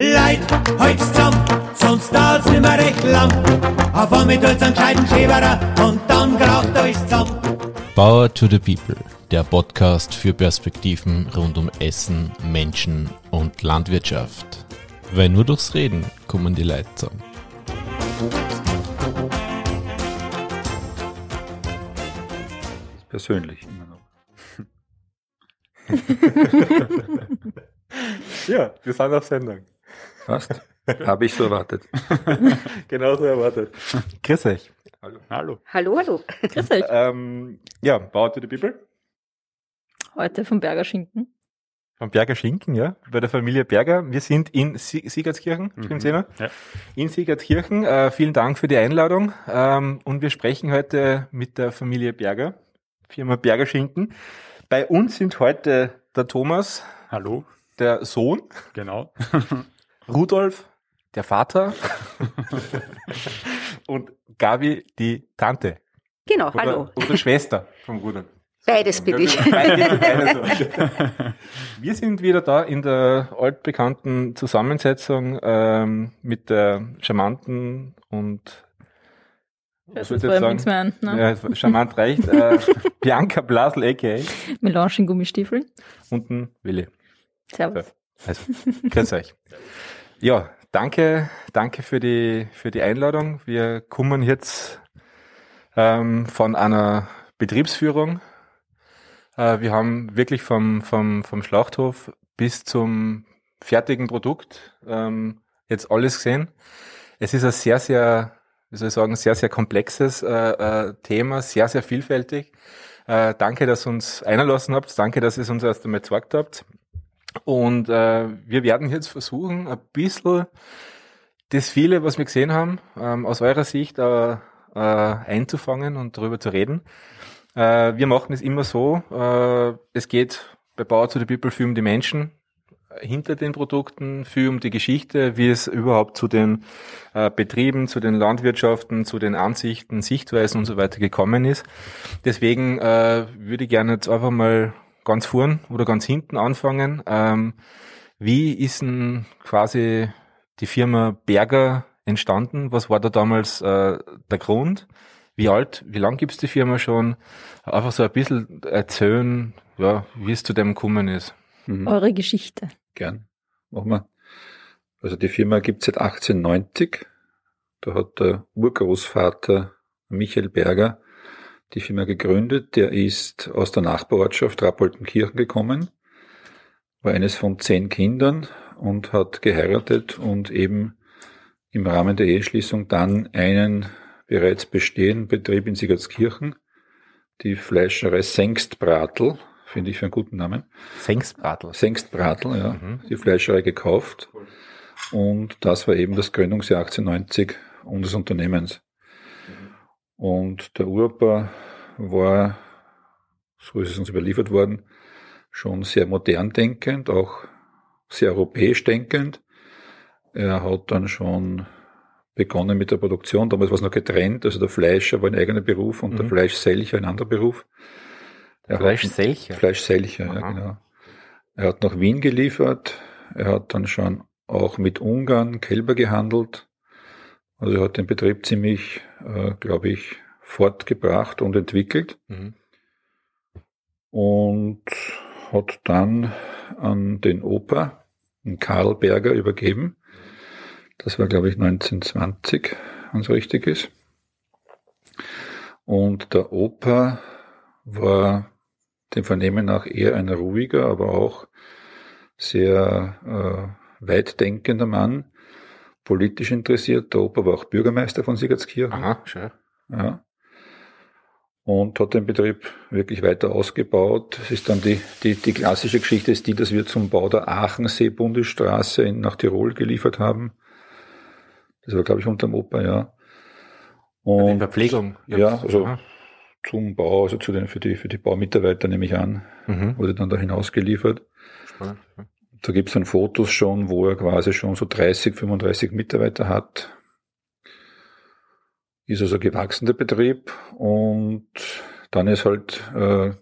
Leid, holt's zusammen, sonst dauert's nimmer recht lang. Auf einmal tut's einen gescheiten Schäberer und dann kracht euch zusammen. Power to the People, der Podcast für Perspektiven rund um Essen, Menschen und Landwirtschaft. Weil nur durchs Reden kommen die Leute zusammen. Persönlich immer noch. Ja, wir sind auf Sendung. Passt? Habe ich so erwartet. Genauso erwartet. Grüß euch. Hallo. Hallo. Hallo, hallo. Grüß euch. Ähm, ja, Power to the People. Heute vom Berger Schinken. Vom Berger Schinken, ja, bei der Familie Berger. Wir sind in Sie Siegertskirchen, stimmt's immer? Ja. In Siegertskirchen. Äh, vielen Dank für die Einladung. Ähm, und wir sprechen heute mit der Familie Berger, Firma Berger Schinken. Bei uns sind heute der Thomas, Hallo. der Sohn, Genau. Rudolf, der Vater und Gabi, die Tante. Genau, Oder, hallo. oder Schwester vom Rudolf. Beides bin ich. Wir sind wieder da in der altbekannten Zusammensetzung ähm, mit der charmanten und Das ist allem sagen? nichts mehr an. Ne? ja, charmant reicht, äh, Bianca Blasel a.k.a. Melange in Gummistiefeln. und ein Willi. Servus. Also, grüß euch. Ja, danke, danke für die, für die Einladung. Wir kommen jetzt ähm, von einer Betriebsführung. Äh, wir haben wirklich vom, vom, vom Schlachthof bis zum fertigen Produkt ähm, jetzt alles gesehen. Es ist ein sehr, sehr, wie soll ich sagen, sehr, sehr komplexes äh, äh, Thema, sehr, sehr vielfältig. Äh, danke, dass ihr uns einlassen habt. Danke, dass ihr es uns erst einmal gezeigt habt. Und äh, wir werden jetzt versuchen, ein bisschen das viele, was wir gesehen haben, ähm, aus eurer Sicht äh, äh, einzufangen und darüber zu reden. Äh, wir machen es immer so, äh, es geht bei Power to the People viel um die Menschen hinter den Produkten, viel um die Geschichte, wie es überhaupt zu den äh, Betrieben, zu den Landwirtschaften, zu den Ansichten, Sichtweisen und so weiter gekommen ist. Deswegen äh, würde ich gerne jetzt einfach mal ganz vorn oder ganz hinten anfangen. Ähm, wie ist denn quasi die Firma Berger entstanden? Was war da damals äh, der Grund? Wie alt, wie lang gibt's die Firma schon? Einfach so ein bisschen erzählen, ja, wie es zu dem gekommen ist. Mhm. Eure Geschichte. Gern. Machen wir. Also die Firma gibt es seit 1890. Da hat der Urgroßvater Michael Berger die Firma gegründet. Der ist aus der Nachbarortschaft Rappoltenkirchen gekommen, war eines von zehn Kindern und hat geheiratet und eben im Rahmen der Eheschließung dann einen bereits bestehenden Betrieb in Sigurtskirchen, die Fleischerei Sengstbratel, finde ich für einen guten Namen, Sengstbratel. Sengstbratel, ja, Mhm. die Fleischerei gekauft. Und das war eben das Gründungsjahr 1890 unseres Unternehmens. Und der Uropa war, so ist es uns überliefert worden, schon sehr modern denkend, auch sehr europäisch denkend. Er hat dann schon begonnen mit der Produktion. Damals war es noch getrennt, also der Fleischer war ein eigener Beruf und der Mhm. Fleischselcher ein anderer Beruf. Er hat- Fleischselcher. Fleischselcher, ja, genau. Er hat nach Wien geliefert. Er hat dann schon auch mit Ungarn Kälber gehandelt. Also er hat den Betrieb ziemlich, äh, glaube ich, fortgebracht und entwickelt Mhm. und hat dann an den Opa, den Karl Berger, übergeben. Das war, glaube ich, 1920, wenn es richtig ist. Und der Opa war dem Vernehmen nach eher ein ruhiger, aber auch sehr äh, weitdenkender Mann, politisch interessiert. Der Opa war auch Bürgermeister von Sigurtskirchen. Aha, schön. Ja. Und hat den Betrieb wirklich weiter ausgebaut. Es ist dann die, die, die klassische Geschichte ist die, dass wir zum Bau der Aachensee-Bundesstraße in, nach Tirol geliefert haben. Das war, glaube ich, unterm Opa, ja. Und Verpflegung. Ja, also Aha. zum Bau, also zu den, für die, für die Baumitarbeiter nehme ich an, Mhm. wurde dann da hinausgeliefert. Spannend. Da gibt's dann Fotos schon, wo er quasi schon so 30, 35 Mitarbeiter hat. Ist also gewachsen, der Betrieb. Und dann ist halt äh,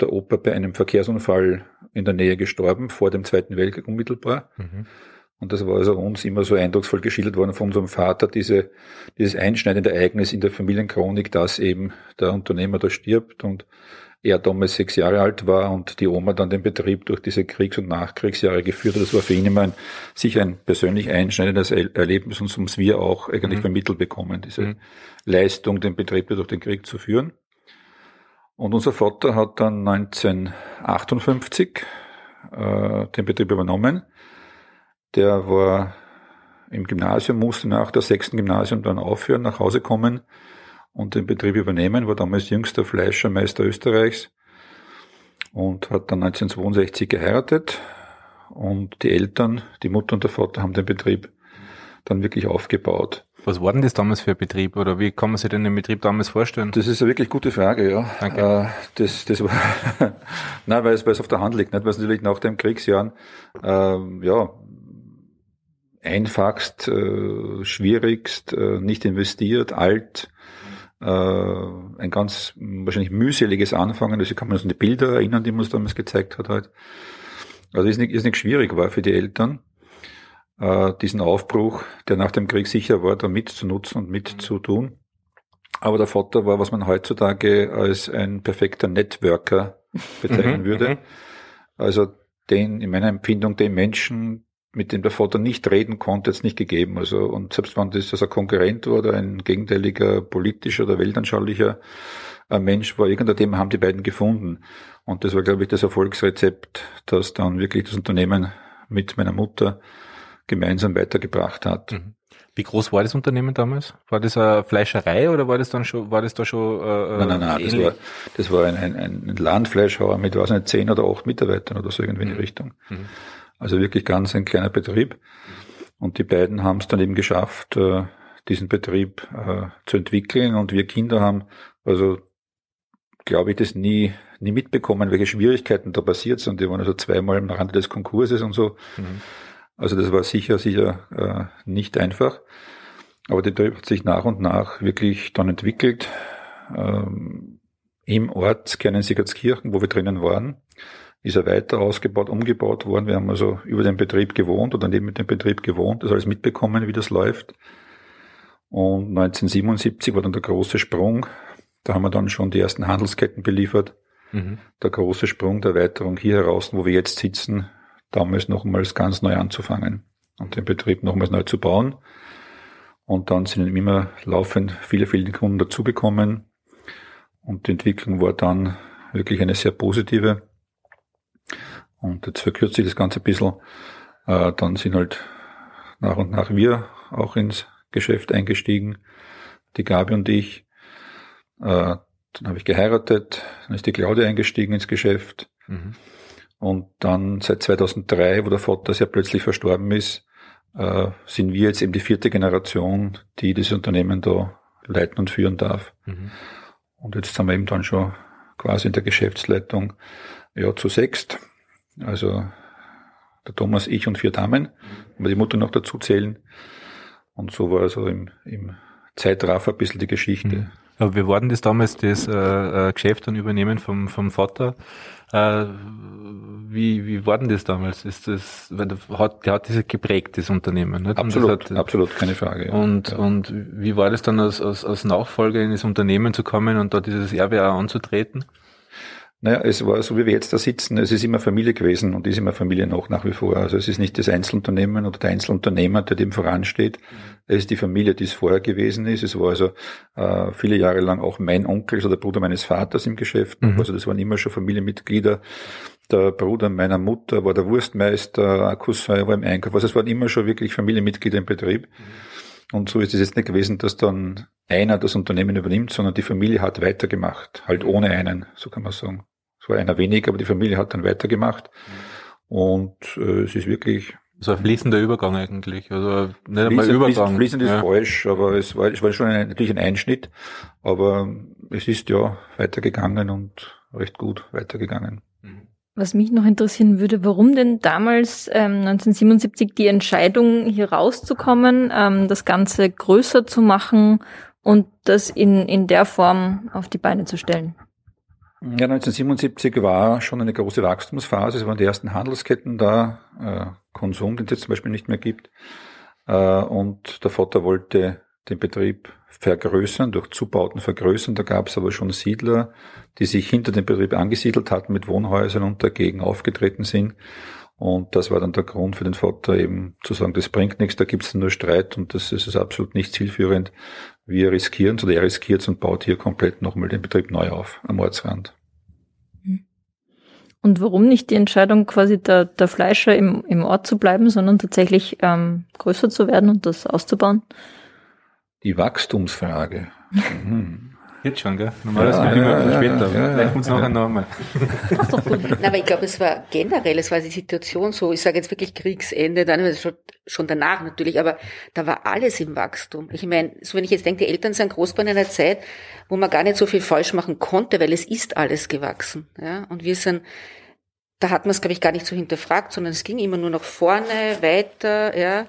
der Opa bei einem Verkehrsunfall in der Nähe gestorben, vor dem Zweiten Weltkrieg unmittelbar. Mhm. Und das war also uns immer so eindrucksvoll geschildert worden von unserem Vater, diese, dieses einschneidende Ereignis in der Familienchronik, dass eben der Unternehmer da stirbt und er damals sechs Jahre alt war und die Oma dann den Betrieb durch diese Kriegs- und Nachkriegsjahre geführt hat. Das war für ihn immer ein, sicher ein persönlich einschneidendes Erlebnis und uns wir auch eigentlich mhm. vermittelt bekommen, diese mhm. Leistung, den Betrieb durch den Krieg zu führen. Und unser Vater hat dann 1958 äh, den Betrieb übernommen. Der war im Gymnasium, musste nach der sechsten Gymnasium dann aufhören, nach Hause kommen und den Betrieb übernehmen, war damals jüngster Fleischermeister Österreichs und hat dann 1962 geheiratet. Und die Eltern, die Mutter und der Vater haben den Betrieb dann wirklich aufgebaut. Was war denn das damals für ein Betrieb oder wie kann man sich denn den Betrieb damals vorstellen? Das ist eine wirklich gute Frage, ja. Danke. Äh, das, das war, nein, weil es, weil es auf der Hand liegt, nicht? Weil es natürlich nach den Kriegsjahren, äh, ja, einfachst, äh, schwierigst, äh, nicht investiert, alt, äh, ein ganz wahrscheinlich mühseliges Anfangen. Also ich kann mich an die Bilder erinnern, die man uns damals gezeigt hat halt. Also ist nicht, ist nicht schwierig war für die Eltern, äh, diesen Aufbruch, der nach dem Krieg sicher war, da mitzunutzen und mitzutun. Aber der Vater war, was man heutzutage als ein perfekter Networker bezeichnen mhm, würde. Mhm. Also den, in meiner Empfindung, den Menschen, mit dem der Vater nicht reden konnte, jetzt nicht gegeben. Also, und selbst wenn das also ein Konkurrent war oder ein gegenteiliger politischer oder weltanschaulicher äh, Mensch war, irgendein Thema haben die beiden gefunden. Und das war, glaube ich, das Erfolgsrezept, das dann wirklich das Unternehmen mit meiner Mutter gemeinsam weitergebracht hat. Mhm. Wie groß war das Unternehmen damals? War das eine Fleischerei oder war das dann schon, war das da schon? Äh, nein, nein, nein, das war, das war ein, ein, ein Landfleischhauer mit, was nicht, zehn oder acht Mitarbeitern oder so irgendwie in die mhm. Richtung. Mhm. Also wirklich ganz ein kleiner Betrieb. Und die beiden haben es dann eben geschafft, äh, diesen Betrieb äh, zu entwickeln. Und wir Kinder haben, also glaube ich, das nie, nie mitbekommen, welche Schwierigkeiten da passiert sind. Die waren also zweimal am Rande des Konkurses und so. Mhm. Also das war sicher, sicher äh, nicht einfach. Aber der Betrieb hat sich nach und nach wirklich dann entwickelt. Ähm, Im Ort Kernensigertskirchen, wo wir drinnen waren, ist er weiter ausgebaut, umgebaut worden. Wir haben also über den Betrieb gewohnt oder neben dem Betrieb gewohnt, das alles mitbekommen, wie das läuft. Und 1977 war dann der große Sprung. Da haben wir dann schon die ersten Handelsketten beliefert. Mhm. Der große Sprung der Erweiterung hier heraus, wo wir jetzt sitzen, damals nochmals ganz neu anzufangen und den Betrieb nochmals neu zu bauen. Und dann sind immer laufend viele, viele Kunden dazugekommen. Und die Entwicklung war dann wirklich eine sehr positive. Und jetzt verkürzt sich das Ganze ein bisschen. Äh, dann sind halt nach und nach wir auch ins Geschäft eingestiegen, die Gabi und ich. Äh, dann habe ich geheiratet, dann ist die Claudia eingestiegen ins Geschäft. Mhm. Und dann seit 2003, wo der Vater sehr plötzlich verstorben ist, äh, sind wir jetzt eben die vierte Generation, die das Unternehmen da leiten und führen darf. Mhm. Und jetzt sind wir eben dann schon quasi in der Geschäftsleitung ja zu sechst. Also der Thomas, ich und vier Damen, wir die Mutter noch dazu zählen. Und so war also im, im Zeitraffer ein bisschen die Geschichte. Mhm. Aber wie war denn das damals, das äh, äh, Geschäft und Übernehmen vom, vom Vater? Äh, wie, wie war denn das damals? Ist das, weil der hat, der hat dieses geprägt, das Unternehmen. Nicht? Absolut, hat, absolut, keine Frage. Ja. Und, ja. und wie war das dann als, als, als Nachfolger in das Unternehmen zu kommen und da dieses auch anzutreten? Naja, es war so, wie wir jetzt da sitzen, es ist immer Familie gewesen und ist immer Familie noch nach wie vor. Also es ist nicht das Einzelunternehmen oder der Einzelunternehmer, der dem voransteht. Es ist die Familie, die es vorher gewesen ist. Es war also äh, viele Jahre lang auch mein Onkel, also der Bruder meines Vaters im Geschäft. Mhm. Also das waren immer schon Familienmitglieder. Der Bruder meiner Mutter war der Wurstmeister, Cousin war im Einkauf. Also es waren immer schon wirklich Familienmitglieder im Betrieb. Mhm. Und so ist es jetzt nicht gewesen, dass dann einer das Unternehmen übernimmt, sondern die Familie hat weitergemacht, halt ohne einen, so kann man sagen. Es war einer weniger, aber die Familie hat dann weitergemacht. Und äh, es ist wirklich. So ein fließender Übergang eigentlich. Also nicht fließend, einmal Übergang. Fließend ist ja. falsch, aber es war, es war schon ein, natürlich ein Einschnitt. Aber es ist ja weitergegangen und recht gut weitergegangen. Was mich noch interessieren würde, warum denn damals ähm, 1977 die Entscheidung, hier rauszukommen, ähm, das Ganze größer zu machen und das in, in der Form auf die Beine zu stellen? Ja, 1977 war schon eine große Wachstumsphase. Es waren die ersten Handelsketten da, äh, Konsum, den es jetzt zum Beispiel nicht mehr gibt. Äh, und der Vater wollte den Betrieb vergrößern, durch Zubauten vergrößern. Da gab es aber schon Siedler, die sich hinter dem Betrieb angesiedelt hatten mit Wohnhäusern und dagegen aufgetreten sind. Und das war dann der Grund für den Vater eben zu sagen, das bringt nichts, da gibt es nur Streit und das ist absolut nicht zielführend. Wir riskieren es oder er riskiert es und baut hier komplett nochmal den Betrieb neu auf am Ortsrand. Und warum nicht die Entscheidung, quasi der, der Fleischer im, im Ort zu bleiben, sondern tatsächlich ähm, größer zu werden und das auszubauen? Die Wachstumsfrage. Mhm. Jetzt schon, gell? Normalerweise ja, immer ja, später. Ja, ja, Vielleicht uns nachher nochmal. Nein, aber ich glaube, es war generell, es war die Situation so, ich sage jetzt wirklich Kriegsende, dann schon, schon danach natürlich, aber da war alles im Wachstum. Ich meine, so wenn ich jetzt denke, die Eltern sind groß in einer Zeit, wo man gar nicht so viel falsch machen konnte, weil es ist alles gewachsen. Ja? Und wir sind, da hat man es, glaube ich, gar nicht so hinterfragt, sondern es ging immer nur nach vorne, weiter, ja.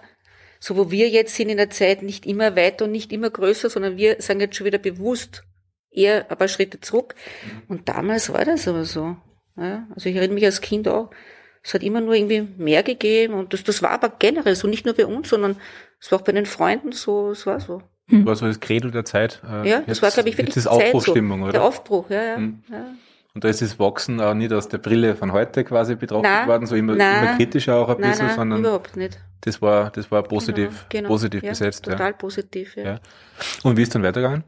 So wo wir jetzt sind in der Zeit, nicht immer weiter und nicht immer größer, sondern wir sind jetzt schon wieder bewusst eher ein paar Schritte zurück. Mhm. Und damals war das aber so. Ja, also ich erinnere mich als Kind auch, es hat immer nur irgendwie mehr gegeben und das, das war aber generell so, nicht nur bei uns, sondern es war auch bei den Freunden so, es war so. Hm. War so das Credo der Zeit. Äh, ja, das jetzt, war, glaube ich, wirklich die Aufbruchstimmung, so. oder? Der Aufbruch, ja, ja, hm. ja. Und da ist das Wachsen auch nicht aus der Brille von heute quasi betrachtet nein, worden, so immer, immer kritischer auch ein nein, bisschen, nein, sondern überhaupt nicht. Das war, das war positiv, genau, genau. positiv ja, besetzt. Total ja. positiv, ja. ja. Und wie ist dann weitergegangen?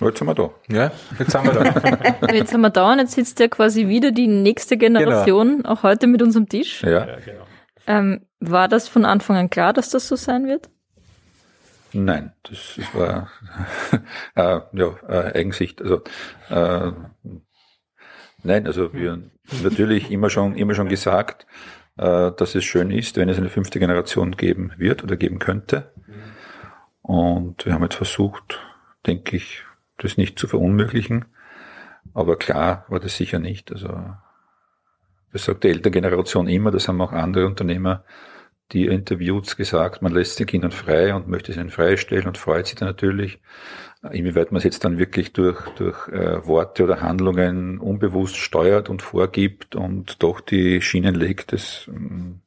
Jetzt sind wir da. Ja, jetzt sind wir da. jetzt sind wir da und jetzt sitzt ja quasi wieder die nächste Generation, genau. auch heute mit unserem Tisch. Ja, ja genau. Ähm, war das von Anfang an klar, dass das so sein wird? Nein, das, das war äh, ja, äh, Eigensicht. Also äh, nein, also wir natürlich immer schon immer schon gesagt, äh, dass es schön ist, wenn es eine fünfte Generation geben wird oder geben könnte. Und wir haben jetzt versucht, denke ich, das nicht zu verunmöglichen. Aber klar war das sicher nicht. Also das sagt die Elterngeneration immer, das haben auch andere Unternehmer, die interviewt, gesagt, man lässt den Kindern frei und möchte sie freistellen und freut sich dann natürlich. Inwieweit man es jetzt dann wirklich durch, durch äh, Worte oder Handlungen unbewusst steuert und vorgibt und doch die Schienen legt, das mhm.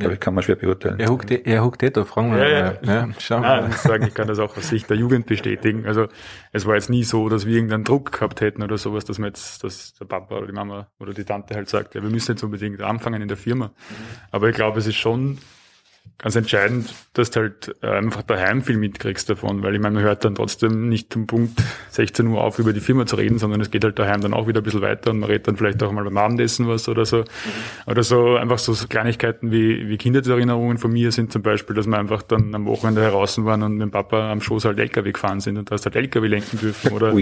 Glaube ich, kann man schwer beurteilen. Er huckt, er huckt eh da, fragen wir ja, ja. ja, schauen wir. Nein, ich sagen, ich kann das auch aus Sicht der Jugend bestätigen. Also, es war jetzt nie so, dass wir irgendeinen Druck gehabt hätten oder sowas, dass man jetzt, dass der Papa oder die Mama oder die Tante halt sagt, ja, wir müssen jetzt unbedingt anfangen in der Firma. Aber ich glaube, es ist schon ganz entscheidend, dass du halt äh, einfach daheim viel mitkriegst davon, weil ich meine, man hört dann trotzdem nicht um Punkt 16 Uhr auf, über die Firma zu reden, sondern es geht halt daheim dann auch wieder ein bisschen weiter und man redet dann vielleicht auch mal beim Abendessen was oder so. Mhm. Oder so einfach so, Kleinigkeiten wie, wie Kindheitserinnerungen von mir sind zum Beispiel, dass wir einfach dann am Wochenende heraus waren und mit dem Papa am Schoß halt LKW gefahren sind und da hast halt LKW lenken dürfen oder,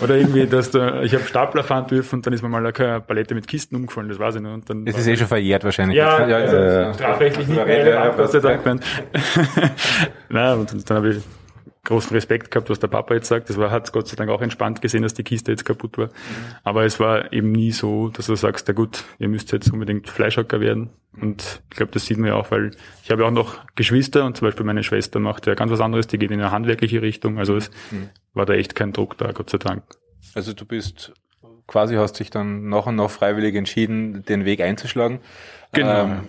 oder irgendwie, dass da, ich habe Stapler fahren dürfen und dann ist mir mal eine Palette mit Kisten umgefallen, das weiß ich nicht. Und dann das ist eh schon verjährt wahrscheinlich. Ja, ja, also, ja, strafrechtlich nicht mehr Gott sei Dank. Ja. Nein, und dann habe ich großen Respekt gehabt, was der Papa jetzt sagt. Das war, hat Gott sei Dank auch entspannt gesehen, dass die Kiste jetzt kaputt war. Aber es war eben nie so, dass du sagst, ja gut, ihr müsst jetzt unbedingt Fleischhacker werden. Und ich glaube, das sieht man ja auch, weil ich habe ja auch noch Geschwister und zum Beispiel meine Schwester macht ja ganz was anderes, die geht in eine handwerkliche Richtung. Also es mhm. war da echt kein Druck da, Gott sei Dank. Also du bist quasi hast dich dann nach und nach freiwillig entschieden, den Weg einzuschlagen. Genau. Ähm,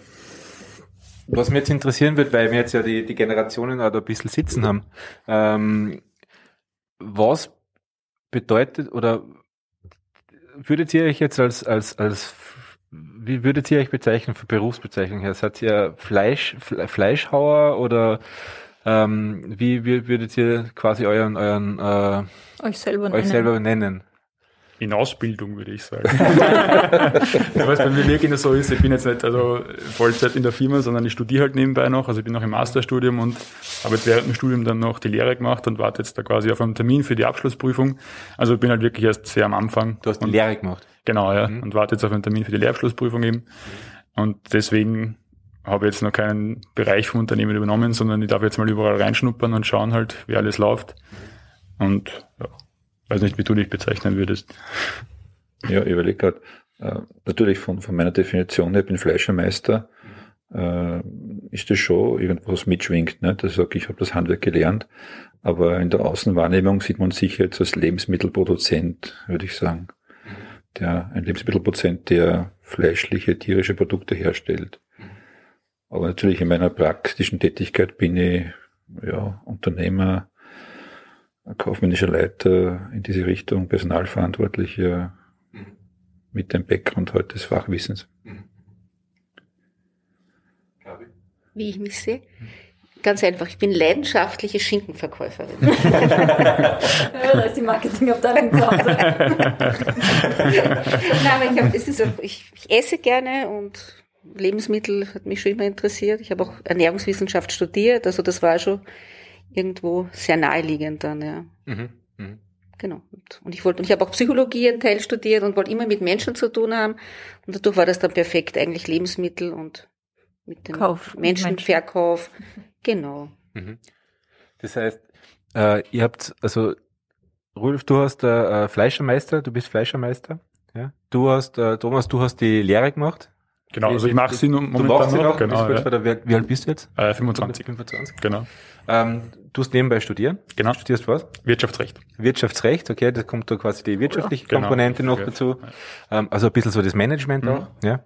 was mich jetzt interessieren wird, weil wir jetzt ja die, die Generationen auch da ein bisschen sitzen haben, ähm, was bedeutet oder würdet ihr euch jetzt als, als, als wie würdet ihr euch bezeichnen für Berufsbezeichnung her? Seid ihr Fleisch, Fleischhauer oder ähm, wie, wie würdet ihr quasi euren, euren äh, euch selber euch nennen? Selber nennen? In Ausbildung, würde ich sagen. was bei mir wirklich so ist, ich bin jetzt nicht also Vollzeit in der Firma, sondern ich studiere halt nebenbei noch. Also ich bin noch im Masterstudium und habe jetzt während dem Studium dann noch die Lehre gemacht und warte jetzt da quasi auf einen Termin für die Abschlussprüfung. Also ich bin halt wirklich erst sehr am Anfang. Du hast die Lehre gemacht? Genau, ja. Mhm. Und warte jetzt auf einen Termin für die Lehrabschlussprüfung eben. Und deswegen habe ich jetzt noch keinen Bereich vom Unternehmen übernommen, sondern ich darf jetzt mal überall reinschnuppern und schauen halt, wie alles läuft. Und ja, weiß nicht, wie du dich bezeichnen würdest. Ja, ich überlege gerade, äh, natürlich von, von meiner Definition ich bin Fleischermeister, äh, ist das schon irgendwo was mitschwingt. Ne? Das sage ich, habe das Handwerk gelernt, aber in der Außenwahrnehmung sieht man sich jetzt als Lebensmittelproduzent, würde ich sagen. der, ein Lebensmittelproduzent, der fleischliche, tierische Produkte herstellt. Aber natürlich in meiner praktischen Tätigkeit bin ich ja, Unternehmer, kaufmännischer Leiter in diese Richtung, Personalverantwortlicher mit dem Background heute des Fachwissens. Wie ich mich sehe? Ganz einfach, ich bin leidenschaftliche Schinkenverkäuferin. ja, da ist die Marketingabteilung zu Hause. Nein, aber ich, hab, es ist auch, ich, ich esse gerne und Lebensmittel hat mich schon immer interessiert. Ich habe auch Ernährungswissenschaft studiert, also das war schon irgendwo sehr naheliegend dann, ja. Mhm. Mhm. Genau. Und ich wollte, und ich habe auch Psychologie einen Teil studiert und wollte immer mit Menschen zu tun haben. Und dadurch war das dann perfekt, eigentlich Lebensmittel und mit dem Kauf, Menschenverkauf. Genau. Mhm. Das heißt, äh, ihr habt, also Rudolf, du hast äh, Fleischermeister, du bist Fleischermeister. Ja? Du hast, äh, Thomas, du hast die Lehre gemacht. Genau, also ich mache sie momentan du machst sie noch. Genau, ja. wie, wie, alt bist du jetzt? Äh, 25. 25. Genau. Ähm, du hast nebenbei studieren. Genau. Du studierst was? Wirtschaftsrecht. Wirtschaftsrecht, okay, da kommt da quasi die wirtschaftliche genau. Komponente noch ja. dazu. Ähm, also ein bisschen so das Management mhm. auch, ja.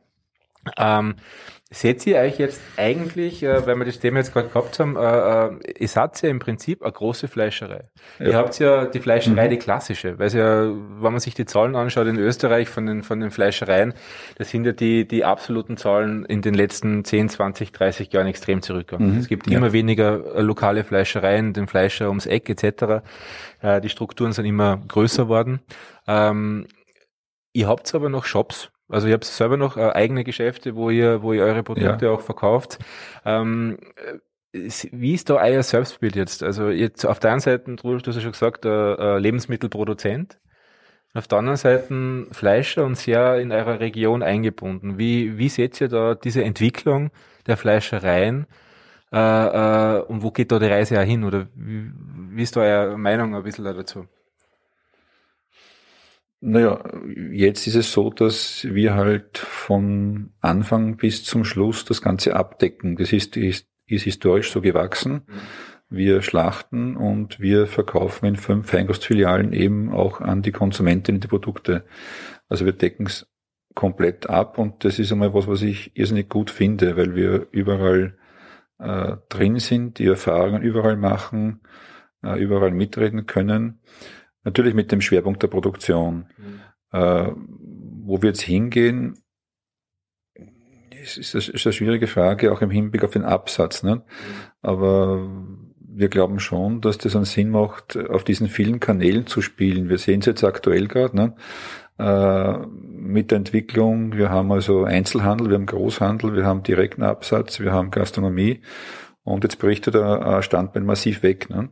Ähm, Seht ihr euch jetzt eigentlich, äh, weil wir das Thema jetzt gerade gehabt haben, äh, äh, ihr seid ja im Prinzip eine große Fleischerei. Ja. Ihr habt ja die Fleischerei, mhm. die klassische, weil ja, wenn man sich die Zahlen anschaut in Österreich von den, von den Fleischereien, das sind ja die, die absoluten Zahlen in den letzten 10, 20, 30 Jahren extrem zurückgegangen. Mhm. Es gibt ja. immer weniger äh, lokale Fleischereien, den Fleischer ums Eck etc. Äh, die Strukturen sind immer größer worden. Ähm, ihr habt aber noch Shops, also ihr habt selber noch äh, eigene Geschäfte, wo ihr, wo ihr eure Produkte ja. auch verkauft. Ähm, wie ist da euer Selbstbild jetzt? Also jetzt auf der einen Seite, du hast ja schon gesagt, äh, äh, Lebensmittelproduzent. Auf der anderen Seite Fleischer und sehr in eurer Region eingebunden. Wie, wie seht ihr da diese Entwicklung der Fleischereien? Äh, äh, und wo geht da die Reise auch hin? Oder wie, wie ist da eure Meinung ein bisschen dazu? Naja, jetzt ist es so, dass wir halt von Anfang bis zum Schluss das Ganze abdecken. Das ist, ist, ist historisch so gewachsen. Wir schlachten und wir verkaufen in fünf Feingastfilialen eben auch an die Konsumentinnen die Produkte. Also wir decken es komplett ab und das ist einmal was, was ich irrsinnig gut finde, weil wir überall äh, drin sind, die Erfahrungen überall machen, äh, überall mitreden können. Natürlich mit dem Schwerpunkt der Produktion. Mhm. Äh, wo wir jetzt hingehen, ist, ist, ist eine schwierige Frage, auch im Hinblick auf den Absatz. Ne? Mhm. Aber wir glauben schon, dass das einen Sinn macht, auf diesen vielen Kanälen zu spielen. Wir sehen es jetzt aktuell gerade ne? äh, mit der Entwicklung. Wir haben also Einzelhandel, wir haben Großhandel, wir haben direkten Absatz, wir haben Gastronomie. Und jetzt bricht der Standbein massiv weg. Ne?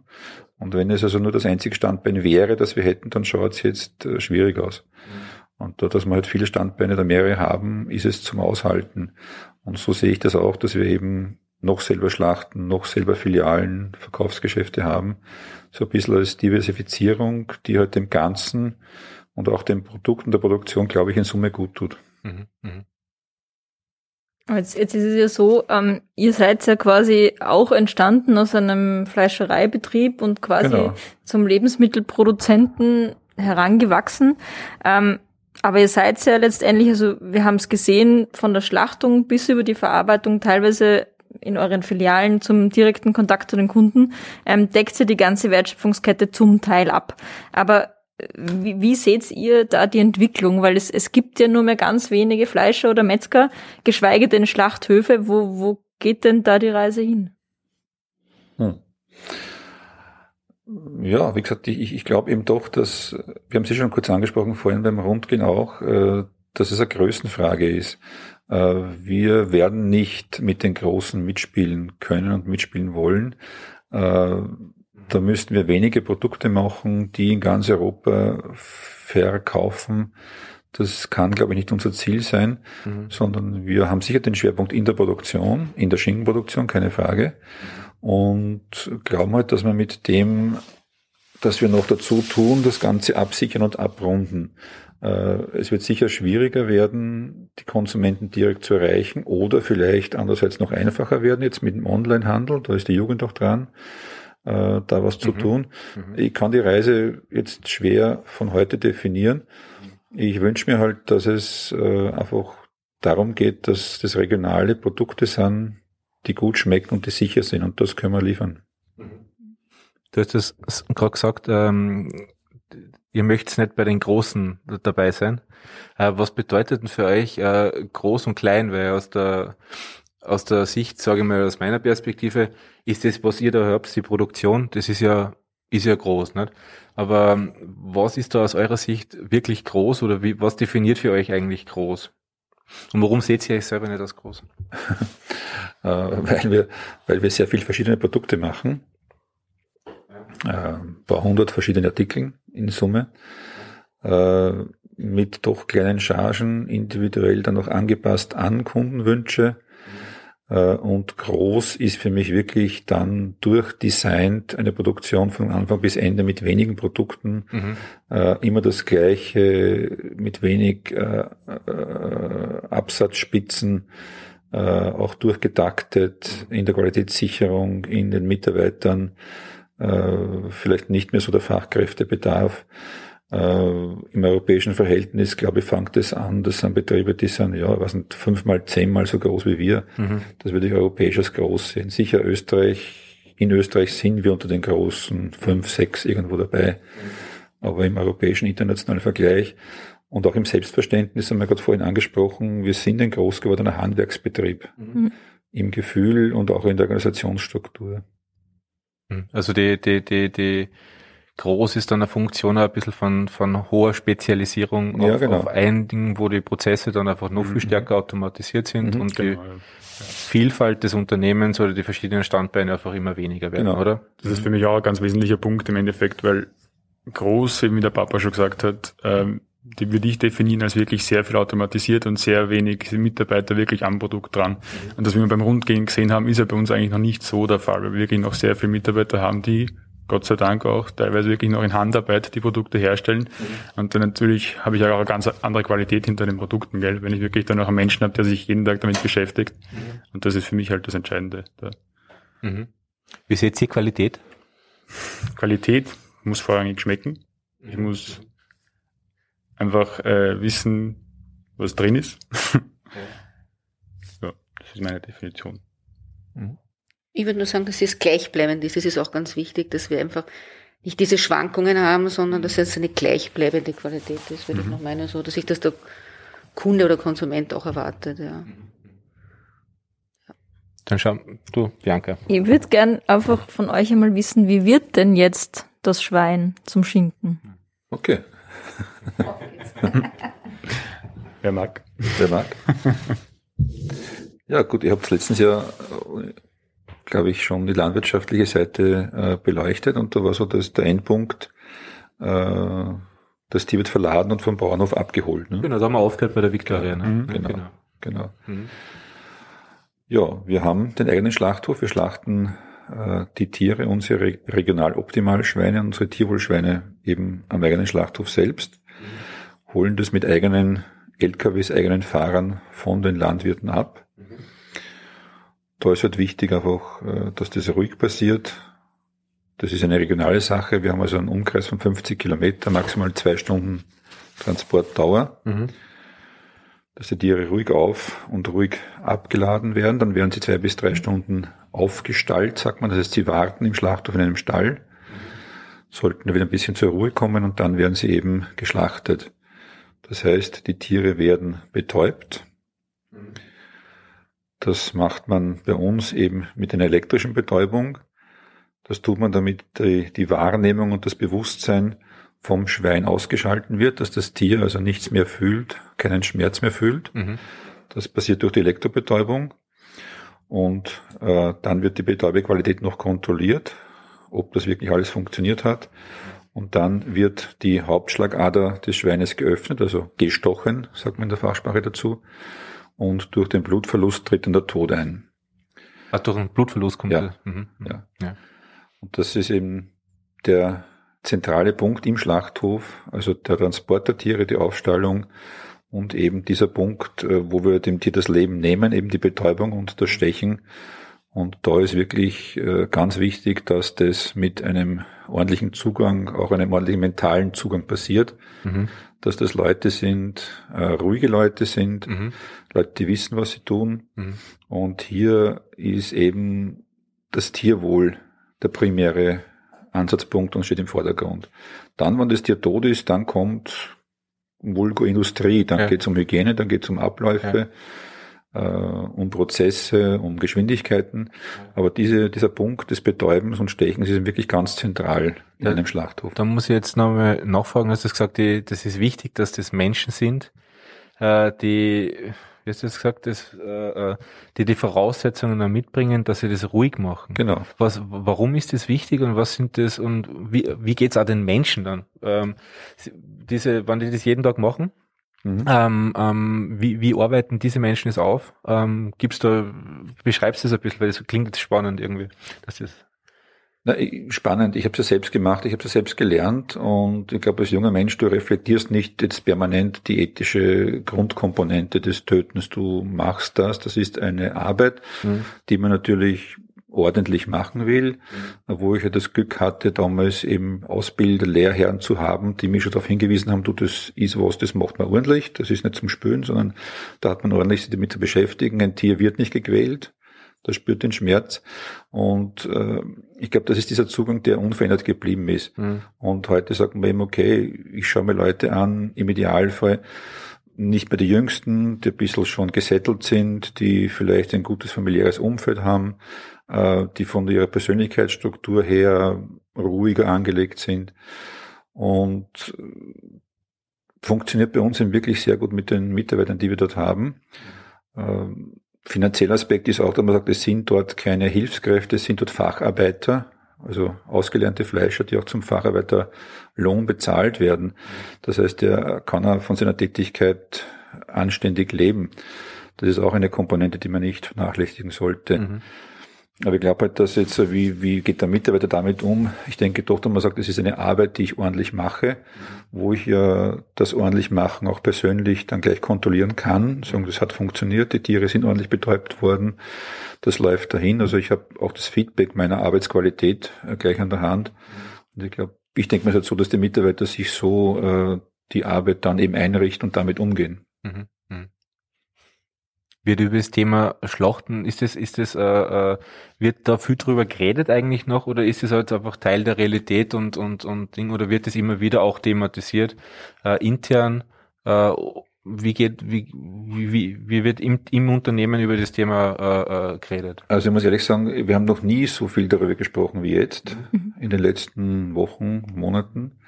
Und wenn es also nur das einzige Standbein wäre, das wir hätten, dann schaut es jetzt äh, schwierig aus. Mhm. Und da, dass wir halt viele Standbeine oder mehrere haben, ist es zum Aushalten. Und so sehe ich das auch, dass wir eben noch selber schlachten, noch selber Filialen, Verkaufsgeschäfte haben. So ein bisschen als Diversifizierung, die halt dem Ganzen und auch den Produkten der Produktion, glaube ich, in Summe gut tut. Mhm. Mhm. Jetzt, jetzt ist es ja so, ähm, ihr seid ja quasi auch entstanden aus einem Fleischereibetrieb und quasi genau. zum Lebensmittelproduzenten herangewachsen. Ähm, aber ihr seid ja letztendlich, also wir haben es gesehen, von der Schlachtung bis über die Verarbeitung teilweise in euren Filialen zum direkten Kontakt zu den Kunden, ähm, deckt ihr die ganze Wertschöpfungskette zum Teil ab. Aber wie, wie seht ihr da die Entwicklung? Weil es, es gibt ja nur mehr ganz wenige Fleischer oder Metzger, geschweige denn Schlachthöfe. Wo, wo geht denn da die Reise hin? Hm. Ja, wie gesagt, ich, ich glaube eben doch, dass, wir haben Sie schon kurz angesprochen, vorhin beim Rundgehen auch, äh, dass es eine Größenfrage ist. Äh, wir werden nicht mit den Großen mitspielen können und mitspielen wollen. Da müssten wir wenige Produkte machen, die in ganz Europa verkaufen. Das kann, glaube ich, nicht unser Ziel sein, mhm. sondern wir haben sicher den Schwerpunkt in der Produktion, in der Schinkenproduktion, keine Frage. Und glauben halt, dass wir mit dem, dass wir noch dazu tun, das Ganze absichern und abrunden. Äh, es wird sicher schwieriger werden, die Konsumenten direkt zu erreichen oder vielleicht andererseits noch einfacher werden jetzt mit dem Onlinehandel. Da ist die Jugend auch dran äh, da was zu mhm. tun. Mhm. Ich kann die Reise jetzt schwer von heute definieren. Ich wünsche mir halt, dass es äh, einfach darum geht, dass das regionale Produkte sind, die gut schmecken und die sicher sind und das können wir liefern. Du hast es gerade gesagt, ähm, ihr möchtet nicht bei den Großen dabei sein. Äh, was bedeutet denn für euch äh, groß und klein? Weil aus der aus der Sicht, sage ich mal, aus meiner Perspektive, ist das, was ihr da habt, die Produktion, das ist ja ist ja groß, nicht? Aber ähm, was ist da aus eurer Sicht wirklich groß oder wie, was definiert für euch eigentlich groß? Und warum seht ihr euch selber nicht als groß? äh, weil, wir, weil wir sehr viele verschiedene Produkte machen. Äh, ein paar hundert verschiedene Artikel in Summe. Äh, mit doch kleinen Chargen, individuell dann noch angepasst an Kundenwünsche äh, und groß ist für mich wirklich dann durchdesignt eine Produktion von Anfang bis Ende mit wenigen Produkten, mhm. äh, immer das gleiche, mit wenig äh, äh, Absatzspitzen, äh, auch durchgetaktet in der Qualitätssicherung, in den Mitarbeitern, äh, vielleicht nicht mehr so der Fachkräftebedarf. Äh, Im europäischen Verhältnis, glaube ich, fängt es an, das sind Betriebe, die sind, ja, was nicht, fünfmal, zehnmal so groß wie wir. Mhm. Das würde ich europäisch als groß sehen. Sicher Österreich, in Österreich sind wir unter den großen fünf, sechs irgendwo dabei. Mhm. Aber im europäischen internationalen Vergleich und auch im Selbstverständnis haben wir gerade vorhin angesprochen, wir sind ein groß gewordener Handwerksbetrieb. Mhm. Im Gefühl und auch in der Organisationsstruktur. Mhm. Also die, die, die, die, groß ist dann eine Funktion ein bisschen von, von hoher Spezialisierung ja, auf, genau. auf ein Ding, wo die Prozesse dann einfach noch viel mhm. stärker automatisiert sind mhm, und genau, die ja. Vielfalt des Unternehmens oder die verschiedenen Standbeine einfach immer weniger werden, genau. oder? Das ist für mich auch ein ganz wesentlicher Punkt im Endeffekt, weil groß, wie der Papa schon gesagt hat, ähm, die würde ich definieren als wirklich sehr viel automatisiert und sehr wenig Mitarbeiter wirklich am Produkt dran. Und das, wie wir beim Rundgehen gesehen haben, ist ja bei uns eigentlich noch nicht so der Fall, weil wir wirklich noch sehr viele Mitarbeiter haben, die Gott sei Dank auch teilweise wirklich noch in Handarbeit die Produkte herstellen. Mhm. Und dann natürlich habe ich auch eine ganz andere Qualität hinter den Produkten, gell? wenn ich wirklich dann auch einen Menschen habe, der sich jeden Tag damit beschäftigt. Mhm. Und das ist für mich halt das Entscheidende. Da. Mhm. Wie seht ihr Qualität? Qualität muss vorrangig schmecken. Ich mhm. muss einfach äh, wissen, was drin ist. ja, das ist meine Definition. Mhm. Ich würde nur sagen, dass es gleichbleibend ist. Es ist auch ganz wichtig, dass wir einfach nicht diese Schwankungen haben, sondern dass es eine gleichbleibende Qualität ist, würde mhm. ich noch meinen, so, dass sich das der Kunde oder Konsument auch erwartet, ja. Dann schau du, Bianca. Ich würde gern einfach von euch einmal wissen, wie wird denn jetzt das Schwein zum Schinken? Okay. Wer mag? Wer mag? Ja, gut, ihr habt letztens ja glaube ich, schon die landwirtschaftliche Seite äh, beleuchtet und da war so dass der Endpunkt, äh, das Tier wird verladen und vom Bauernhof abgeholt. Ne? Genau, da haben wir aufgehört bei der Victoria. Ne? Mhm, genau, genau. genau. Mhm. Ja, wir haben den eigenen Schlachthof, wir schlachten äh, die Tiere, unsere regional optimal Schweine, unsere Tierwohlschweine eben am eigenen Schlachthof selbst, mhm. holen das mit eigenen LKWs, eigenen Fahrern von den Landwirten ab da ist halt wichtig einfach, äh, dass das ruhig passiert. Das ist eine regionale Sache. Wir haben also einen Umkreis von 50 Kilometer, maximal zwei Stunden Transportdauer. Mhm. Dass die Tiere ruhig auf und ruhig abgeladen werden. Dann werden sie zwei bis drei Stunden aufgestallt, sagt man. Das heißt, sie warten im Schlachthof in einem Stall, sollten wieder ein bisschen zur Ruhe kommen und dann werden sie eben geschlachtet. Das heißt, die Tiere werden betäubt. Mhm. Das macht man bei uns eben mit einer elektrischen Betäubung. Das tut man, damit die, die Wahrnehmung und das Bewusstsein vom Schwein ausgeschalten wird, dass das Tier also nichts mehr fühlt, keinen Schmerz mehr fühlt. Mhm. Das passiert durch die Elektrobetäubung. Und äh, dann wird die Betäubequalität noch kontrolliert, ob das wirklich alles funktioniert hat. Und dann wird die Hauptschlagader des Schweines geöffnet, also gestochen, sagt man in der Fachsprache dazu und durch den Blutverlust tritt dann der Tod ein. Ah, durch den Blutverlust kommt ja. Der, mhm. ja. ja. Und das ist eben der zentrale Punkt im Schlachthof, also der Transport der Tiere, die Aufstallung und eben dieser Punkt, äh, wo wir dem Tier das Leben nehmen, eben die Betäubung und das Stechen. Und da ist wirklich äh, ganz wichtig, dass das mit einem ordentlichen Zugang, auch einem ordentlichen mentalen Zugang passiert, mhm. Dass das Leute sind, äh, ruhige Leute sind, mhm. Leute, die wissen, was sie tun. Mhm. Und hier ist eben das Tierwohl der primäre Ansatzpunkt und steht im Vordergrund. Dann, wenn das Tier tot ist, dann kommt Vulgo-Industrie, dann ja. geht es um Hygiene, dann geht es um Abläufe. Ja äh, um Prozesse, um Geschwindigkeiten. Aber diese, dieser Punkt des Betäubens und Stechens ist wirklich ganz zentral in ja, einem Schlachthof. Da muss ich jetzt nochmal nachfragen, hast du gesagt, die, das ist wichtig, dass das Menschen sind, äh, die, wie hast du das gesagt, das, äh, äh die die Voraussetzungen mitbringen, dass sie das ruhig machen. Genau. Was, warum ist das wichtig und was sind das und wie, wie geht's auch den Menschen dann? Ähm, diese, wann die das jeden Tag machen? Mhm. Ähm, ähm, wie, wie arbeiten diese Menschen es auf? Ähm, gibt's da, beschreibst du das ein bisschen, weil das klingt jetzt spannend irgendwie. Das ist Na, spannend. Ich habe es ja selbst gemacht, ich habe es ja selbst gelernt und ich glaube, als junger Mensch, du reflektierst nicht jetzt permanent die ethische Grundkomponente des Tötens. Du machst das, das ist eine Arbeit, mhm. die man natürlich ordentlich machen will, mhm. wo ich ja das Glück hatte, damals eben Ausbilder, Lehrherren zu haben, die mich schon darauf hingewiesen haben, du, das ist was, das macht man ordentlich, das ist nicht zum Spülen, sondern da hat man ordentlich sich damit zu beschäftigen. Ein Tier wird nicht gequält, das spürt den Schmerz. Und äh, ich glaube, das ist dieser Zugang, der unverändert geblieben ist. Mhm. Und heute sagt man eben, okay, ich schaue mir Leute an, im Idealfall, nicht mehr die Jüngsten, die ein bisschen schon gesettelt sind, die vielleicht ein gutes familiäres Umfeld haben, die von ihrer Persönlichkeitsstruktur her ruhiger angelegt sind. Und äh, funktioniert bei uns eben wirklich sehr gut mit den Mitarbeitern, die wir dort haben. Ähm, finanzieller Aspekt ist auch, dass man sagt, es sind dort keine Hilfskräfte, es sind dort Facharbeiter, also ausgelernte Fleischer, die auch zum Facharbeiterlohn bezahlt werden. Das heißt, er kann er von seiner Tätigkeit anständig leben. Das ist auch eine Komponente, die man nicht vernachlässigen sollte. Mhm. Aber ich glaube halt, dass jetzt, wie, wie geht der Mitarbeiter damit um? Ich denke doch, dass man sagt, es ist eine Arbeit, die ich ordentlich mache, wo ich ja das ordentlich machen auch persönlich dann gleich kontrollieren kann. Sagen, das hat funktioniert, die Tiere sind ordentlich betäubt worden, das läuft dahin. Also ich habe auch das Feedback meiner Arbeitsqualität äh, gleich an der Hand. Und ich glaube, ich denke mir halt so, dass die Mitarbeiter sich so äh, die Arbeit dann eben einrichten und damit umgehen. Mhm wird über das Thema Schlachten, ist das, ist das, äh, äh, wird da viel drüber geredet eigentlich noch oder ist es halt einfach Teil der Realität und, und, und Ding oder wird es immer wieder auch thematisiert, äh, intern, äh, wie geht, wie, wie, wie wird im, im Unternehmen über das Thema äh, äh, geredet? Also ich muss ehrlich sagen, wir haben noch nie so viel darüber gesprochen wie jetzt mhm. in den letzten Wochen, Monaten.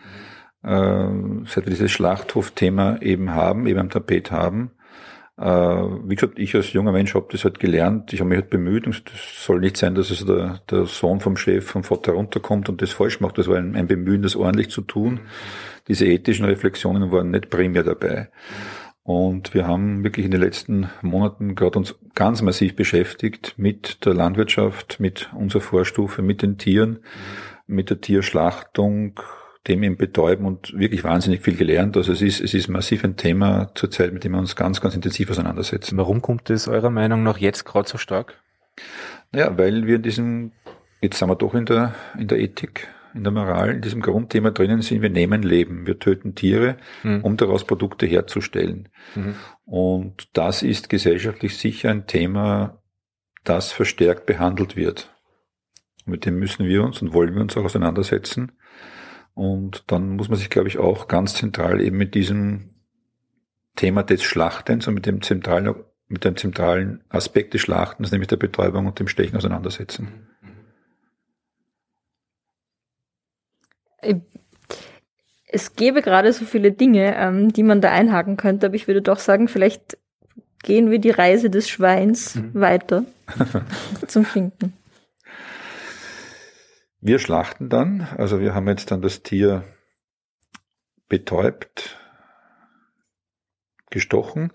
Äh, seit wir dieses Schlachthof-Thema eben haben, eben am Tapet haben. Äh, wie gesagt, ich als junger Mensch habe das halt gelernt, ich habe mich halt bemüht und es soll nicht sein, dass es der, der Sohn vom Chef, vom Vater runterkommt und das falsch macht. Das war ein, ein Bemühen, das ordentlich zu tun. Diese ethischen Reflexionen waren nicht primär dabei. Und wir haben wirklich in den letzten Monaten gerade uns ganz massiv beschäftigt mit der Landwirtschaft, mit unserer Vorstufe, mit den Tieren, mit der Tierschlachtung, dem im Betäuben und wirklich wahnsinnig viel gelernt. Also es ist, es ist massiv ein Thema zurzeit, mit dem wir uns ganz, ganz intensiv auseinandersetzen. Warum kommt es eurer Meinung nach jetzt gerade so stark? Naja, weil wir in diesem, jetzt sind wir doch in der, in der Ethik, in der Moral, in diesem Grundthema drinnen sind, wir nehmen Leben, wir töten Tiere, mhm. um daraus Produkte herzustellen. Mhm. Und das ist gesellschaftlich sicher ein Thema, das verstärkt behandelt wird. Mit dem müssen wir uns und wollen wir uns auch auseinandersetzen. Und dann muss man sich, glaube ich, auch ganz zentral eben mit diesem Thema des Schlachtens und mit dem zentralen, mit dem zentralen Aspekt des Schlachtens, nämlich der Betäubung und dem Stechen auseinandersetzen. Es gäbe gerade so viele Dinge, ähm, die man da einhaken könnte, aber ich würde doch sagen, vielleicht gehen wir die Reise des Schweins mhm. weiter zum Schinken. Wir schlachten dann, also wir haben jetzt dann das Tier betäubt, gestochen,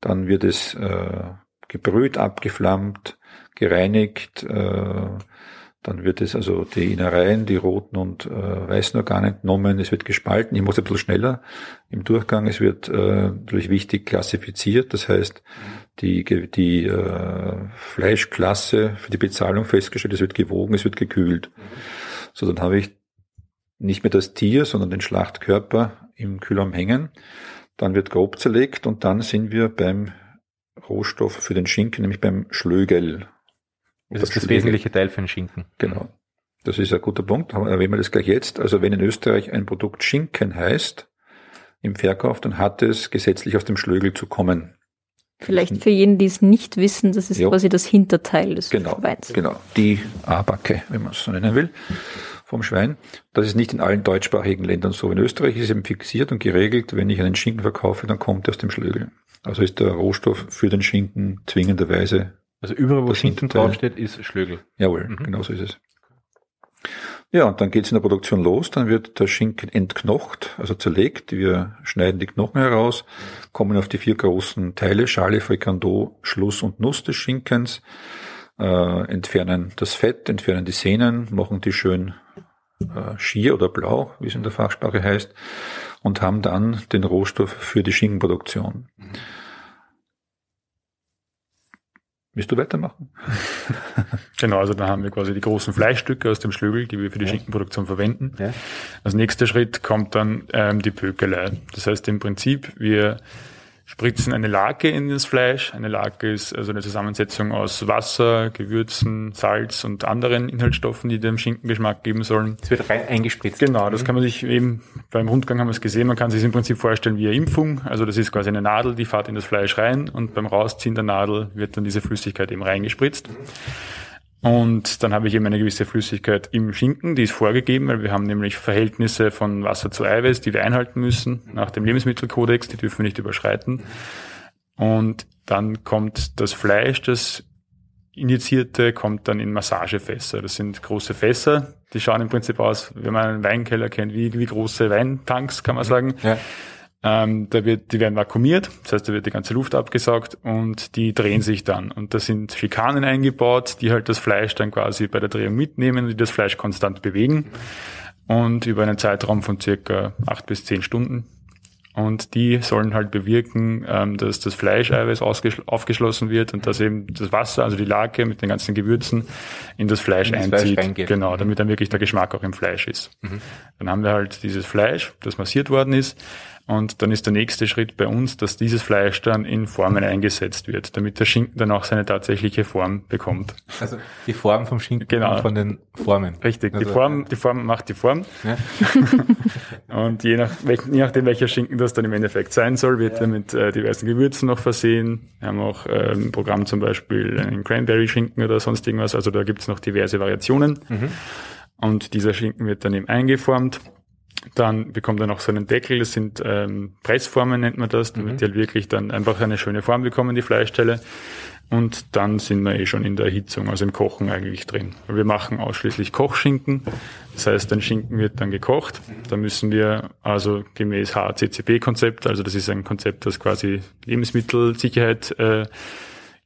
dann wird es äh, gebrüht, abgeflammt, gereinigt, äh, Dann wird es also die Innereien, die roten und äh, weißen Organe entnommen. Es wird gespalten. Ich muss ein bisschen schneller im Durchgang. Es wird äh, natürlich wichtig klassifiziert. Das heißt, die, die äh, Fleischklasse für die Bezahlung festgestellt. Es wird gewogen, es wird gekühlt. So, dann habe ich nicht mehr das Tier, sondern den Schlachtkörper im Kühlraum hängen. Dann wird grob zerlegt und dann sind wir beim Rohstoff für den Schinken, nämlich beim Schlögel. Das ist das wesentliche Teil für den Schinken. Genau. Das ist ein guter Punkt. Erwähnen wir das gleich jetzt. Also wenn in Österreich ein Produkt Schinken heißt, im Verkauf, dann hat es gesetzlich aus dem Schlögel zu kommen. Vielleicht für jeden, die es nicht wissen, das ist jo. quasi das Hinterteil des genau, Weins. Genau, die A-Backe, wenn man es so nennen will, vom Schwein. Das ist nicht in allen deutschsprachigen Ländern so. In Österreich ist es eben fixiert und geregelt, wenn ich einen Schinken verkaufe, dann kommt er aus dem Schlögel. Also ist der Rohstoff für den Schinken zwingenderweise also überall, wo Schinken draufsteht, ist Schlögel. Jawohl, mhm. genau so ist es. Ja, und dann geht's in der Produktion los. Dann wird der Schinken entknocht, also zerlegt. Wir schneiden die Knochen heraus, kommen auf die vier großen Teile, Schale, Frikando, Schluss und Nuss des Schinkens, äh, entfernen das Fett, entfernen die Sehnen, machen die schön äh, schier oder blau, wie es in der Fachsprache heißt, und haben dann den Rohstoff für die Schinkenproduktion. Mhm. Willst du weitermachen? genau, also da haben wir quasi die großen Fleischstücke aus dem Schlögel, die wir für die ja. Schinkenproduktion verwenden. Ja. Als nächster Schritt kommt dann ähm, die Pökelei. Das heißt im Prinzip, wir spritzen eine Lake in das Fleisch. Eine Lake ist also eine Zusammensetzung aus Wasser, Gewürzen, Salz und anderen Inhaltsstoffen, die dem Schinkengeschmack geben sollen. Es wird rein eingespritzt. Genau, das mhm. kann man sich eben beim Rundgang haben wir es gesehen, man kann sich im Prinzip vorstellen wie eine Impfung. Also das ist quasi eine Nadel, die fährt in das Fleisch rein und beim Rausziehen der Nadel wird dann diese Flüssigkeit eben reingespritzt. Mhm. Und dann habe ich eben eine gewisse Flüssigkeit im Schinken, die ist vorgegeben, weil wir haben nämlich Verhältnisse von Wasser zu Eiweiß, die wir einhalten müssen nach dem Lebensmittelkodex, die dürfen wir nicht überschreiten. Und dann kommt das Fleisch, das Injizierte, kommt dann in Massagefässer. Das sind große Fässer, die schauen im Prinzip aus, wenn man einen Weinkeller kennt, wie, wie große Weintanks, kann man sagen. Ja. Ähm, da wird, die werden vakuumiert, das heißt, da wird die ganze Luft abgesaugt und die drehen sich dann. Und da sind Schikanen eingebaut, die halt das Fleisch dann quasi bei der Drehung mitnehmen und die das Fleisch konstant bewegen. Und über einen Zeitraum von circa acht bis zehn Stunden. Und die sollen halt bewirken, ähm, dass das Fleischeiweiß aufgeschlossen wird und dass eben das Wasser, also die Lake mit den ganzen Gewürzen, in das Fleisch in das einzieht. Fleisch genau, damit dann wirklich der Geschmack auch im Fleisch ist. Mhm. Dann haben wir halt dieses Fleisch, das massiert worden ist. Und dann ist der nächste Schritt bei uns, dass dieses Fleisch dann in Formen eingesetzt wird, damit der Schinken dann auch seine tatsächliche Form bekommt. Also die Form vom Schinken genau. von den Formen. Richtig, also, die Form, die Form macht die Form. Ja. und je, nach, je nachdem, welcher Schinken das dann im Endeffekt sein soll, wird ja. er mit äh, diversen Gewürzen noch versehen. Wir haben auch äh, im Programm zum Beispiel einen Cranberry-Schinken oder sonst irgendwas. Also da gibt's noch diverse Variationen. Mhm. Und dieser Schinken wird dann eben eingeformt dann bekommt er noch so einen Deckel, das sind ähm, Pressformen, nennt man das, damit mhm. die halt wirklich dann einfach eine schöne Form bekommen, die Fleischteile. Und dann sind wir eh schon in der Erhitzung, also im Kochen eigentlich drin. Wir machen ausschließlich Kochschinken. Das heißt, ein Schinken wird dann gekocht. Da müssen wir also gemäß HACCP-Konzept, also das ist ein Konzept, das quasi Lebensmittelsicherheit äh,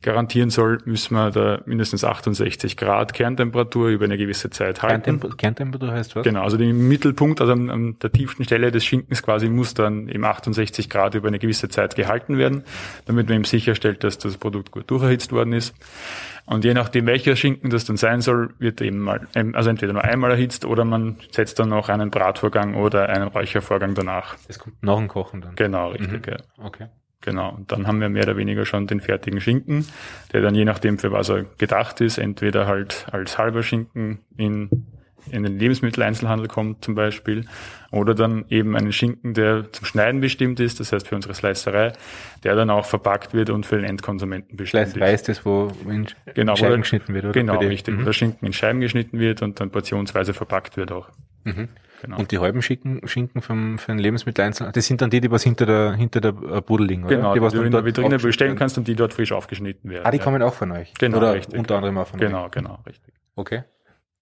garantieren soll, müssen wir da mindestens 68 Grad Kerntemperatur über eine gewisse Zeit halten. Kerntemper Kerntemperatur heißt was? Genau, also den Mittelpunkt, also an, an, der tiefsten Stelle des Schinkens quasi muss dann eben 68 Grad über eine gewisse Zeit gehalten werden, damit man eben sicherstellt, dass das Produkt gut durcherhitzt worden ist. Und je nachdem, welcher Schinken das dann sein soll, wird eben mal, also entweder nur einmal erhitzt oder man setzt dann noch einen Bratvorgang oder einen Räuchervorgang danach. Das kommt nach dem Kochen dann? Genau, richtig, mhm. ja. Okay. Genau. Und dann haben wir mehr oder weniger schon den fertigen Schinken, der dann je nachdem, für was er gedacht ist, entweder halt als halber Schinken in, in den Lebensmitteleinzelhandel kommt zum Beispiel, oder dann eben einen Schinken, der zum Schneiden bestimmt ist, das heißt für unsere Slicerei, der dann auch verpackt wird und für den Endkonsumenten bestimmt Slicerei ist. das, wo in genau, Scheiben wo geschnitten wird, oder? Genau, richtig. Mhm. Wo der Schinken in Scheiben geschnitten wird und dann portionsweise verpackt wird auch. Mhm. Genau. Und die halben Schinken, Schinken vom, für ein Lebensmitteleinzelhandel, das sind dann die, die was hinter der, hinter der äh, Pudel liegen, oder? Genau, die, was die du in der Vitrine bestellen kannst und die dort frisch aufgeschnitten werden. Ah, die ja. kommen auch von euch? Genau, oder richtig. unter anderem auch von genau, euch? Genau, genau, richtig. Okay.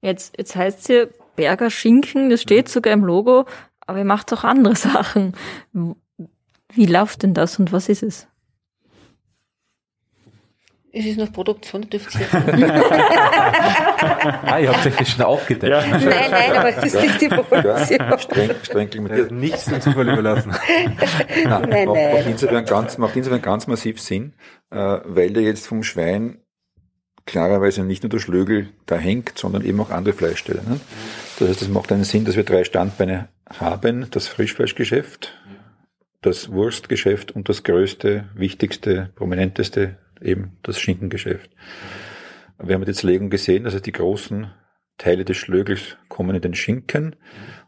Jetzt, jetzt heißt es hier Berger Schinken, das steht sogar im Logo, aber ihr macht auch andere Sachen. Wie läuft denn das und was ist es? Es ist noch Produktion, dürft ihr. ah, ihr habt euch das schon aufgedeckt. Ja. Nein, nein, aber das ist nicht die Evolution. Ja, streng, streng limitiert. Nichts dem Zufall überlassen. nein, nein, macht, nein. Macht, insofern ganz, macht insofern ganz massiv Sinn, äh, weil der jetzt vom Schwein klarerweise nicht nur der Schlögel da hängt, sondern eben auch andere Fleischstelle. Ne? Das heißt, es macht einen Sinn, dass wir drei Standbeine haben, das Frischfleischgeschäft, das Wurstgeschäft und das größte, wichtigste, prominenteste eben das Schinkengeschäft. Wir haben jetzt Legung gesehen, also die großen Teile des Schlögels kommen in den Schinken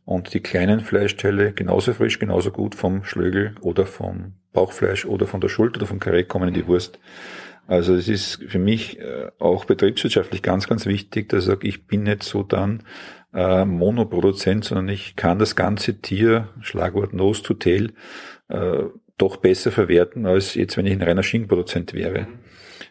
und die kleinen Fleischteile genauso frisch, genauso gut vom Schlögel oder vom Bauchfleisch oder von der Schulter oder vom Karree kommen in die Wurst. Also es ist für mich äh, auch betriebswirtschaftlich ganz, ganz wichtig, dass ich sage, ich bin nicht so dann äh, Monoproduzent, sondern ich kann das ganze Tier, Schlagwort Nose to Tail, äh, doch besser verwerten, als jetzt, wenn ich ein reiner Schinkenproduzent wäre.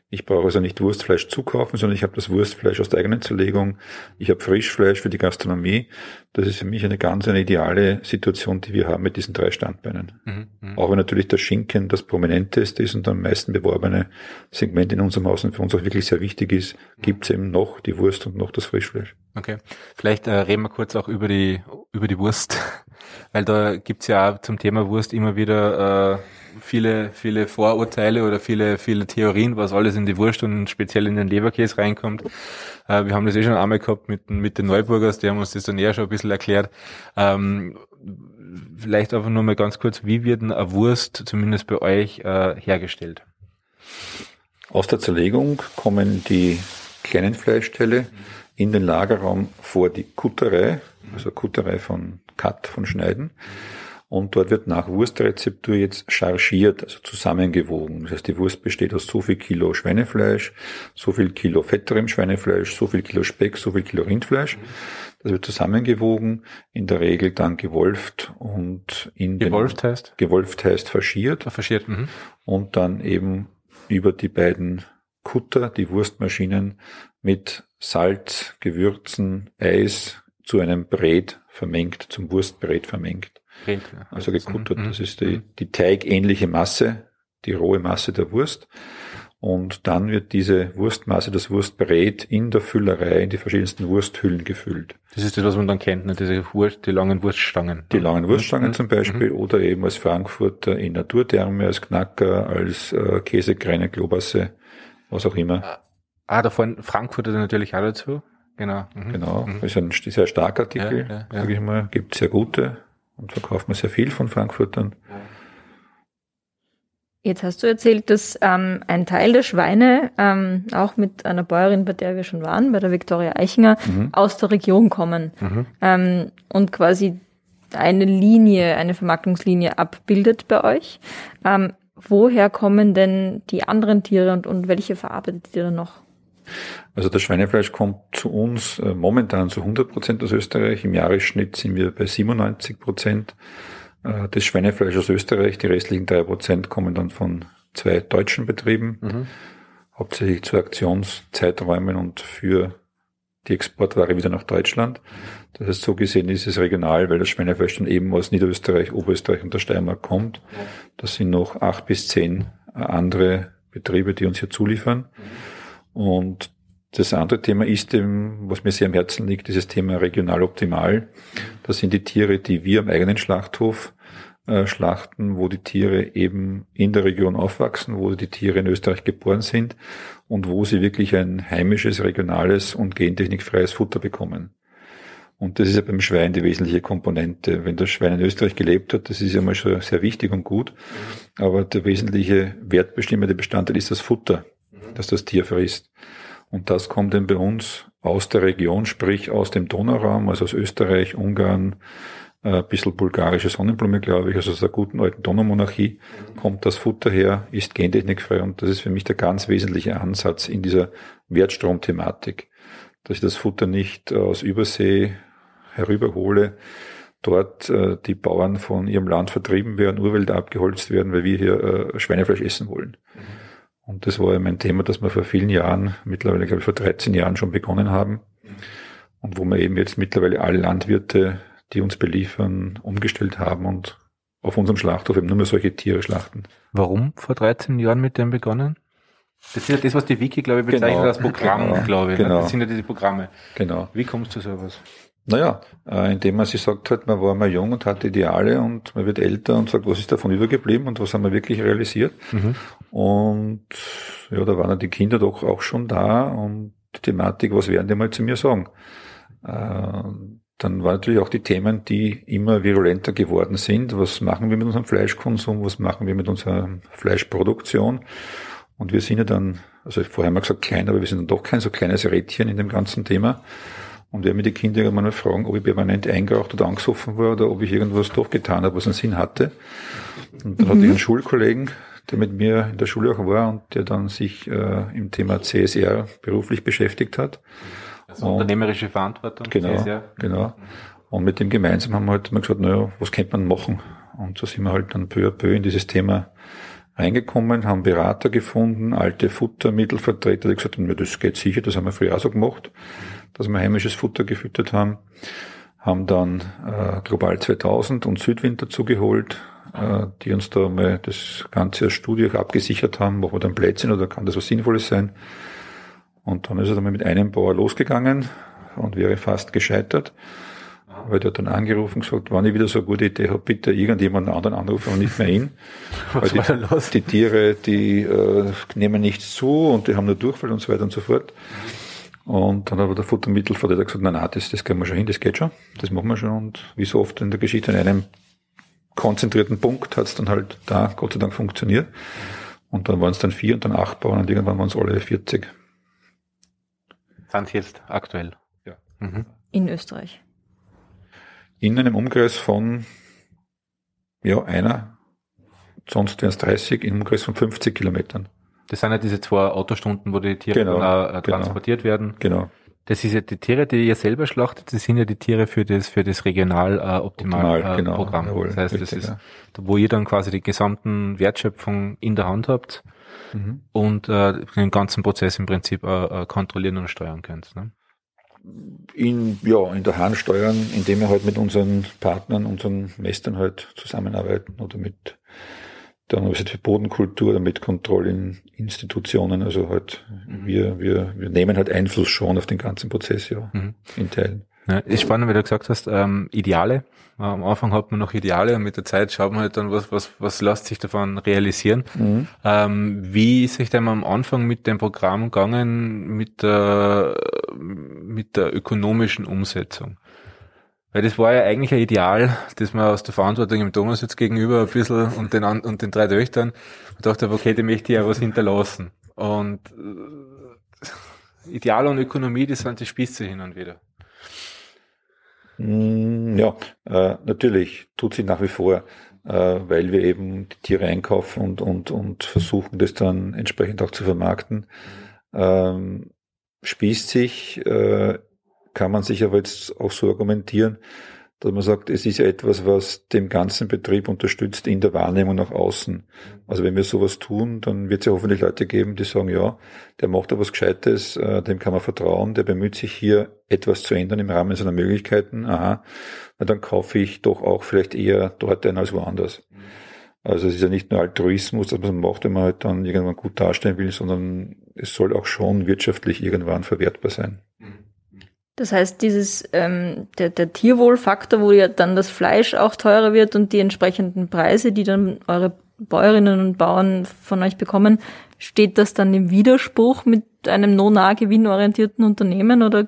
Ich brauche also nicht Wurstfleisch zukaufen, sondern ich habe das Wurstfleisch aus der eigenen Zerlegung. Ich habe Frischfleisch für die Gastronomie. Das ist für mich eine ganz eine ideale Situation, die wir haben mit diesen drei Standbeinen. Mhm, mh. Auch wenn natürlich der Schinken das prominenteste ist und am meisten beworbene Segment in unserem Haus und für uns auch wirklich sehr wichtig ist, gibt es eben noch die Wurst und noch das Frischfleisch. Okay. Vielleicht äh, reden wir kurz auch über die über die Wurst, weil da gibt's ja auch zum Thema Wurst immer wieder äh, viele, viele Vorurteile oder viele, viele Theorien, was alles in die Wurst und speziell in den Leberkäse reinkommt. Äh, wir haben das eh schon einmal gehabt mit, mit den Neuburgers, die haben uns das dann eher schon ein bisschen erklärt. Ähm, vielleicht einfach nur mal ganz kurz, wie wird eine Wurst zumindest bei euch äh, hergestellt? Aus der Zerlegung kommen die kleinen Fleischteile in den Lagerraum vor die Kutterei, also Kutterei von Cut, von Schneiden. Und dort wird nach Wurstrezeptur jetzt chargiert, also zusammengewogen. Das heißt, die Wurst besteht aus so viel Kilo Schweinefleisch, so viel Kilo fetterem Schweinefleisch, so viel Kilo Speck, so viel Kilo Rindfleisch. Das wird zusammengewogen, in der Regel dann gewolft und in gewolft den, heißt? Gewolft heißt faschiert. Ah, faschiert. Mhm. Und dann eben über die beiden Kutter, die Wurstmaschinen, mit Salz, Gewürzen, Eis zu einem Brät vermengt, zum Wurstbrät vermengt. Rind, Also gekuttert. Das ist die, die teigähnliche Masse, die rohe Masse der Wurst. Und dann wird diese Wurstmasse, das Wurstbrät in der Füllerei in die verschiedensten Wursthüllen gefüllt. Das ist das, was man dann kennt, ne? diese Wurst, die langen Wurststangen. Die langen Wurststangen mhm. zum Beispiel mhm. oder eben als Frankfurter in Naturtherme, als Knacker, als äh, Käsekreine, Klobasse, was auch immer. Ah, da vorne Frankfurter natürlich auch dazu. Genau. Mhm. Genau. Mhm. Das ist ein sehr starker Artikel, ja, ja, ja. sage ich mal. Gibt sehr gute und verkauft man sehr viel von Frankfurtern. Jetzt hast du erzählt, dass ähm, ein Teil der Schweine, ähm, auch mit einer Bäuerin, bei der wir schon waren, bei der Viktoria Eichinger, mhm. aus der Region kommen mhm. ähm, und quasi eine Linie, eine Vermarktungslinie abbildet bei euch. Ähm, woher kommen denn die anderen Tiere und, und welche verarbeitet ihr dann noch? Also das Schweinefleisch kommt zu uns äh, momentan zu 100 Prozent aus Österreich. Im Jahresschnitt sind wir bei 97 Prozent äh, des Schweinefleisch aus Österreich. Die restlichen drei Prozent kommen dann von zwei deutschen Betrieben, mhm. hauptsächlich zu Aktionszeiträumen und für die Exportware wieder nach Deutschland. Das heißt, so gesehen ist es regional, weil das Schweinefleisch dann eben aus Niederösterreich, Oberösterreich und der Steiermark kommt. Das sind noch acht bis zehn äh, andere Betriebe, die uns hier zuliefern. Und das andere Thema ist eben, was mir sehr am Herzen liegt, dieses Thema regional optimal. Das sind die Tiere, die wir am eigenen Schlachthof äh, schlachten, wo die Tiere eben in der Region aufwachsen, wo die Tiere in Österreich geboren sind und wo sie wirklich ein heimisches, regionales und gentechnikfreies Futter bekommen. Und das ist ja beim Schwein die wesentliche Komponente. Wenn das Schwein in Österreich gelebt hat, das ist ja mal schon sehr wichtig und gut. Aber der wesentliche wertbestimmende Bestandteil ist das Futter dass das Tier frisst. Und das kommt dann bei uns aus der Region, sprich aus dem Donauraum, also aus Österreich, Ungarn, äh, ein bisschen bulgarische Sonnenblume, glaube ich, also aus der guten alten Donaumonarchie kommt das Futter her, ist gentechnikfrei und das ist für mich der ganz wesentliche Ansatz in dieser Wertstromthematik, dass ich das Futter nicht aus Übersee herüberhole, dort äh, die Bauern von ihrem Land vertrieben werden, Urwälder abgeholzt werden, weil wir hier äh, Schweinefleisch essen wollen. Mhm. Und das war ja mein Thema, das wir vor vielen Jahren, mittlerweile glaube ich vor 13 Jahren schon begonnen haben. Und wo wir eben jetzt mittlerweile alle Landwirte, die uns beliefern, umgestellt haben und auf unserem Schlachthof eben nur mehr solche Tiere schlachten. Warum vor 13 Jahren mit dem begonnen? Das ist ja das, was die Wiki, glaube ich, bezeichnet Genau. als Programm, Genau. glaube ich. ne? Genau. Das sind ja diese Programme. Genau. Wie kommst du zu sowas? Naja, äh, indem man sich sagt, halt, man war mal jung und hatte Ideale und man wird älter und sagt, was ist davon übergeblieben und was haben wir wirklich realisiert. Und ja, da waren dann die Kinder doch auch schon da und die Thematik, was werden die mal zu mir sagen? Äh, dann waren natürlich auch die Themen, die immer virulenter geworden sind. Was machen wir mit unserem Fleischkonsum? Was machen wir mit unserer Fleischproduktion? Und wir sind ja dann, also vorher haben wir gesagt klein, aber wir sind dann doch kein so kleines Rädchen in dem ganzen Thema. Und wenn mir die Kinder irgendwann mal fragen, ob ich permanent eingeraucht oder angesoffen war oder ob ich irgendwas doch getan habe, was einen Sinn hatte. Und dann hatte ich einen Schulkollegen, der mit mir in der Schule auch war und der dann sich äh, im Thema CSR beruflich beschäftigt hat. Also Und- unternehmerische Verantwortung. Genau, CSR. genau. Und mit dem gemeinsam haben wir halt mal gesagt, naja, was könnte man machen? Und so sind wir halt dann peu à peu in dieses Thema reingekommen, haben Berater gefunden, alte Futtermittelvertreter, die gesagt haben, ja, das geht sicher, das haben wir früher auch so gemacht, dass wir heimisches Futter gefüttert haben. Haben dann äh, Global 2000 und Südwind dazu geholt, äh, die uns da mal das Ganze auch abgesichert haben, machen wir dann Plätzchen oder kann das was Sinnvolles sein? Und dann ist er dann mal mit einem Bauer losgegangen und wäre fast gescheitert. Weil der hat dann angerufen und gesagt, wenn ich wieder so eine gute Idee habe, bitte irgendjemanden anderen anrufen und nicht mehr ihn. Weil Was die, war da los? die Tiere, die äh, nehmen nichts zu und die haben nur Durchfall und so weiter und so fort. Und dann hat aber der Futtermittelvertreter gesagt, nein, nein, das, das kriegen wir schon hin, das geht schon, das machen wir schon. Und wie so oft in der Geschichte, an einem konzentrierten Punkt hat es dann halt da Gott sei Dank funktioniert. Und dann waren es dann vier und dann acht Bauern und irgendwann waren es alle 40. Sind jetzt aktuell? Ja. Mhm. In Österreich. in einem Umkreis von ja, einer, sonst wären es 30, in einem Umkreis von 50 Kilometern. Das sind ja diese zwei Autostunden, wo die Tiere Genau, dann auch, äh, genau. transportiert werden. Genau. Das ist ja die Tiere, die ihr selber schlachtet, das sind ja die Tiere für das, für das regional äh, optimal, Optimal, äh, genau, Programm. jawohl, das heißt, das richtig, ist, ja. wo ihr dann quasi die gesamten Wertschöpfung in der Hand habt Mhm. und äh, den ganzen Prozess im Prinzip äh, äh, kontrollieren und steuern könnt. Ne? In, ja, in der Hand steuern, indem wir halt mit unseren Partnern, unseren Messern halt zusammenarbeiten oder mit der Universität für Bodenkultur oder mit Kontrollinstitutionen. Also halt, wir, wir, wir nehmen halt Einfluss schon auf den ganzen Prozess, ja, Mhm. in Teilen. Ja, ist spannend, wie du gesagt hast, ähm, Ideale. Äh, Am Anfang hat man noch Ideale und mit der Zeit schaut man halt dann, was, was, was lässt sich davon realisieren. Mhm. Ähm, wie ist euch denn am Anfang mit dem Programm gegangen, mit der, mit der ökonomischen Umsetzung? Weil das war ja eigentlich ein Ideal, das man aus der Verantwortung im Thomas jetzt gegenüber ein bisschen und den, und den drei Töchtern gedacht habe, okay, die möchte ich ja was hinterlassen. Und äh, Ideal und Ökonomie, das sind die Spieße hin und wieder. Mm, Ja, äh, natürlich tut sie nach wie vor, äh, weil wir eben die Tiere einkaufen und, und, und versuchen, das dann entsprechend auch zu vermarkten. Ähm, spießt sich, äh, kann man sich aber jetzt auch so argumentieren, dass man sagt, es ist ja etwas, was dem ganzen Betrieb unterstützt in der Wahrnehmung nach außen. Also wenn wir sowas tun, dann wird es ja hoffentlich Leute geben, die sagen, ja, der macht da was Gescheites, äh, dem kann man vertrauen, der bemüht sich hier etwas zu ändern im Rahmen seiner Möglichkeiten. Aha, na, dann kaufe ich doch auch vielleicht eher dort ein als woanders. Also es ist ja nicht nur Altruismus, dass man macht, wenn man halt dann irgendwann gut darstellen will, sondern es soll auch schon wirtschaftlich irgendwann verwertbar sein. Das heißt, dieses ähm, der, der Tierwohlfaktor, wo ja dann das Fleisch auch teurer wird und die entsprechenden Preise, die dann eure Bäuerinnen und Bauern von euch bekommen, steht das dann im Widerspruch mit einem no nah gewinnorientierten Unternehmen oder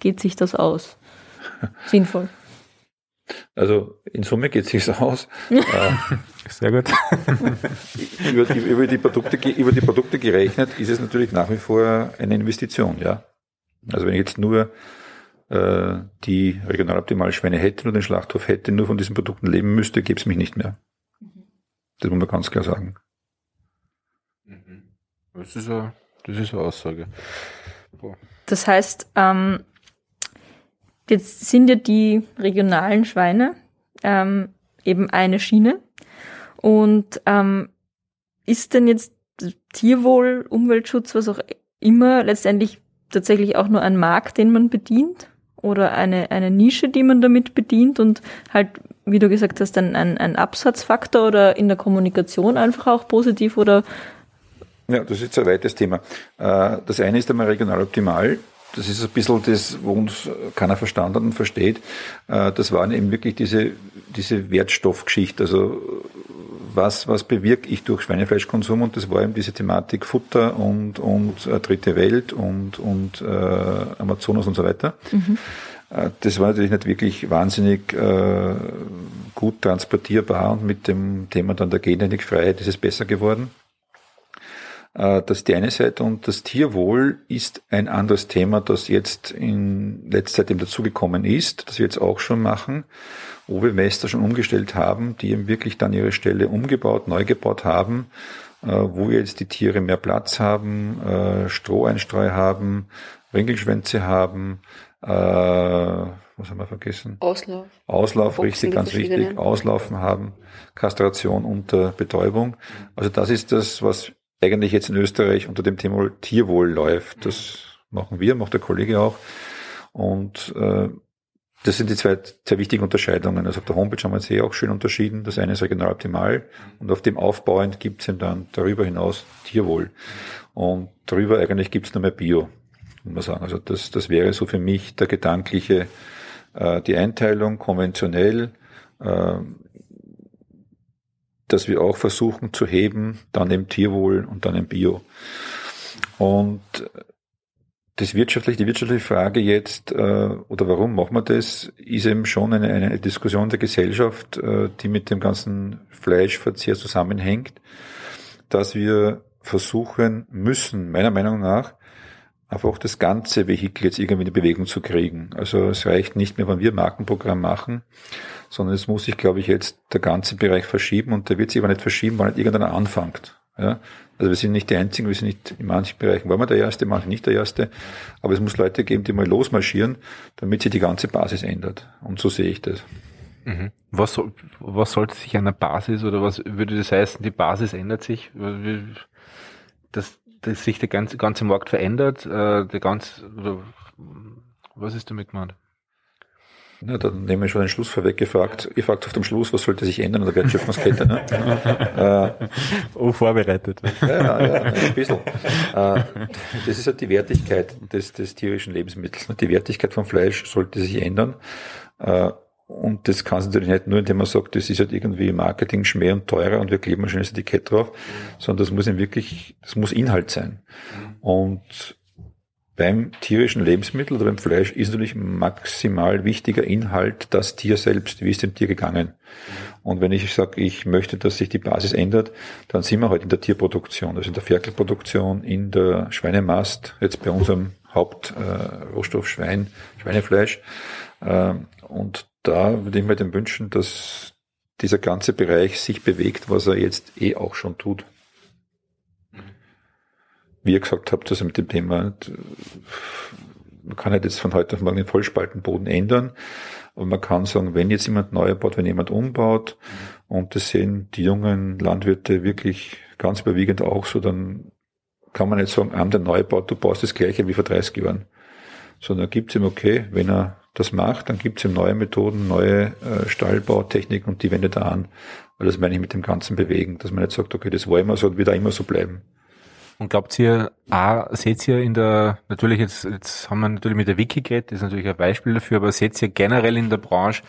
geht sich das aus? Sinnvoll. Also in Summe geht es sich aus. äh, Sehr gut. über, über, die Produkte, über die Produkte gerechnet ist es natürlich nach wie vor eine Investition, ja. Also wenn ich jetzt nur äh, die regionaloptimalen Schweine hätte und den Schlachthof hätte, nur von diesen Produkten leben müsste, gäbe es mich nicht mehr. Das muss man ganz klar sagen. Das ist eine, das ist eine Aussage. Das heißt, ähm, jetzt sind ja die regionalen Schweine ähm, eben eine Schiene. Und ähm, ist denn jetzt Tierwohl, Umweltschutz, was auch immer, letztendlich tatsächlich auch nur ein Markt, den man bedient? Oder eine, eine Nische, die man damit bedient und halt, wie du gesagt hast, ein, ein, ein Absatzfaktor oder in der Kommunikation einfach auch positiv oder Ja, das ist ein weites Thema. Äh, das eine ist einmal regional optimal. Das ist ein bisschen das, wo uns keiner verstanden und versteht. Äh, das waren eben wirklich diese, diese Wertstoffgeschichte. Also was, was bewirke ich durch Schweinefleischkonsum? Und das war eben diese Thematik Futter und, und äh, Dritte Welt und, und äh, Amazonas und so weiter. Mhm. Äh, das war natürlich nicht wirklich wahnsinnig äh, gut transportierbar und mit dem Thema dann der Gentechnikfreiheit ist es besser geworden. Äh, das ist die eine Seite und das Tierwohl ist ein anderes Thema, das jetzt in letzter Zeit eben dazugekommen ist, das wir jetzt auch schon machen, wo wir Mester schon umgestellt haben, die eben wirklich dann ihre Stelle umgebaut, neu gebaut haben, äh, wo jetzt die Tiere mehr Platz haben, Stroheinstreu haben, Ringelschwänze haben, äh, was haben wir vergessen? Auslauf. Auslauf, Boxen richtig, ganz wichtig. Auslaufen haben, Kastration unter Betäubung. Also das ist das, was eigentlich jetzt in Österreich unter dem Thema Tierwohl läuft. Das machen wir, macht der Kollege auch. Und äh, das sind die zwei sehr wichtigen Unterscheidungen. Also auf der Homepage haben wir jetzt eh auch schön unterschieden. Das eine ist regional optimal und auf dem aufbauend gibt es dann darüber hinaus Tierwohl. Und darüber eigentlich gibt es nur mehr Bio muss man sagen. Also das, das wäre so für mich der gedankliche, äh, die Einteilung konventionell, äh, dass wir auch versuchen zu heben, dann im Tierwohl und dann im Bio. Und das wirtschaftliche, die wirtschaftliche Frage jetzt, äh, oder warum machen wir das, ist eben schon eine, eine Diskussion der Gesellschaft, äh, die mit dem ganzen Fleischverzehr zusammenhängt, dass wir versuchen müssen, meiner Meinung nach, einfach das ganze Vehikel jetzt irgendwie in Bewegung zu kriegen. Also es reicht nicht mehr, wenn wir Markenprogramm machen, sondern es muss sich, glaube ich, jetzt der ganze Bereich verschieben und der wird sich aber nicht verschieben, weil nicht irgendeiner anfängt. Ja? Also wir sind nicht die Einzigen, wir sind nicht in manchen Bereichen waren wir der Erste, manche nicht der Erste, aber es muss Leute geben, die mal losmarschieren, damit sich die ganze Basis ändert. Und so sehe ich das. Mhm. Was, soll, was sollte sich an der Basis oder was würde das heißen, die Basis ändert sich? Das, dass sich der ganze, ganze Markt verändert, äh, der ganz, oder, was ist damit gemeint? Na, dann nehmen wir schon den Schluss vorweg gefragt. Ihr fragt auf dem Schluss, was sollte sich ändern an der Wertschöpfungskette? Ne? äh, oh, vorbereitet. Ja, ja, ein bisschen. Äh, das ist halt die Wertigkeit des, des tierischen Lebensmittels. Die Wertigkeit vom Fleisch sollte sich ändern. Äh, und das kann es natürlich nicht nur, indem man sagt, das ist halt irgendwie Marketing schmäh und teurer und wir kleben ein schönes Etikett drauf, sondern das muss eben wirklich, das muss Inhalt sein. Und beim tierischen Lebensmittel oder beim Fleisch ist natürlich maximal wichtiger Inhalt das Tier selbst. Wie ist dem Tier gegangen? Und wenn ich sage, ich möchte, dass sich die Basis ändert, dann sind wir halt in der Tierproduktion, also in der Ferkelproduktion, in der Schweinemast, jetzt bei unserem Hauptrohstoff äh, Schwein, Schweinefleisch. Äh, und da würde ich mir dem wünschen, dass dieser ganze Bereich sich bewegt, was er jetzt eh auch schon tut. Wie ihr gesagt habt, also mit dem Thema, man kann halt jetzt von heute auf morgen den Vollspaltenboden ändern. Und man kann sagen, wenn jetzt jemand neu baut, wenn jemand umbaut, und das sehen die jungen Landwirte wirklich ganz überwiegend auch so, dann kann man nicht sagen, an der Neubau, du baust das gleiche wie vor 30 Jahren. Sondern gibt es ihm, okay, wenn er das macht, dann gibt es eben neue Methoden, neue äh, Stallbautechniken und die wendet er an. Weil das meine ich mit dem ganzen Bewegen, dass man nicht sagt, okay, das war immer so und wird auch immer so bleiben. Und glaubt ihr, A, seht ihr in der, natürlich jetzt, jetzt haben wir natürlich mit der Wiki geredet, ist natürlich ein Beispiel dafür, aber seht ihr generell in der Branche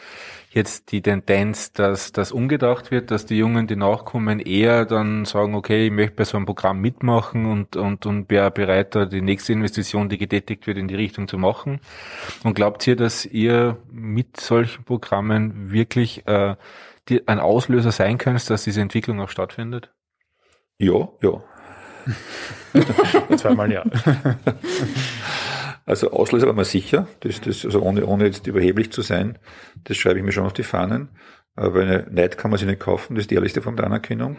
jetzt die Tendenz, dass das umgedacht wird, dass die Jungen, die nachkommen, eher dann sagen, okay, ich möchte bei so einem Programm mitmachen und, und, und wäre bereit, da die nächste Investition, die getätigt wird, in die Richtung zu machen. Und glaubt ihr, dass ihr mit solchen Programmen wirklich äh, die, ein Auslöser sein könnt, dass diese Entwicklung auch stattfindet? Ja, ja. Zweimal ja. Also Auslöser war man sicher, das, das, also ohne, ohne jetzt überheblich zu sein, das schreibe ich mir schon auf die Fahnen. Weil eine Neid kann man sich nicht kaufen, das ist die ehrlichste Form der Anerkennung.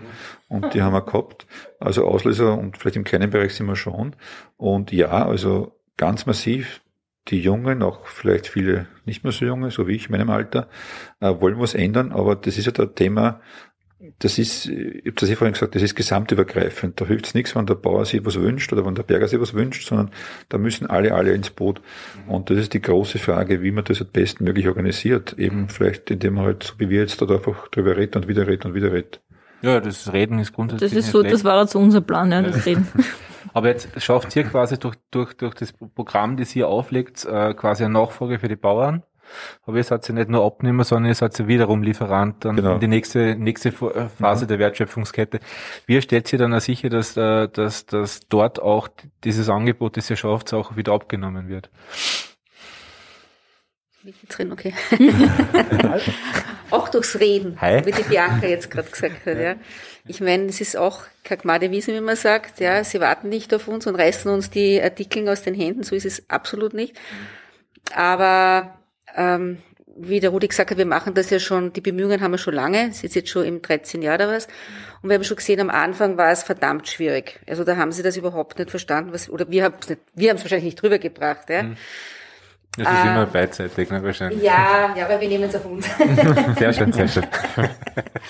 Und die haben wir gehabt. Also Auslöser und vielleicht im kleinen Bereich sind wir schon. Und ja, also ganz massiv, die Jungen, auch vielleicht viele nicht mehr so junge, so wie ich in meinem Alter, äh, wollen was ändern. Aber das ist ja das Thema, das ist, ich habe das ja vorhin gesagt, das ist gesamtübergreifend. Da hilft es nichts, wenn der Bauer sich was wünscht oder wenn der Berger sich was wünscht, sondern da müssen alle, alle ins Boot. Und das ist die große Frage, wie man das halt bestmöglich organisiert. Eben vielleicht, indem man halt, so wie wir jetzt da einfach drüber redet und wieder redet und wieder redet. Ja, das Reden ist grundsätzlich. Das ist so, das war jetzt unser Plan, ja, das Reden. Aber jetzt schafft ihr quasi durch, durch, durch das Programm, das ihr auflegt, äh, quasi eine Nachfolge für die Bauern. Aber ihr seid ja nicht nur Abnehmer, sondern ihr seid ja wiederum Lieferant dann genau. in die nächste, nächste Phase mhm. der Wertschöpfungskette. Wie stellt ihr dann auch sicher, dass, äh, dass, dass dort auch dieses Angebot, das ihr schafft, auch wieder abgenommen wird? Nicht drin, okay. auch durchs Reden, Hi. wie die Bianca jetzt gerade gesagt hat, ja. Ich meine, es ist auch keine Wiese, wie man sagt, ja. Sie warten nicht auf uns und reißen uns die Artikel aus den Händen, so ist es absolut nicht. Aber ähm, wie der Rudi gesagt hat, wir machen das ja schon, die Bemühungen haben wir schon lange, es ist jetzt schon im 13 Jahr oder was. Und wir haben schon gesehen, am Anfang war es verdammt schwierig. Also da haben sie das überhaupt nicht verstanden, was, oder wir haben es wir haben es wahrscheinlich nicht drüber gebracht, ja. Mhm. Das ist äh, immer beidseitig, ne, wahrscheinlich. Ja, ja, aber wir nehmen es auf uns. sehr schön, sehr schön.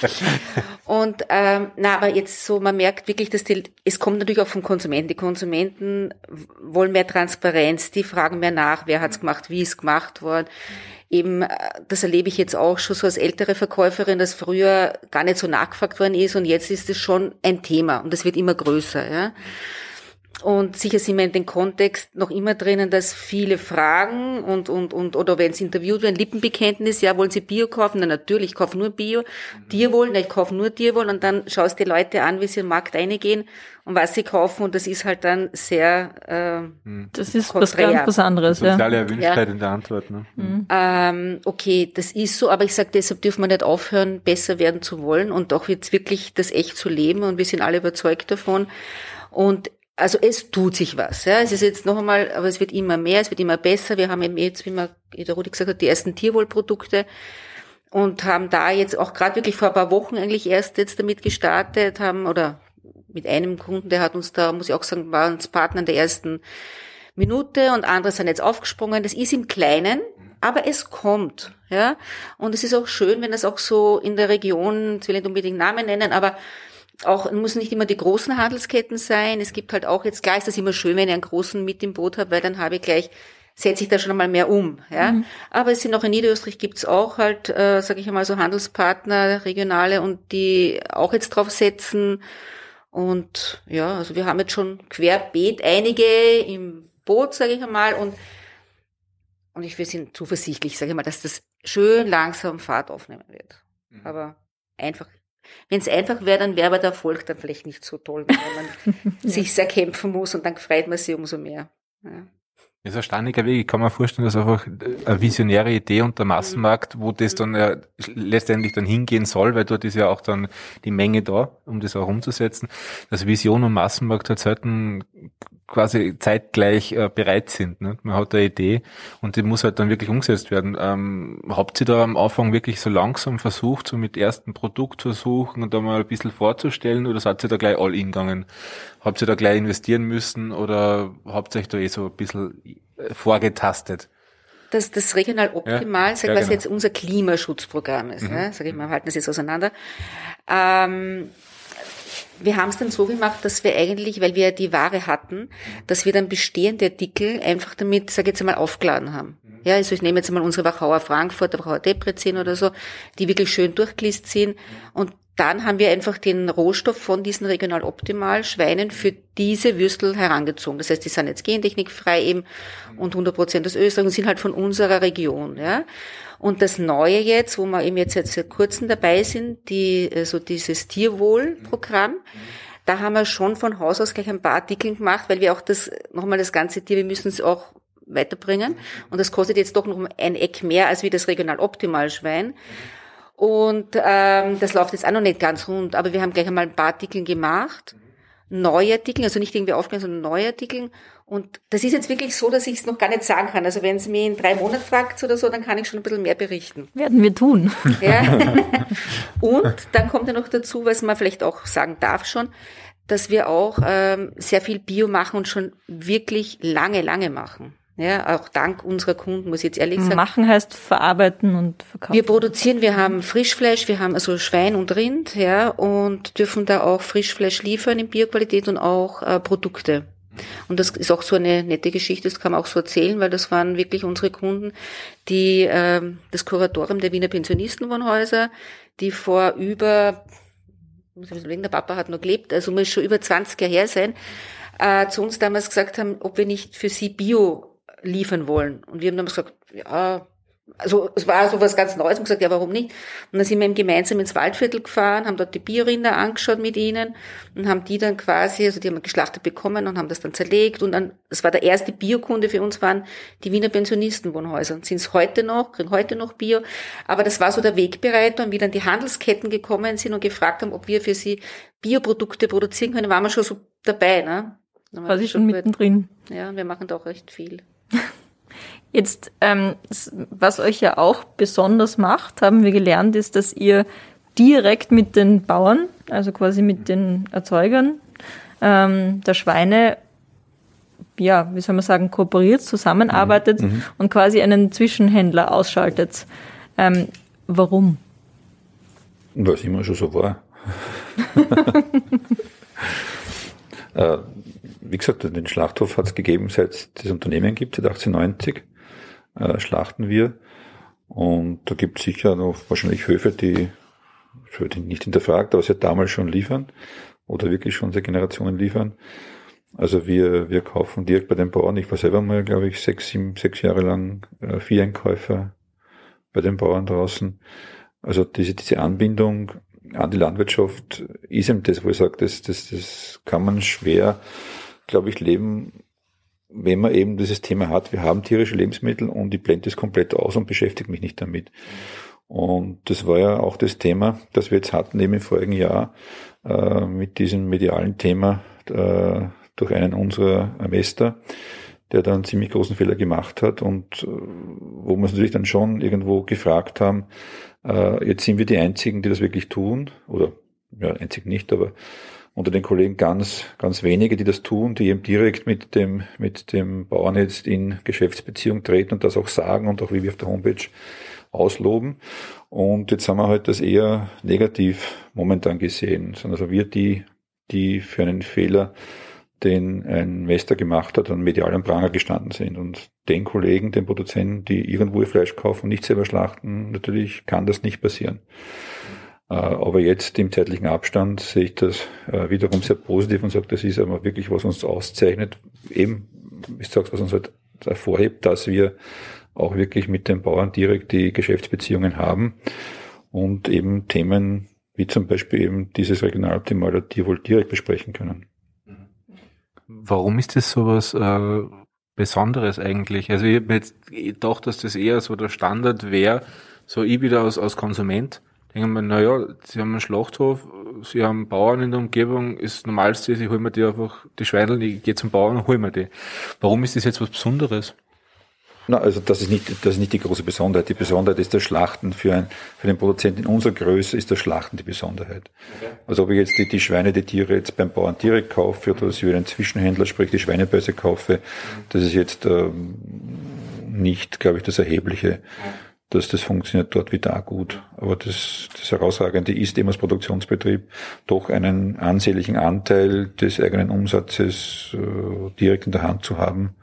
Und ähm, na, aber jetzt so, man merkt wirklich, dass die, es kommt natürlich auch vom Konsumenten. Die Konsumenten wollen mehr Transparenz, die fragen mehr nach, wer hat's gemacht, wie ist gemacht worden. Eben, äh, das erlebe ich jetzt auch schon so als ältere Verkäuferin, dass früher gar nicht so nachgefragt worden ist und jetzt ist es schon ein Thema und es wird immer größer. Ja. Und sicher sind wir in den Kontext noch immer drinnen, dass viele fragen und, und, und, oder wenn sie interviewt werden, Lippenbekenntnis, ja, wollen sie Bio kaufen? Na, natürlich, ich kaufe nur Bio. Mhm. Tierwohl, na, ich kaufe nur Tierwohl. Und dann schaust die Leute an, wie sie in den Markt reingehen und was sie kaufen. Und das ist halt dann sehr, äh, Das ist was ganz was anderes, ja. Soziale Erwünschtheit ja. in der Antwort, ne? Mhm. Ähm, okay, das ist so, aber ich sage, deshalb dürfen wir nicht aufhören, besser werden zu wollen und auch jetzt wirklich das echt zu leben. Und wir sind alle überzeugt davon. Und also es tut sich was. Ja. Es ist jetzt noch einmal, aber es wird immer mehr, es wird immer besser. Wir haben eben jetzt, wie man der Rudi gesagt hat, die ersten Tierwohlprodukte und haben da jetzt auch gerade wirklich vor ein paar Wochen eigentlich erst jetzt damit gestartet, haben oder mit einem Kunden, der hat uns da, muss ich auch sagen, war uns Partner in der ersten Minute und andere sind jetzt aufgesprungen. Das ist im Kleinen, aber es kommt, ja. Und es ist auch schön, wenn das auch so in der Region, ich will nicht unbedingt Namen nennen, aber auch muss nicht immer die großen Handelsketten sein. Es gibt halt auch jetzt klar ist das immer schön, wenn ich einen großen mit im Boot habe, weil dann habe ich gleich setze ich da schon einmal mehr um. Ja, mhm. aber es sind auch in Niederösterreich gibt's auch halt, äh, sage ich einmal so Handelspartner, regionale und die auch jetzt drauf setzen. Und ja, also wir haben jetzt schon querbeet einige im Boot, sage ich einmal, und und ich wir sind zuversichtlich, sage ich mal, dass das schön langsam Fahrt aufnehmen wird. Mhm. Aber einfach wenn es einfach wäre, dann wäre aber der Erfolg dann vielleicht nicht so toll, wenn man ja. sich sehr kämpfen muss und dann freut man sich umso mehr. Ja. Das ist ein ständiger Weg. Ich kann mir vorstellen, dass einfach eine visionäre Idee unter Massenmarkt, wo das dann ja letztendlich dann hingehen soll, weil dort ist ja auch dann die Menge da, um das auch umzusetzen, dass Vision und Massenmarkt halt selten quasi zeitgleich äh, bereit sind. Ne? Man hat eine Idee und die muss halt dann wirklich umgesetzt werden. Ähm, habt ihr da am Anfang wirklich so langsam versucht, so mit ersten Produktversuchen und da mal ein bisschen vorzustellen oder seid ihr da gleich all in gegangen? Habt ihr da gleich investieren müssen oder habt ihr euch da eh so ein bisschen äh, vorgetastet? Das, das regional optimal, ja, sag, ja, was genau. jetzt unser Klimaschutzprogramm ist, mhm. ne? sag ich mal, wir halten das jetzt auseinander. Ähm, wir haben es dann so gemacht, dass wir eigentlich, weil wir die Ware hatten, dass wir dann bestehende Artikel einfach damit, sage ich jetzt einmal, aufgeladen haben. Ja, also ich nehme jetzt mal unsere Wachauer Frankfurt, Wachauer Debrecen oder so, die wirklich schön durchgelist sind. Und dann haben wir einfach den Rohstoff von diesen regional optimal Schweinen für diese Würstel herangezogen. Das heißt, die sind jetzt gentechnikfrei eben und 100 Prozent aus Österreich und sind halt von unserer Region, ja. Und das Neue jetzt, wo wir eben jetzt seit kurzem dabei sind, die, so also dieses Tierwohlprogramm, da haben wir schon von Haus aus gleich ein paar Artikel gemacht, weil wir auch das, nochmal das ganze Tier, wir müssen es auch weiterbringen. Und das kostet jetzt doch noch ein Eck mehr als wie das Regional Optimal Schwein. Und ähm, das läuft jetzt auch noch nicht ganz rund, aber wir haben gleich einmal ein paar Artikel gemacht. Neue Artikel, also nicht irgendwie aufgehen, sondern neue Artikel. Und das ist jetzt wirklich so, dass ich es noch gar nicht sagen kann. Also wenn es mich in drei Monaten fragt oder so, dann kann ich schon ein bisschen mehr berichten. Werden wir tun. Ja. und dann kommt ja noch dazu, was man vielleicht auch sagen darf schon, dass wir auch ähm, sehr viel Bio machen und schon wirklich lange, lange machen. Ja, auch dank unserer Kunden, muss ich jetzt ehrlich sagen. Machen heißt verarbeiten und verkaufen. Wir produzieren, wir haben Frischfleisch, wir haben also Schwein und Rind, ja, und dürfen da auch Frischfleisch liefern in Bioqualität und auch äh, Produkte. Und das ist auch so eine nette Geschichte, das kann man auch so erzählen, weil das waren wirklich unsere Kunden, die äh, das Kuratorium der Wiener Pensionistenwohnhäuser, die vor über muss ich überlegen, der Papa hat noch gelebt, also muss schon über 20 Jahre her sein, äh, zu uns damals gesagt haben, ob wir nicht für sie Bio liefern wollen. Und wir haben damals gesagt, ja, also es war so was ganz Neues und gesagt, ja, warum nicht? Und dann sind wir eben gemeinsam ins Waldviertel gefahren, haben dort die Biorinder angeschaut mit ihnen und haben die dann quasi, also die haben wir geschlachtet bekommen und haben das dann zerlegt und dann, das war der erste Biokunde für uns waren die Wiener Pensionistenwohnhäuser und sind es heute noch, kriegen heute noch Bio, aber das war so der Wegbereiter und wie dann die Handelsketten gekommen sind und gefragt haben, ob wir für sie Bioprodukte produzieren können, waren wir schon so dabei, ne? Quasi schon mittendrin. Ja, wir machen da auch recht viel. Jetzt, ähm, was euch ja auch besonders macht, haben wir gelernt, ist, dass ihr direkt mit den Bauern, also quasi mit den Erzeugern ähm, der Schweine, ja, wie soll man sagen, kooperiert, zusammenarbeitet mhm. mhm. und quasi einen Zwischenhändler ausschaltet. Ähm, warum? Weil es immer schon so war. äh, wie gesagt, den Schlachthof hat es gegeben, seit es das Unternehmen gibt, seit 1890 äh, schlachten wir. Und da gibt es sicher noch wahrscheinlich Höfe, die, ich würde nicht hinterfragt, aber seit damals schon liefern oder wirklich schon seit Generationen liefern. Also wir, wir kaufen direkt bei den Bauern. Ich war selber mal, glaube ich, sechs, sieben, sechs Jahre lang äh, Vieheinkäufer bei den Bauern draußen. Also diese, diese Anbindung an die Landwirtschaft ist eben das, wo ich sage, das, das, das kann man schwer, glaube ich, leben, wenn man eben dieses Thema hat, wir haben tierische Lebensmittel und ich blende das komplett aus und beschäftige mich nicht damit. Und das war ja auch das Thema, das wir jetzt hatten eben im vorigen Jahr äh, mit diesem medialen Thema äh, durch einen unserer Mester, der da einen ziemlich großen Fehler gemacht hat und äh, wo wir uns natürlich dann schon irgendwo gefragt haben, äh, jetzt sind wir die Einzigen, die das wirklich tun, oder ja, einzig nicht, aber unter den Kollegen ganz, ganz wenige, die das tun, die eben direkt mit dem, mit dem Bauern jetzt in Geschäftsbeziehung treten und das auch sagen und auch wie wir auf der Homepage ausloben. Und jetzt haben wir halt das eher negativ momentan gesehen, sondern also wir die, die für einen Fehler, den ein Mester gemacht hat, an medialen Pranger gestanden sind. Und den Kollegen, den Produzenten, die irgendwo ihr Fleisch kaufen und nicht selber schlachten, natürlich kann das nicht passieren. Äh, aber jetzt im zeitlichen Abstand sehe ich das äh, wiederum sehr positiv und sage, das ist aber wirklich, was uns auszeichnet. Eben, ich sage was uns halt hervorhebt, dass wir auch wirklich mit den Bauern direkt die Geschäftsbeziehungen haben und eben Themen wie zum Beispiel eben dieses regionaloptimale Tierwohl direkt besprechen können. Warum ist das sowas äh, Besonderes eigentlich? Also ich habe jetzt gedacht, dass das eher so der Standard wäre, so ich wieder als, als Konsument, denken wir, naja, sie haben einen Schlachthof, sie haben Bauern in der Umgebung, ist das Normalste, ich hole mir die einfach, die Schweinel, ich gehe zum Bauern und hole mir die. Warum ist das jetzt was Besonderes? Na, also das ist nicht, das ist nicht die große Besonderheit. Die Besonderheit ist das Schlachten für, ein, für den Produzenten in unserer Größe ist das Schlachten die Besonderheit. Okay. Also ob ich jetzt die, die Schweine, die Tiere jetzt beim Bauern direkt kaufe oder dass ich über einen Zwischenhändler, sprich die Schweinebörse kaufe, das ist jetzt ähm, nicht, glaube ich, das Erhebliche dass das funktioniert dort wieder auch gut. Aber das, das Herausragende ist eben als Produktionsbetrieb doch einen ansehnlichen Anteil des eigenen Umsatzes äh, direkt in der Hand zu haben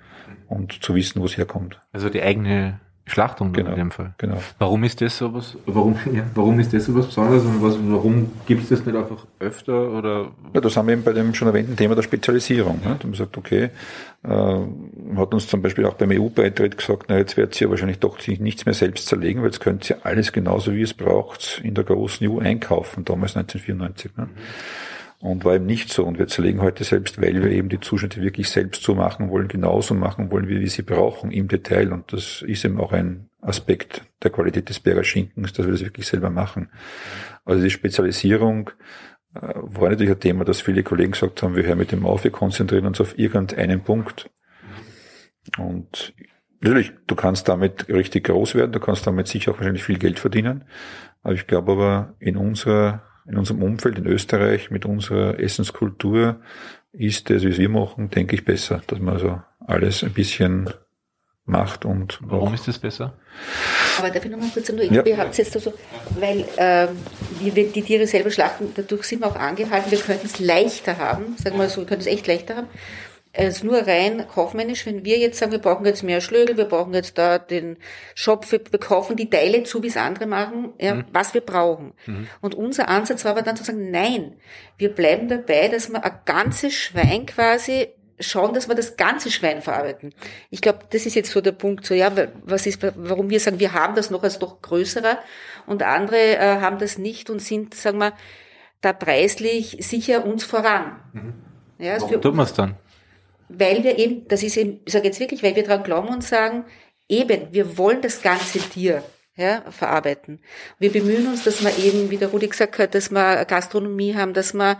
und zu wissen, wo es herkommt. Also die eigene Schlachtung genau, in dem Fall. Genau. Warum ist das so was, warum, ja, warum ist das so was Besonderes und was, warum gibt es das nicht einfach öfter oder? Ja, das haben wir eben bei dem schon erwähnten Thema der Spezialisierung. Ne? Da haben wir gesagt, okay, äh, hat uns zum Beispiel auch beim EU-Beitritt gesagt, na, jetzt wird ihr wahrscheinlich doch sich nichts mehr selbst zerlegen, weil jetzt könnt ihr alles genauso wie es braucht in der großen EU einkaufen, damals 1994. Ne? Mhm. Und war eben nicht so. Und wir zerlegen heute selbst, weil wir eben die Zuschnitte wirklich selbst so machen wollen, genauso machen wollen, wie wir sie brauchen im Detail. Und das ist eben auch ein Aspekt der Qualität des Berger Schinkens, dass wir das wirklich selber machen. Also die Spezialisierung äh, war natürlich ein Thema, dass viele Kollegen gesagt haben, wir hören mit dem auf, wir konzentrieren uns auf irgendeinen Punkt. Und natürlich, du kannst damit richtig groß werden, du kannst damit sicher auch wahrscheinlich viel Geld verdienen. Aber ich glaube aber, in unserer in unserem Umfeld in Österreich mit unserer Essenskultur ist das, wie wir machen, denke ich, besser, dass man also alles ein bisschen macht und warum ist das besser? Aber darf ich noch mal kurz sagen, ja. ihr habt jetzt also, weil äh, wir die Tiere selber schlachten, dadurch sind wir auch angehalten, wir könnten es leichter haben, sagen wir mal so, wir könnten es echt leichter haben. Es ist nur rein kaufmännisch, wenn wir jetzt sagen, wir brauchen jetzt mehr Schlögel, wir brauchen jetzt da den Shop, wir kaufen die Teile zu, wie es andere machen, ja, mhm. was wir brauchen. Mhm. Und unser Ansatz war aber dann zu sagen, nein, wir bleiben dabei, dass wir ein ganzes Schwein quasi schauen, dass wir das ganze Schwein verarbeiten. Ich glaube, das ist jetzt so der Punkt, so ja, was ist, warum wir sagen, wir haben das noch als doch größerer und andere äh, haben das nicht und sind, sagen wir, da preislich sicher uns voran. Mhm. Ja, also Warum tut man es dann? Weil wir eben, das ist eben, ich sage jetzt wirklich, weil wir dran glauben und sagen, eben, wir wollen das ganze Tier ja, verarbeiten. Wir bemühen uns, dass wir eben, wie der Rudi gesagt hat, dass wir Gastronomie haben, dass wir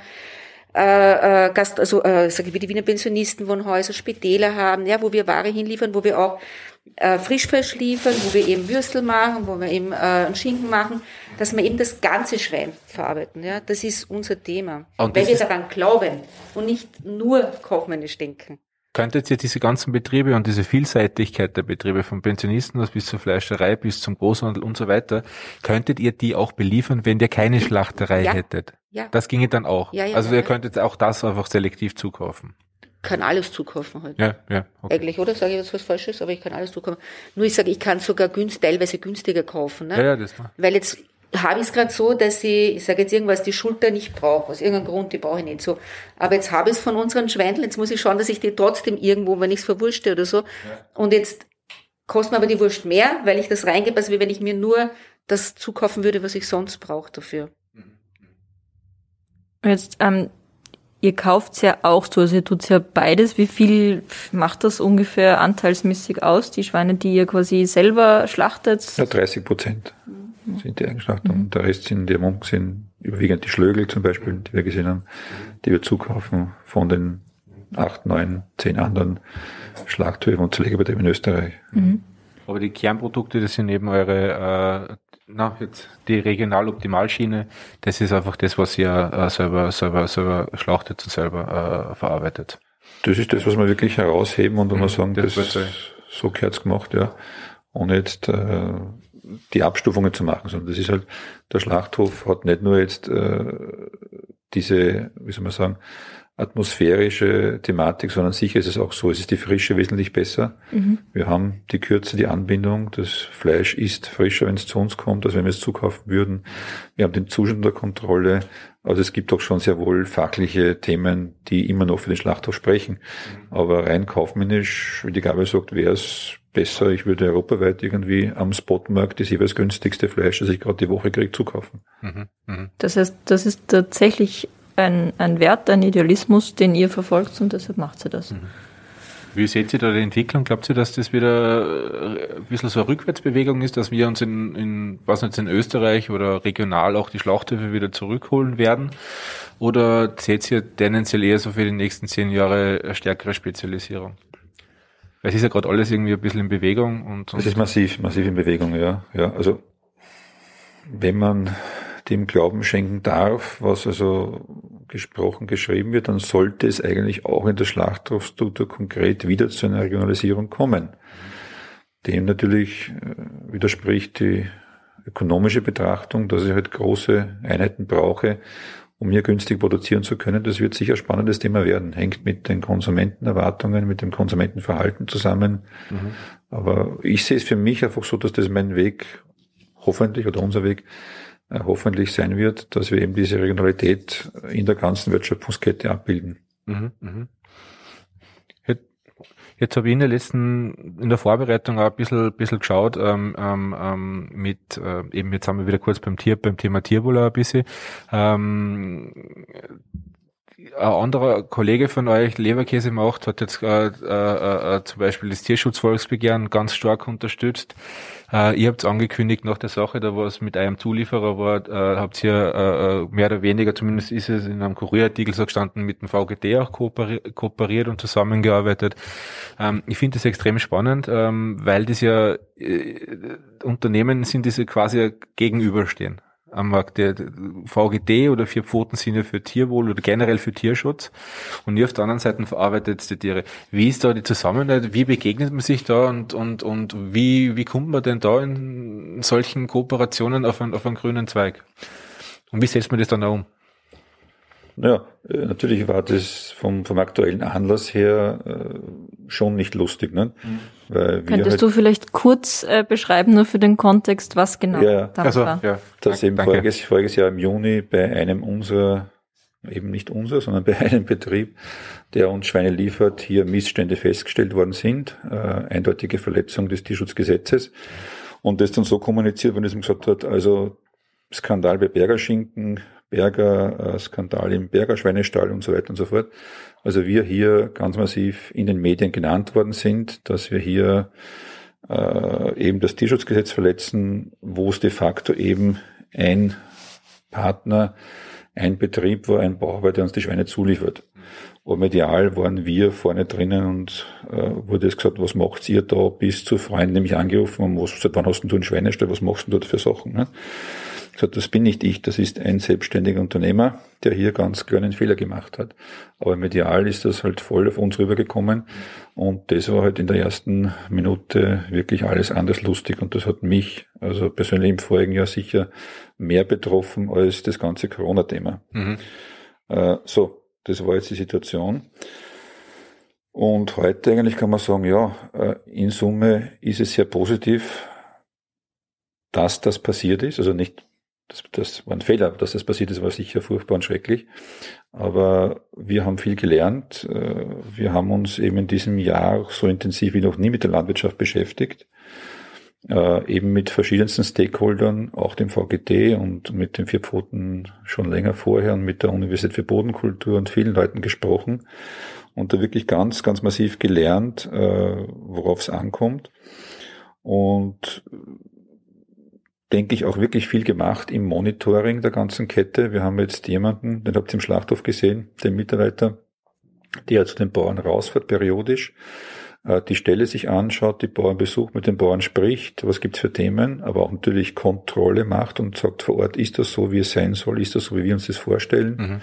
äh, äh, Gast, also äh, sage ich wie die Wiener Pensionistenwohnhäuser, Spitäler haben, ja, wo wir Ware hinliefern, wo wir auch äh, Frischfleisch liefern, wo wir eben Würstel machen, wo wir eben äh, einen Schinken machen, dass wir eben das ganze Schwein verarbeiten. Ja, das ist unser Thema, und weil wir daran glauben und nicht nur kaufmännisch denken. Könntet ihr diese ganzen Betriebe und diese Vielseitigkeit der Betriebe, vom Pensionisten bis zur Fleischerei bis zum Großhandel und so weiter, könntet ihr die auch beliefern, wenn ihr keine Schlachterei ja. hättet? Ja. Das ginge dann auch. Ja, ja, also ihr könntet auch das einfach selektiv zukaufen. Kann alles zukaufen halt. Ja, ja. Okay. Eigentlich, oder? Sage ich jetzt was Falsches, aber ich kann alles zukaufen. Nur ich sage, ich kann sogar günst, teilweise günstiger kaufen. Ne? Ja, ja, das war. Weil jetzt habe ich es gerade so, dass ich, ich sage jetzt irgendwas, die Schulter nicht brauche, aus irgendeinem Grund, die brauche ich nicht so. Aber jetzt habe ich es von unseren Schweindeln, jetzt muss ich schauen, dass ich die trotzdem irgendwo, wenn ich es verwurschte oder so. Ja. Und jetzt kostet mir aber die Wurst mehr, weil ich das reingebe, als wenn ich mir nur das zukaufen würde, was ich sonst brauche dafür. Jetzt, ähm, ihr kauft ja auch so, also ihr tut ja beides. Wie viel macht das ungefähr anteilsmäßig aus, die Schweine, die ihr quasi selber schlachtet? Ja, 30 Prozent sind die Eigenschaften. Mhm. Und der Rest sind, die Monk sind überwiegend die Schlögel zum Beispiel, die wir gesehen haben, die wir zukaufen von den acht, neun, zehn anderen Schlachthöfen und Zerlegerbetrieben in Österreich. Mhm. Aber die Kernprodukte, das sind eben eure, äh, na, jetzt die Regional-Optimalschiene, das ist einfach das, was ihr äh, selber, selber, selber schlachtet und selber äh, verarbeitet. Das ist das, was wir wirklich herausheben und wo mhm, wir sagen, das, das so gehört's gemacht, ja. Ohne jetzt äh, die Abstufungen zu machen, sondern das ist halt, der Schlachthof hat nicht nur jetzt äh, diese, wie soll man sagen, atmosphärische Thematik, sondern sicher ist es auch so, es ist die Frische wesentlich besser. Mhm. Wir haben die Kürze, die Anbindung, das Fleisch ist frischer, wenn es zu uns kommt, als wenn wir es zukaufen würden. Wir haben den Zustand unter Kontrolle. Also es gibt auch schon sehr wohl fachliche Themen, die immer noch für den Schlachthof sprechen. Mhm. Aber rein kaufmännisch, wie die Gabe sagt, wäre es besser, ich würde europaweit irgendwie am Spotmarkt das jeweils günstigste Fleisch, das ich gerade die Woche kriege, zukaufen. Mhm, mh. Das heißt, das ist tatsächlich ein, ein Wert, ein Idealismus, den ihr verfolgt und deshalb macht sie das. Mhm. Wie seht ihr da die Entwicklung? Glaubt ihr, dass das wieder ein bisschen so eine Rückwärtsbewegung ist, dass wir uns in, in was nicht in Österreich oder regional auch die Schlachthöfe wieder zurückholen werden? Oder seht ihr tendenziell eher so für die nächsten zehn Jahre eine stärkere Spezialisierung? Weil es ist ja gerade alles irgendwie ein bisschen in Bewegung und. Es ist massiv, massiv in Bewegung, ja. Ja, also, wenn man dem Glauben schenken darf, was also gesprochen, geschrieben wird, dann sollte es eigentlich auch in der Schlachthofstruktur konkret wieder zu einer Regionalisierung kommen. Dem natürlich äh, widerspricht die ökonomische Betrachtung, dass ich halt große Einheiten brauche, um hier günstig produzieren zu können. Das wird sicher ein spannendes Thema werden. Hängt mit den Konsumentenerwartungen, mit dem Konsumentenverhalten zusammen. Mhm. Aber ich sehe es für mich einfach so, dass das mein Weg, hoffentlich, oder unser Weg, hoffentlich sein wird, dass wir eben diese Regionalität in der ganzen Wertschöpfungskette abbilden. Mhm, mh. Jetzt habe ich in der letzten, in der Vorbereitung auch ein bisschen, bisschen geschaut, ähm, ähm, ähm, mit, äh, eben jetzt haben wir wieder kurz beim Tier, beim Thema Tierwohl ein bisschen. Ähm, ein anderer Kollege von euch, Leberkäse macht, hat jetzt äh, äh, äh, zum Beispiel das Tierschutzvolksbegehren ganz stark unterstützt. Äh, ihr habt angekündigt nach der Sache, da was mit einem Zulieferer war, äh, habt ihr äh, äh, mehr oder weniger, zumindest ist es in einem Kurierartikel so gestanden, mit dem VGT auch kooperiert, kooperiert und zusammengearbeitet. Ähm, ich finde das extrem spannend, ähm, weil das ja äh, Unternehmen sind, die quasi gegenüberstehen am Markt. Der VGD oder vier Pfoten sind ja für Tierwohl oder generell für Tierschutz. Und ihr auf der anderen Seite verarbeitet die Tiere. Wie ist da die Zusammenarbeit? Wie begegnet man sich da und, und, und wie, wie kommt man denn da in solchen Kooperationen auf einen, auf einen grünen Zweig? Und wie setzt man das dann auch um? Naja, äh, natürlich war das vom, vom aktuellen Anlass her äh, schon nicht lustig. Ne? Mhm. Könntest halt, du vielleicht kurz äh, beschreiben, nur für den Kontext, was genau ja, da also, war? Ja, das eben voriges, voriges Jahr im Juni bei einem unserer, eben nicht unser, sondern bei einem Betrieb, der uns Schweine liefert, hier Missstände festgestellt worden sind, äh, eindeutige Verletzung des Tierschutzgesetzes. Und das dann so kommuniziert, wenn es ihm gesagt hat, also Skandal bei Bergerschinken, Berger, äh, Skandal im Berger Schweinestall und so weiter und so fort. Also wir hier ganz massiv in den Medien genannt worden sind, dass wir hier äh, eben das Tierschutzgesetz verletzen, wo es de facto eben ein Partner, ein Betrieb war, ein Bauer, der uns die Schweine zuliefert. Aber medial waren wir vorne drinnen und äh, wurde es gesagt, was macht ihr da, bis zu Freunden, nämlich angerufen haben, was, seit wann hast du einen Schweinestall, was machst du dort für Sachen? Ne? Gesagt, das bin nicht ich, das ist ein selbstständiger Unternehmer, der hier ganz klar einen Fehler gemacht hat. Aber medial ist das halt voll auf uns rübergekommen und das war halt in der ersten Minute wirklich alles anders lustig und das hat mich, also persönlich im vorigen Jahr sicher mehr betroffen als das ganze Corona-Thema. Mhm. Äh, so, das war jetzt die Situation. Und heute eigentlich kann man sagen, ja, äh, in Summe ist es sehr positiv, dass das passiert ist. Also nicht das, das war ein Fehler, dass das passiert ist, war sicher furchtbar und schrecklich. Aber wir haben viel gelernt. Äh, wir haben uns eben in diesem Jahr so intensiv wie noch nie mit der Landwirtschaft beschäftigt. Äh, eben mit verschiedensten Stakeholdern, auch dem VGT und mit den Vierpfoten schon länger vorher und mit der Universität für Bodenkultur und vielen Leuten gesprochen und da wirklich ganz, ganz massiv gelernt, äh, worauf es ankommt. Und denke ich, auch wirklich viel gemacht im Monitoring der ganzen Kette. Wir haben jetzt jemanden, den habt ihr im Schlachthof gesehen, den Mitarbeiter, der zu den Bauern rausfährt periodisch, äh, die Stelle sich anschaut, die Bauern besucht, mit den Bauern spricht, was gibt's für Themen, aber auch natürlich Kontrolle macht und sagt vor Ort, ist das so, wie es sein soll, ist das so, wie wir uns das vorstellen.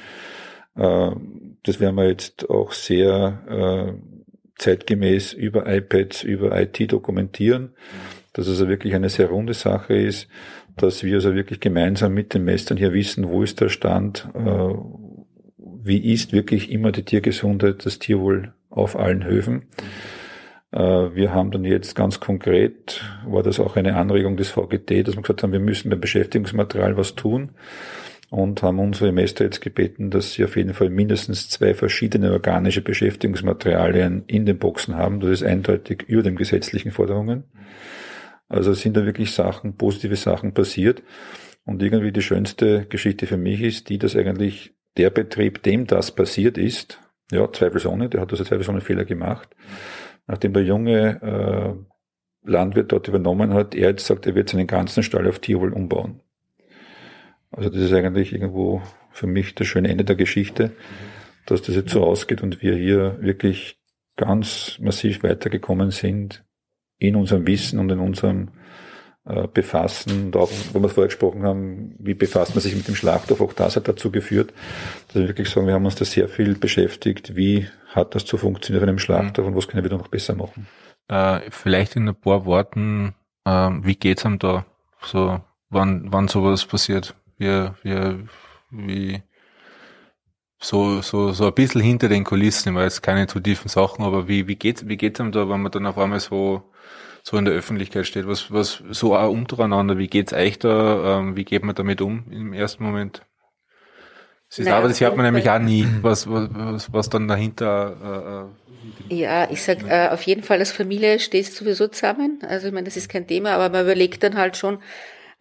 Mhm. Äh, das werden wir jetzt auch sehr äh, zeitgemäß über iPads, über IT dokumentieren. Mhm dass es also wirklich eine sehr runde Sache ist, dass wir also wirklich gemeinsam mit den Messern hier wissen, wo ist der Stand, äh, wie ist wirklich immer die Tiergesundheit, das Tierwohl auf allen Höfen. Äh, wir haben dann jetzt ganz konkret, war das auch eine Anregung des VGT, dass wir gesagt haben, wir müssen beim Beschäftigungsmaterial was tun und haben unsere Meister jetzt gebeten, dass sie auf jeden Fall mindestens zwei verschiedene organische Beschäftigungsmaterialien in den Boxen haben. Das ist eindeutig über den gesetzlichen Forderungen. Also sind da wirklich Sachen, positive Sachen passiert. Und irgendwie die schönste Geschichte für mich ist die, dass eigentlich der Betrieb, dem das passiert ist, ja, zweifelsohne, der hat also zweifelsohne Fehler gemacht, nachdem der junge äh, Landwirt dort übernommen hat, er jetzt sagt, er wird seinen ganzen Stall auf Tierwohl umbauen. Also das ist eigentlich irgendwo für mich das schöne Ende der Geschichte, dass das jetzt so ausgeht und wir hier wirklich ganz massiv weitergekommen sind in unserem Wissen und in unserem äh, Befassen, und auch, wo wir vorher gesprochen haben, wie befasst man sich mit dem Schlachthof, auch das hat dazu geführt, dass wir wirklich sagen, wir haben uns da sehr viel beschäftigt, wie hat das zu funktionieren auf einem Schlachthof mhm. und was können wir da noch besser machen. Äh, vielleicht in ein paar Worten, äh, wie geht's einem da, so, wann, wann sowas passiert, wie, wie, wie, so, so, so ein bisschen hinter den Kulissen, ich weiß keine zu tiefen Sachen, aber wie, wie geht's, wie geht's einem da, wenn man dann auf einmal so, so in der Öffentlichkeit steht? Was, was so auch untereinander, wie geht's euch da? Ähm, wie geht man damit um im ersten Moment? Das ist, naja, aber das hört man nämlich auch nie, was, was, was dann dahinter. Äh, äh ja, ich sag äh, auf jeden Fall als Familie steht sowieso zusammen. Also ich meine, das ist kein Thema, aber man überlegt dann halt schon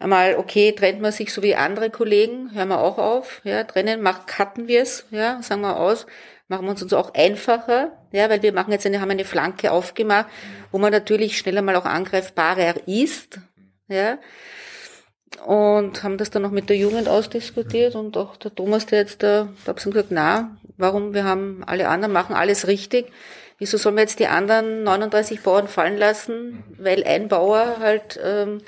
einmal, okay, trennt man sich so wie andere Kollegen, hören wir auch auf, ja, trennen, macht, cutten wir es, ja, sagen wir aus machen wir uns uns auch einfacher, ja, weil wir machen jetzt eine, haben eine Flanke aufgemacht, wo man natürlich schneller mal auch angreifbarer ist, ja. Und haben das dann noch mit der Jugend ausdiskutiert und auch der Thomas, der jetzt da, da hab ich gesagt, na, warum, wir haben alle anderen, machen alles richtig. Wieso sollen wir jetzt die anderen 39 Bauern fallen lassen, weil ein Bauer halt ähm,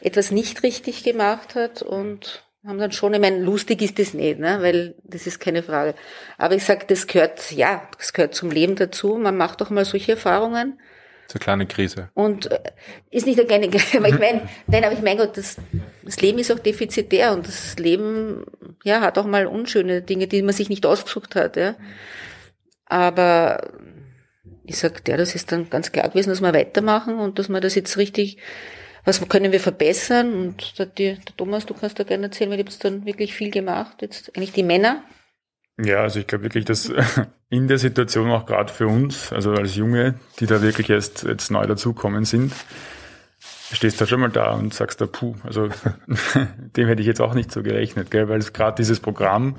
etwas nicht richtig gemacht hat und haben dann schon, ich meine, lustig ist das nicht, ne? weil das ist keine Frage. Aber ich sag, das gehört, ja, das gehört zum Leben dazu. Man macht doch mal solche Erfahrungen. So eine kleine Krise. Und äh, ist nicht eine kleine Krise, aber ich meine, nein, aber ich meine Gott, das, das Leben ist auch defizitär und das Leben ja, hat auch mal unschöne Dinge, die man sich nicht ausgesucht hat, ja. Aber ich sag, ja, das ist dann ganz klar gewesen, dass wir weitermachen und dass wir das jetzt richtig, was können wir verbessern? Und der, der Thomas, du kannst da gerne erzählen, weil ihr habt dann wirklich viel gemacht. Jetzt eigentlich die Männer. Ja, also ich glaube wirklich, dass in der Situation auch gerade für uns, also als Junge, die da wirklich erst jetzt neu dazukommen sind, stehst du schon mal da und sagst da, puh, also dem hätte ich jetzt auch nicht so gerechnet, gell? weil es gerade dieses Programm,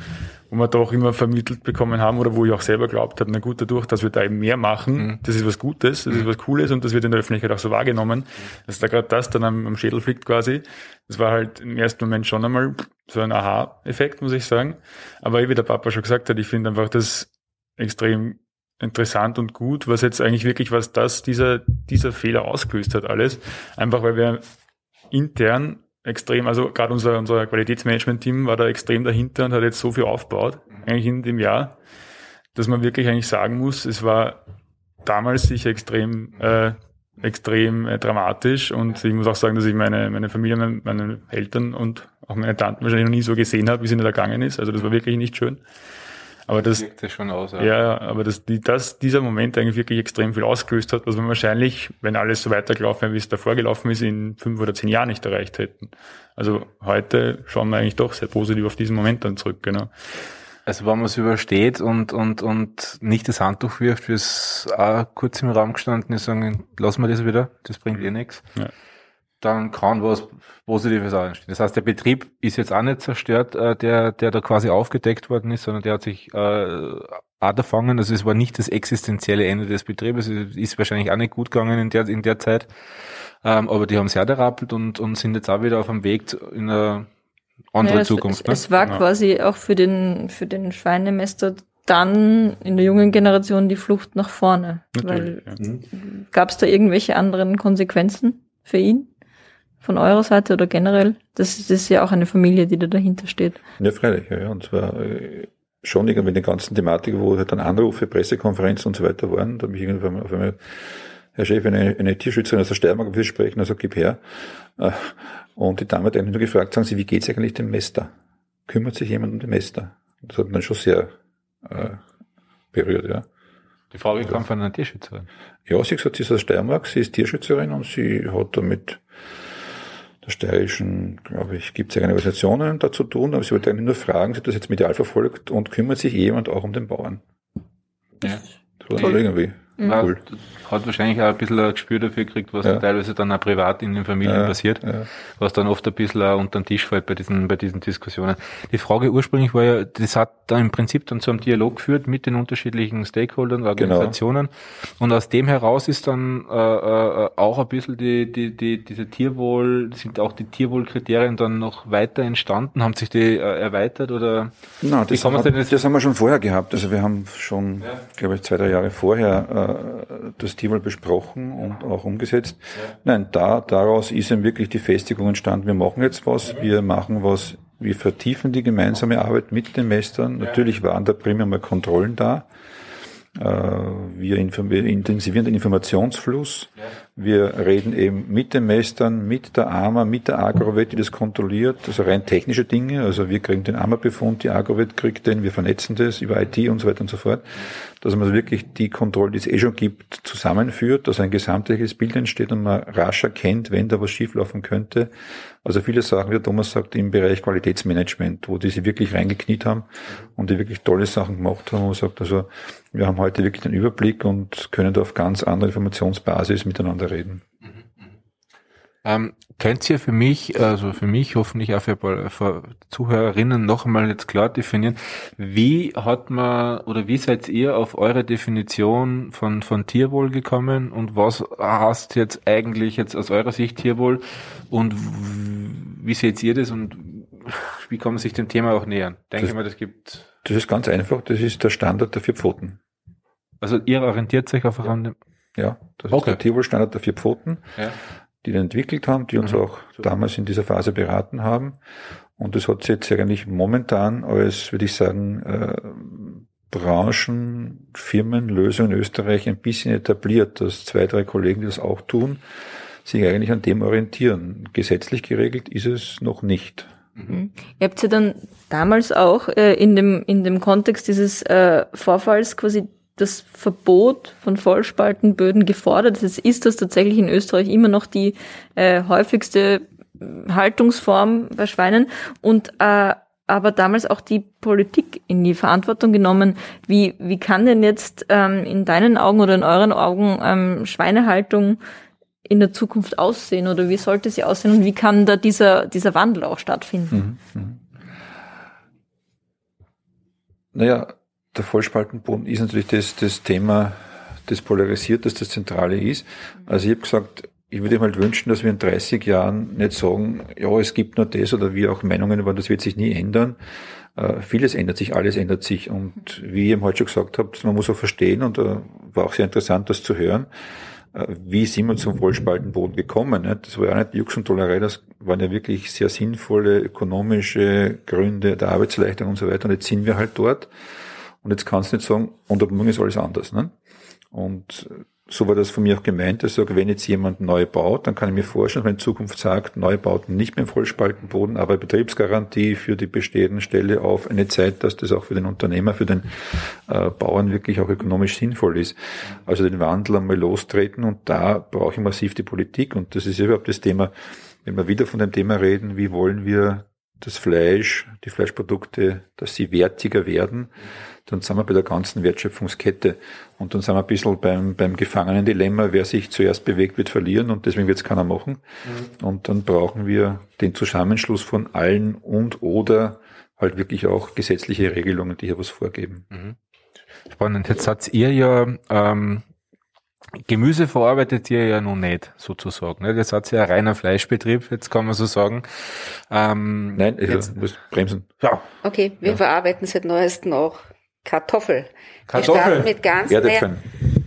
wo wir doch immer vermittelt bekommen haben oder wo ich auch selber glaubt habe, na gut, dadurch, dass wir da eben mehr machen, mhm. das ist was Gutes, das mhm. ist was Cooles und das wird in der Öffentlichkeit auch so wahrgenommen, dass da gerade das dann am, am Schädel fliegt quasi. Das war halt im ersten Moment schon einmal so ein Aha-Effekt, muss ich sagen. Aber wie der Papa schon gesagt hat, ich finde einfach das extrem interessant und gut, was jetzt eigentlich wirklich, was das, dieser, dieser Fehler ausgelöst hat, alles. Einfach weil wir intern extrem, also gerade unser, unser Qualitätsmanagement-Team war da extrem dahinter und hat jetzt so viel aufgebaut, eigentlich in dem Jahr, dass man wirklich eigentlich sagen muss, es war damals sicher extrem, äh, extrem äh, dramatisch und ich muss auch sagen, dass ich meine, meine Familie, meine, meine Eltern und auch meine Tanten wahrscheinlich noch nie so gesehen habe, wie sie da gegangen ist. Also das war wirklich nicht schön. Aber das, das wirkt schon aus, ja. ja, aber dass die, dass dieser Moment eigentlich wirklich extrem viel ausgelöst hat, was wir wahrscheinlich, wenn alles so weitergelaufen wäre, wie es davor gelaufen ist, in fünf oder zehn Jahren nicht erreicht hätten. Also heute schauen wir eigentlich doch sehr positiv auf diesen Moment dann zurück, genau. Also wenn man es übersteht und, und, und nicht das Handtuch wirft, wie es auch kurz im Raum gestanden ist, sagen, lassen wir das wieder, das bringt eh nichts. Ja dann kann was Positives anstehen. Das heißt, der Betrieb ist jetzt auch nicht zerstört, äh, der, der da quasi aufgedeckt worden ist, sondern der hat sich äh, angefangen. Also es war nicht das existenzielle Ende des Betriebes. Es ist wahrscheinlich auch nicht gut gegangen in der, in der Zeit. Ähm, aber die haben sehr gerappelt und, und sind jetzt auch wieder auf dem Weg in eine andere ja, Zukunft. Es, ne? es war ja. quasi auch für den, für den Schweinemester dann in der jungen Generation die Flucht nach vorne. Natürlich, Weil, ja. Gab es da irgendwelche anderen Konsequenzen für ihn? Von eurer Seite oder generell? Das, das ist ja auch eine Familie, die da dahinter steht. Ja, freilich, ja. Und zwar äh, schon irgendwie in der ganzen Thematik, wo halt dann Anrufe, Pressekonferenzen und so weiter waren, da habe ich irgendwann auf einmal, Herr Chef, eine, eine Tierschützerin aus der Steiermark will sprechen, also gib her. Äh, und die Dame hat eigentlich nur gefragt, sagen Sie, wie geht's eigentlich dem Mester? Kümmert sich jemand um den Mester? Das hat mich dann schon sehr äh, berührt, ja. Die Frage kam von einer Tierschützerin. Ja, sie hat gesagt, sie ist aus Steiermark, sie ist Tierschützerin und sie hat damit der steirischen, glaube ich, gibt es ja keine Organisationen dazu tun, aber sie wollte eigentlich nur fragen, sie hat das jetzt medial verfolgt und kümmert sich jemand auch um den Bauern. Ja. War irgendwie. Mhm. Cool. Hat wahrscheinlich auch ein bisschen ein Gespür dafür gekriegt, was ja. teilweise dann auch privat in den Familien ja, passiert, ja. was dann oft ein bisschen auch unter den Tisch fällt bei diesen, bei diesen Diskussionen. Die Frage ursprünglich war ja, das hat da im Prinzip dann zu einem Dialog geführt mit den unterschiedlichen Stakeholdern, genau. Organisationen. Genau. Und aus dem heraus ist dann äh, äh, auch ein bisschen die, die, die, diese Tierwohl, sind auch die Tierwohlkriterien dann noch weiter entstanden? Haben sich die äh, erweitert oder? Na, das, hat, das haben wir schon vorher gehabt. Also wir haben schon, glaube ich, zwei, drei Jahre vorher das Thema besprochen und auch umgesetzt. Nein, da, daraus ist eben wirklich die Festigung entstanden. Wir machen jetzt was, wir machen was, wir vertiefen die gemeinsame Arbeit mit den Mestern. Natürlich waren da primär mal Kontrollen da. Äh, wir intensivieren den Informationsfluss. Wir reden eben mit den Mestern, mit der AMA, mit der Agrowet, die das kontrolliert. Also rein technische Dinge. Also wir kriegen den AMA-Befund, die Agrowet kriegt den, wir vernetzen das über IT und so weiter und so fort. Dass man wirklich die Kontrolle, die es eh schon gibt, zusammenführt, dass ein gesamtheitliches Bild entsteht und man rasch erkennt, wenn da was schieflaufen könnte. Also viele Sachen, wie Thomas sagt, im Bereich Qualitätsmanagement, wo die sich wirklich reingekniet haben und die wirklich tolle Sachen gemacht haben, wo man sagt, also wir haben heute wirklich den Überblick und können da auf ganz andere Informationsbasis miteinander reden. Ähm, könnt ihr für mich, also für mich hoffentlich auch für, für Zuhörerinnen noch einmal jetzt klar definieren, wie hat man oder wie seid ihr auf eure Definition von, von Tierwohl gekommen und was heißt jetzt eigentlich jetzt aus eurer Sicht Tierwohl und wie seht ihr das und wie kann man sich dem Thema auch nähern? Denke das, mal, das gibt. Das ist ganz einfach, das ist der Standard der vier Pfoten. Also ihr orientiert sich auf ja. Ja, das okay. ist der Tierwohlstandard der vier Pfoten, ja. die wir entwickelt haben, die uns mhm. auch Super. damals in dieser Phase beraten haben. Und das hat sich jetzt eigentlich momentan als, würde ich sagen, äh, Branchen, Firmenlösung in Österreich ein bisschen etabliert, dass zwei, drei Kollegen, die das auch tun, sich eigentlich an dem orientieren. Gesetzlich geregelt ist es noch nicht. Mhm. Ihr habt ja dann damals auch äh, in, dem, in dem Kontext dieses äh, Vorfalls quasi das Verbot von Vollspaltenböden gefordert. Das ist das tatsächlich in Österreich immer noch die äh, häufigste Haltungsform bei Schweinen und äh, aber damals auch die Politik in die Verantwortung genommen. Wie, wie kann denn jetzt ähm, in deinen Augen oder in euren Augen ähm, Schweinehaltung in der Zukunft aussehen oder wie sollte sie aussehen und wie kann da dieser, dieser Wandel auch stattfinden? Mhm. Mhm. Naja, der Vollspaltenboden ist natürlich das, das Thema, das polarisiert, das das Zentrale ist. Also ich habe gesagt, ich würde mir halt wünschen, dass wir in 30 Jahren nicht sagen, ja, es gibt nur das oder wie auch Meinungen waren, das wird sich nie ändern. Äh, vieles ändert sich, alles ändert sich. Und wie ihr heute schon gesagt habt, man muss auch verstehen, und äh, war auch sehr interessant, das zu hören, äh, wie sind wir zum Vollspaltenboden gekommen? Nicht? Das war ja nicht Jux und Tollerei, das waren ja wirklich sehr sinnvolle ökonomische Gründe der Arbeitsleistung und so weiter. Und jetzt sind wir halt dort. Und jetzt kannst du nicht sagen, und ab morgen ist alles anders. Ne? Und so war das von mir auch gemeint. Ich sage, wenn jetzt jemand neu baut, dann kann ich mir vorstellen, wenn in Zukunft sagt, Neubauten nicht mehr im Vollspaltenboden, aber Betriebsgarantie für die bestehenden Stelle auf eine Zeit, dass das auch für den Unternehmer, für den äh, Bauern wirklich auch ökonomisch sinnvoll ist. Also den Wandel einmal lostreten und da brauche ich massiv die Politik und das ist überhaupt das Thema, wenn wir wieder von dem Thema reden, wie wollen wir das Fleisch, die Fleischprodukte, dass sie wertiger werden, dann sind wir bei der ganzen Wertschöpfungskette. Und dann sind wir ein bisschen beim, beim Gefangenen-Dilemma, wer sich zuerst bewegt, wird verlieren und deswegen wird es keiner machen. Mhm. Und dann brauchen wir den Zusammenschluss von allen und oder halt wirklich auch gesetzliche Regelungen, die hier was vorgeben. Mhm. Spannend. Jetzt habt ihr ja ähm, Gemüse verarbeitet ihr ja noch nicht, sozusagen. Ne? Das hat ja ein reiner Fleischbetrieb, jetzt kann man so sagen. Ähm, Nein, ich jetzt, muss bremsen. Ja. Okay, wir ja. verarbeiten seit neuestem auch Kartoffel. Kartoffel? mit ganz, Erdäpfeln.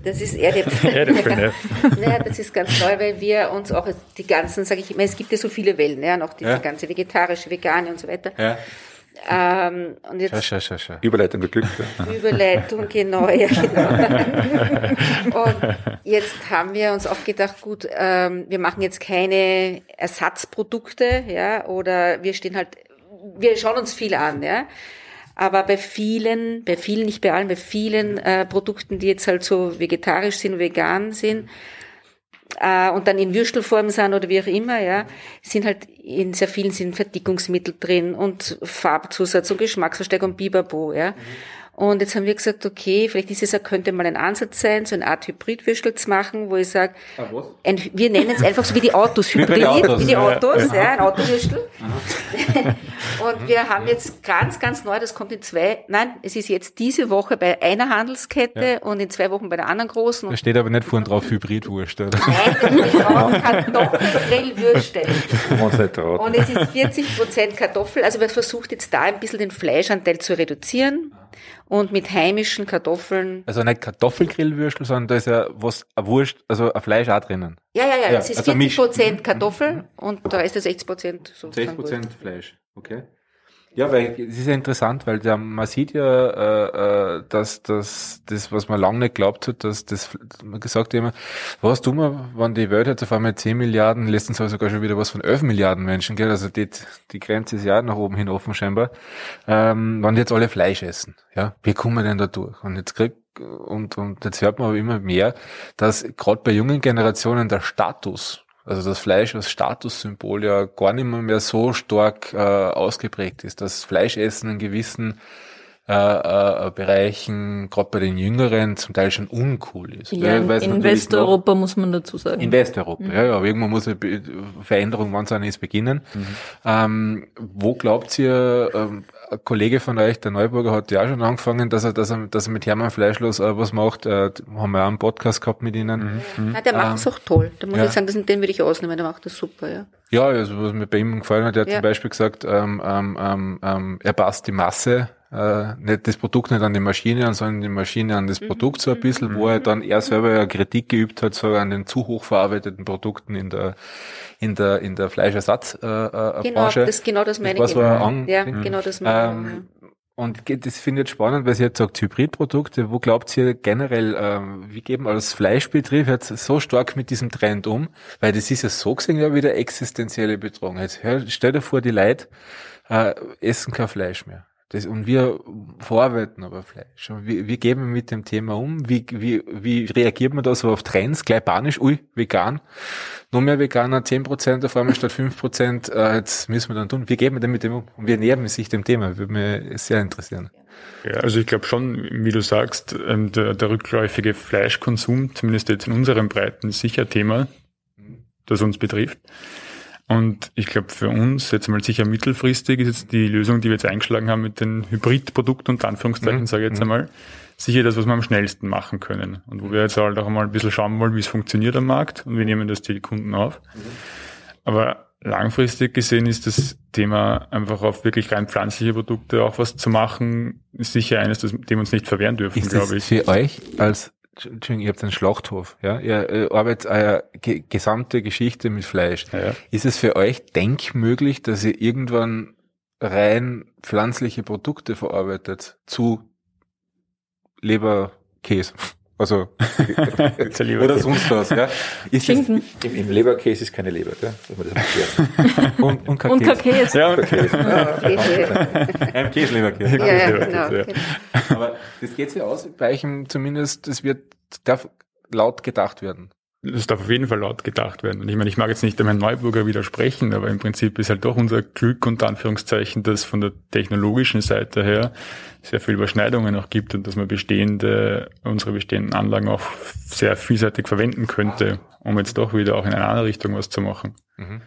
das ist Erdäpfel. Erdäpfel, ja. naja, das ist ganz neu, weil wir uns auch die ganzen, sage ich immer, es gibt ja so viele Wellen, ja, noch diese ja. ganze vegetarische, vegane und so weiter. Ja. Ähm, und jetzt schau, schau, schau. Überleitung geglückt. Überleitung, genau, ja, genau. und jetzt haben wir uns auch gedacht, gut, ähm, wir machen jetzt keine Ersatzprodukte, ja, oder wir stehen halt, wir schauen uns viel an, ja. Aber bei vielen, bei vielen, nicht bei allen, bei vielen äh, Produkten, die jetzt halt so vegetarisch sind, vegan sind, äh, und dann in Würstelform sind oder wie auch immer, ja, sind halt in sehr vielen sind Verdickungsmittel drin und Farbzusatz und Geschmacksverstärker und Biberbo, ja. Mhm. Und jetzt haben wir gesagt, okay, vielleicht ist es ja, könnte mal ein Ansatz sein, so eine Art Hybridwürstel zu machen, wo ich sage, ah, wir nennen es einfach so wie die Autos, Hybrid, wie, Autos, wie die Autos, ja, ja ein Autowürstel. und wir haben jetzt ganz, ganz neu, das kommt in zwei, nein, es ist jetzt diese Woche bei einer Handelskette ja. und in zwei Wochen bei der anderen großen. Da steht aber nicht vorne drauf Hybridwurst, oder? Nein, wir brauchen Kartoffelgrillwürste. und es ist 40 Prozent Kartoffel, also wir versucht jetzt da ein bisschen den Fleischanteil zu reduzieren und mit heimischen Kartoffeln. Also nicht Kartoffelgrillwürstel, sondern da ist ja was, ein Wurst, also ein Fleisch auch drinnen. Ja, ja, ja, ja es ist also 40 Prozent Kartoffel mhm. und da ist es 60 Prozent. 60 Prozent Fleisch, okay. Ja, weil es ist ja interessant, weil da, man sieht ja, äh, äh, dass dass das, was man lange nicht glaubt hat, dass das, man gesagt hat immer, was tun wir, wenn die Welt jetzt auf einmal 10 Milliarden, letztens soll sogar schon wieder was von 11 Milliarden Menschen, gell? also die, die Grenze ist ja nach oben hin offen scheinbar, ähm, wenn die jetzt alle Fleisch essen, ja, wie kommen wir denn da durch? Und jetzt kriegt und, und jetzt hört man aber immer mehr, dass gerade bei jungen Generationen der Status also das Fleisch als Statussymbol ja gar nicht mehr, mehr so stark äh, ausgeprägt ist. Das Fleischessen in gewissen äh, äh, Bereichen, gerade bei den Jüngeren, zum Teil schon uncool ist. Ja, in, in Westeuropa noch, muss man dazu sagen. In Westeuropa, mhm. ja, ja, aber irgendwann muss eine Veränderung, wann es eine ist, beginnen. Mhm. Ähm, wo glaubt ihr, ähm, ein Kollege von euch, der Neuburger, hat ja schon angefangen, dass er, dass er, dass er mit Hermann Fleischlos äh, was macht. Äh, haben wir auch einen Podcast gehabt mit ihnen. Mhm. Ja, der macht es ähm, auch toll. Da muss ja. ich sagen, das, den würde ich ausnehmen, der macht das super, ja. Ja, also was mir bei ihm gefallen hat, er hat ja. zum Beispiel gesagt, ähm, ähm, ähm, ähm er passt die Masse äh, nicht das Produkt nicht an die Maschine sondern die Maschine an das mhm. Produkt so ein bisschen, wo er dann er selber ja Kritik geübt hat, so an den zu hoch verarbeiteten Produkten in der in der in der Fleischersatzbranche. Äh, genau, das genau das meine ich. Was war an, ja, genau das meine ähm, Und das finde ich spannend, weil Sie jetzt sagt, Hybridprodukte, wo glaubt ihr generell, ähm, wie geben als Fleischbetrieb jetzt so stark mit diesem Trend um? Weil das ist ja so gesehen ja wieder existenzielle Bedrohung. Jetzt stell dir vor, die Leute äh, essen kein Fleisch mehr. Das, und wir verarbeiten aber Fleisch. Und gehen wir mit dem Thema um? Wie, wie, wie reagiert man da so auf Trends? Gleich panisch, ui, vegan. Noch mehr Veganer, 10% auf einmal statt 5%, äh, jetzt müssen wir dann tun. Wie gehen wir denn mit dem um? Und wie nähern sich dem Thema? Würde mich sehr interessieren. Ja, also ich glaube schon, wie du sagst, ähm, der, der rückläufige Fleischkonsum, zumindest jetzt in unseren Breiten, ist sicher Thema, das uns betrifft. Und ich glaube, für uns jetzt mal sicher mittelfristig ist jetzt die Lösung, die wir jetzt eingeschlagen haben mit den Hybridprodukten und Anführungszeichen, mhm. sage ich jetzt mhm. einmal, sicher das, was wir am schnellsten machen können. Und wo wir jetzt halt auch einmal ein bisschen schauen wollen, wie es funktioniert am Markt und wir nehmen das die Kunden auf. Mhm. Aber langfristig gesehen ist das Thema einfach auf wirklich rein pflanzliche Produkte auch was zu machen, sicher eines, das, dem wir uns nicht verwehren dürfen, glaube ich. Für euch als Entschuldigung, ihr habt einen Schlachthof, ja, ihr äh, arbeitet eure ge gesamte Geschichte mit Fleisch. Ja, ja. Ist es für euch denkmöglich, dass ihr irgendwann rein pflanzliche Produkte verarbeitet zu Leberkäse? Also oder sonst was, ja? Ist Schinken. Das, im, Im Leberkäse ist keine Leber, ja? und, und, und Käse. Ja, und Käse. Ein Käse-Leberkäse. Ja, ja, genau. Ja. Aber das geht sich aus, bei euch zumindest, das wird, darf laut gedacht werden. Das darf auf jeden Fall laut gedacht werden. Und ich meine, ich mag jetzt nicht dem Herrn Neuburger widersprechen, aber im Prinzip ist halt doch unser Glück unter Anführungszeichen, dass von der technologischen Seite her sehr viel Überschneidungen auch gibt und dass man bestehende, unsere bestehenden Anlagen auch sehr vielseitig verwenden könnte, um jetzt doch wieder auch in eine andere Richtung was zu machen. Mhm.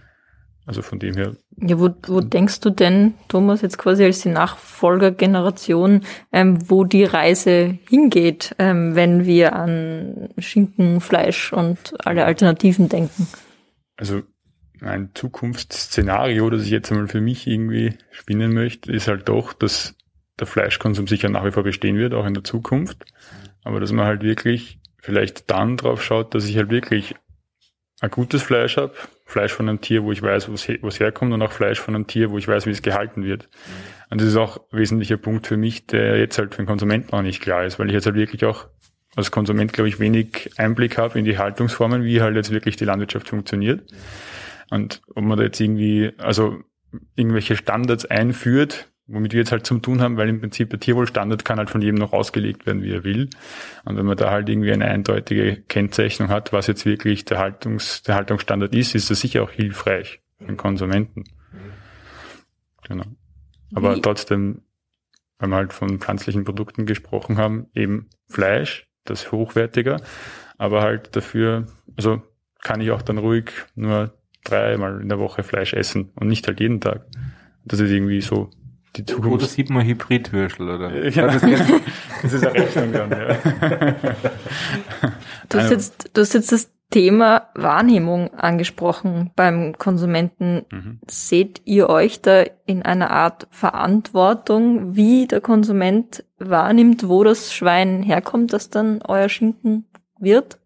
Also von dem her. Ja, wo, wo denkst du denn, Thomas, jetzt quasi als die Nachfolgergeneration, ähm, wo die Reise hingeht, ähm, wenn wir an Schinken, Fleisch und alle Alternativen denken? Also ein Zukunftsszenario, das ich jetzt einmal für mich irgendwie spinnen möchte, ist halt doch, dass der Fleischkonsum sicher nach wie vor bestehen wird, auch in der Zukunft. Aber dass man halt wirklich vielleicht dann drauf schaut, dass ich halt wirklich ein gutes Fleisch habe, Fleisch von einem Tier, wo ich weiß, wo es herkommt und auch Fleisch von einem Tier, wo ich weiß, wie es gehalten wird. Und das ist auch ein wesentlicher Punkt für mich, der jetzt halt für den Konsumenten auch nicht klar ist, weil ich jetzt halt wirklich auch als Konsument, glaube ich, wenig Einblick habe in die Haltungsformen, wie halt jetzt wirklich die Landwirtschaft funktioniert. Und ob man da jetzt irgendwie, also irgendwelche Standards einführt, womit wir jetzt halt zum tun haben, weil im Prinzip der Tierwohlstandard kann halt von jedem noch ausgelegt werden, wie er will. Und wenn man da halt irgendwie eine eindeutige Kennzeichnung hat, was jetzt wirklich der, Haltungs, der Haltungsstandard ist, ist das sicher auch hilfreich für den Konsumenten. Genau. Aber wie? trotzdem, wenn wir halt von pflanzlichen Produkten gesprochen haben, eben Fleisch, das hochwertiger, aber halt dafür, also kann ich auch dann ruhig nur dreimal in der Woche Fleisch essen und nicht halt jeden Tag. Das ist irgendwie so die Zukunft. Oder sieht man Hybridwürstel, oder? Ja, das, das ist eine Rechnung dann, ja. Du hast, jetzt, du hast jetzt das Thema Wahrnehmung angesprochen beim Konsumenten. Mhm. Seht ihr euch da in einer Art Verantwortung, wie der Konsument wahrnimmt, wo das Schwein herkommt, das dann euer Schinken wird?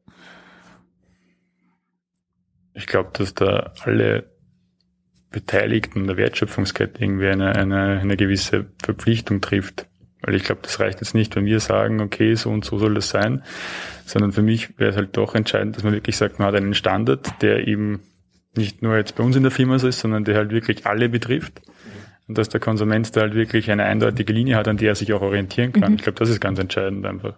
Ich glaube, dass da alle Beteiligten der Wertschöpfungskette irgendwie eine, eine, eine gewisse Verpflichtung trifft. Weil ich glaube, das reicht jetzt nicht, wenn wir sagen, okay, so und so soll das sein, sondern für mich wäre es halt doch entscheidend, dass man wirklich sagt, man hat einen Standard, der eben nicht nur jetzt bei uns in der Firma so ist, sondern der halt wirklich alle betrifft. Und dass der Konsument da halt wirklich eine eindeutige Linie hat, an der er sich auch orientieren kann. Mhm. Ich glaube, das ist ganz entscheidend einfach.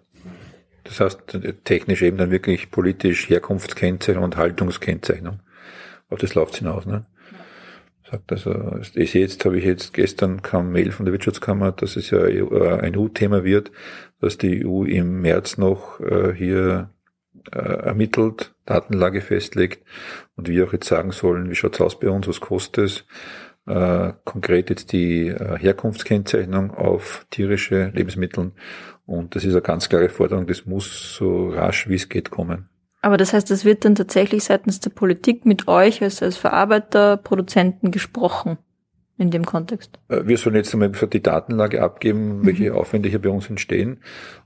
Das heißt, technisch eben dann wirklich politisch Herkunftskennzeichnung und Haltungskennzeichnung. Auf das läuft hinaus, ne? Sagt also, ich jetzt habe ich jetzt gestern kam Mail von der Wirtschaftskammer, dass es ja ein EU-Thema wird, dass die EU im März noch äh, hier äh, ermittelt, Datenlage festlegt und wir auch jetzt sagen sollen, wie schaut's aus bei uns, was kostet es, äh, konkret jetzt die äh, Herkunftskennzeichnung auf tierische Lebensmittel und das ist eine ganz klare Forderung, das muss so rasch wie es geht kommen. Aber das heißt, es wird dann tatsächlich seitens der Politik mit euch als, als Verarbeiter, Produzenten gesprochen in dem Kontext? Äh, wir sollen jetzt einmal die Datenlage abgeben, welche mhm. Aufwände hier bei uns entstehen.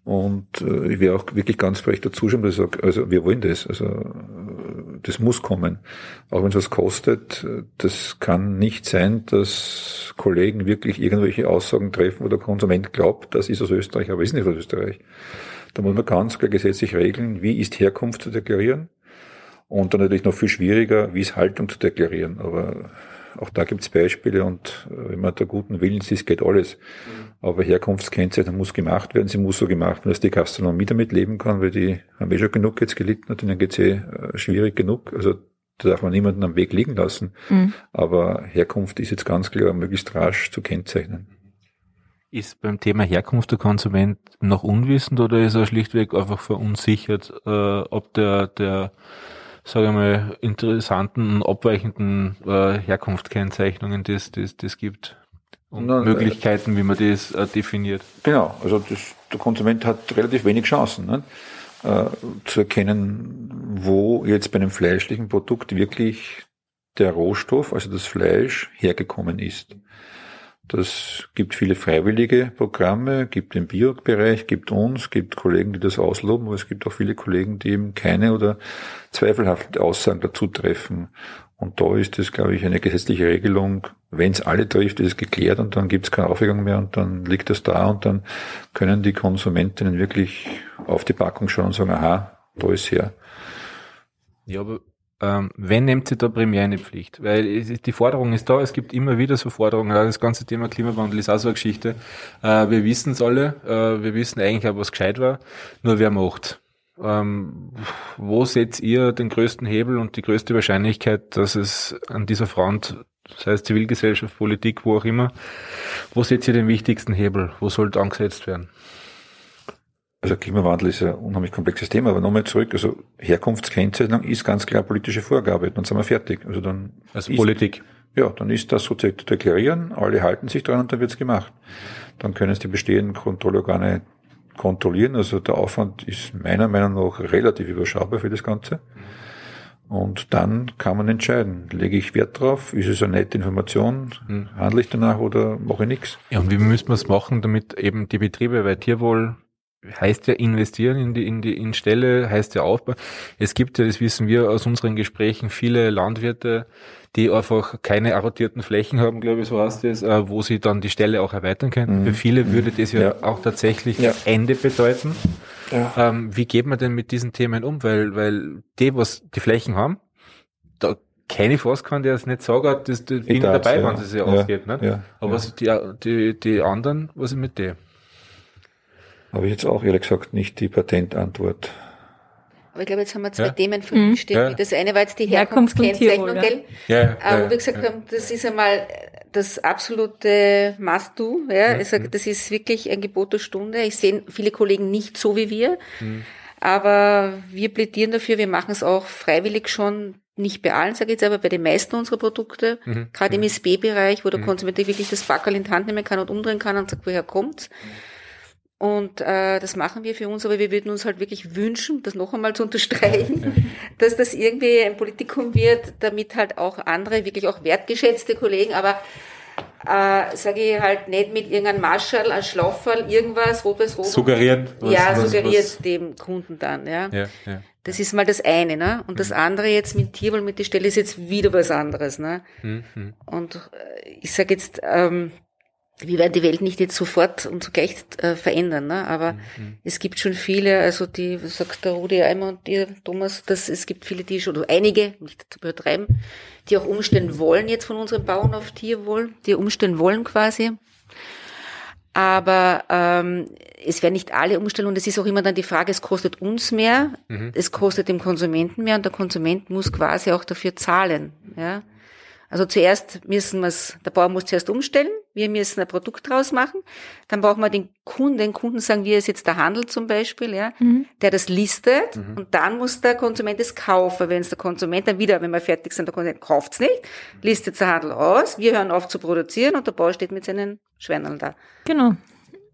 Und äh, ich werde auch wirklich ganz frech dazu schon, dass ich sage, also wir wollen das. Also äh, das muss kommen. Auch wenn es was kostet, das kann nicht sein, dass Kollegen wirklich irgendwelche Aussagen treffen, wo der Konsument glaubt, das ist aus Österreich, aber ist nicht aus Österreich. Da muss man ganz klar gesetzlich regeln, wie ist Herkunft zu deklarieren und dann natürlich noch viel schwieriger, wie ist Haltung zu deklarieren. Aber auch da gibt es Beispiele und äh, wenn man da guten Willens ist, geht alles. Mhm. Aber Herkunftskennzeichnung muss gemacht werden. Sie muss so gemacht werden, dass die Gastronomie damit leben kann, weil die haben eh schon genug jetzt gelitten und ihnen geht's eh äh, schwierig genug. Also da darf man niemanden am Weg liegen lassen. Mhm. Aber Herkunft ist jetzt ganz klar möglichst rasch zu kennzeichnen. Ist beim Thema Herkunft der Konsument noch unwissend oder ist er schlichtweg einfach verunsichert, äh, ob der, der sage ich mal, interessanten, abweichenden äh, Herkunftskennzeichnungen, die es das, das gibt. Und Na, Möglichkeiten, wie man das äh, definiert. Genau, also das, der Konsument hat relativ wenig Chancen ne? äh, zu erkennen, wo jetzt bei einem fleischlichen Produkt wirklich der Rohstoff, also das Fleisch, hergekommen ist. Das gibt viele freiwillige Programme, gibt den Bio-Bereich, gibt uns, gibt Kollegen, die das ausloben, aber es gibt auch viele Kollegen, die eben keine oder zweifelhafte Aussagen dazu treffen. Und da ist es, glaube ich, eine gesetzliche Regelung. Wenn es alle trifft, ist es geklärt und dann gibt es keine Aufregung mehr und dann liegt das da und dann können die Konsumentinnen wirklich auf die Packung schauen und sagen, aha, da ist her. Ja, aber ähm, wenn nehmt ihr da primär eine Pflicht? Weil die Forderung ist da, es gibt immer wieder so Forderungen. Das ganze Thema Klimawandel ist auch so eine Geschichte. Äh, wir wissen es alle, äh, wir wissen eigentlich auch, was gescheit war, nur wer macht. Ähm, wo seht ihr den größten Hebel und die größte Wahrscheinlichkeit, dass es an dieser Front, sei es Zivilgesellschaft, Politik, wo auch immer, wo seht ihr den wichtigsten Hebel? Wo sollte angesetzt werden? Also Klimawandel ist ein unheimlich komplexes Thema, aber nochmal zurück, also Herkunftskennzeichnung ist ganz klar politische Vorgabe, dann sind wir fertig. Also dann also ist, Politik. Ja, dann ist das sozusagen zu deklarieren, alle halten sich dran und dann wird's gemacht. Dann können es die bestehenden Kontrollorgane kontrollieren, also der Aufwand ist meiner Meinung nach relativ überschaubar für das Ganze. Und dann kann man entscheiden, lege ich Wert drauf, ist es eine nette Information, hm. handle ich danach oder mache ich nichts. Ja, und wie müssen wir es machen, damit eben die Betriebe, weil Tierwohl heißt ja investieren in die, in die in Stelle, heißt ja Aufbau. Es gibt ja, das wissen wir aus unseren Gesprächen, viele Landwirte, die einfach keine arrotierten Flächen haben, glaube ich, so heißt es, äh, wo sie dann die Stelle auch erweitern können. Mhm. Für viele würde das ja, ja. auch tatsächlich ja. Ende bedeuten. Ja. Ähm, wie geht man denn mit diesen Themen um? Weil, weil die, was die Flächen haben, da keine fast kann, der es nicht sagen hat, das, das bin dabei, ja. wenn es ja ausgeht. Ja. Aber was die, die, die anderen, was ist mit denen? Habe ich jetzt auch ehrlich gesagt nicht die Patentantwort. Aber ich glaube, jetzt haben wir zwei ja. Themen vermischt. Mhm. Ja. Das eine war jetzt die Herkunftskennzeichnung, gell? Ja, ja, Aber wie gesagt haben, das ist einmal das absolute Must-Do. Ja? Ich sage, das ist wirklich ein Gebot der Stunde. Ich sehe viele Kollegen nicht so wie wir. Mhm. Aber wir plädieren dafür, wir machen es auch freiwillig schon, nicht bei allen, sage ich jetzt, aber bei den meisten unserer Produkte, mhm. gerade im mhm. SB-Bereich, wo der mhm. Konsument wirklich das Backerl in die Hand nehmen kann und umdrehen kann und sagt, woher kommt's. Mhm. Und äh, das machen wir für uns, aber wir würden uns halt wirklich wünschen, das noch einmal zu unterstreichen, dass das irgendwie ein Politikum wird, damit halt auch andere, wirklich auch wertgeschätzte Kollegen, aber äh, sage ich halt nicht mit irgendeinem Marschall, ein Schlauferl, irgendwas, rot-weiß rot. Suggerieren. Was, ja, was, suggeriert was. dem Kunden dann, ja. ja, ja. Das ist mal das eine, ne? Und das mhm. andere jetzt mit Tierwohl, mit der Stelle ist jetzt wieder was anderes, ne? Mhm. Und äh, ich sage jetzt, ähm, wir werden die Welt nicht jetzt sofort und so gleich äh, verändern, ne? aber mhm. es gibt schon viele, also die, sagt der Rudi Eimer und ihr, Thomas, dass es gibt viele, die schon, oder einige, nicht zu übertreiben, die auch umstellen wollen jetzt von unseren Bauern auf Tierwohl, die umstellen wollen quasi. Aber ähm, es werden nicht alle umstellen und es ist auch immer dann die Frage, es kostet uns mehr, mhm. es kostet dem Konsumenten mehr und der Konsument muss quasi auch dafür zahlen. Ja? Also zuerst müssen wir es, der Bauer muss zuerst umstellen, wir müssen ein Produkt draus machen, dann brauchen wir den Kunden, den Kunden sagen wir, ist jetzt der Handel zum Beispiel, ja, mhm. der das listet mhm. und dann muss der Konsument es kaufen. Wenn es der Konsument dann wieder, wenn wir fertig sind, der Konsument kauft es nicht, listet der Handel aus, wir hören auf zu produzieren und der Bauer steht mit seinen Schweineln da. Genau.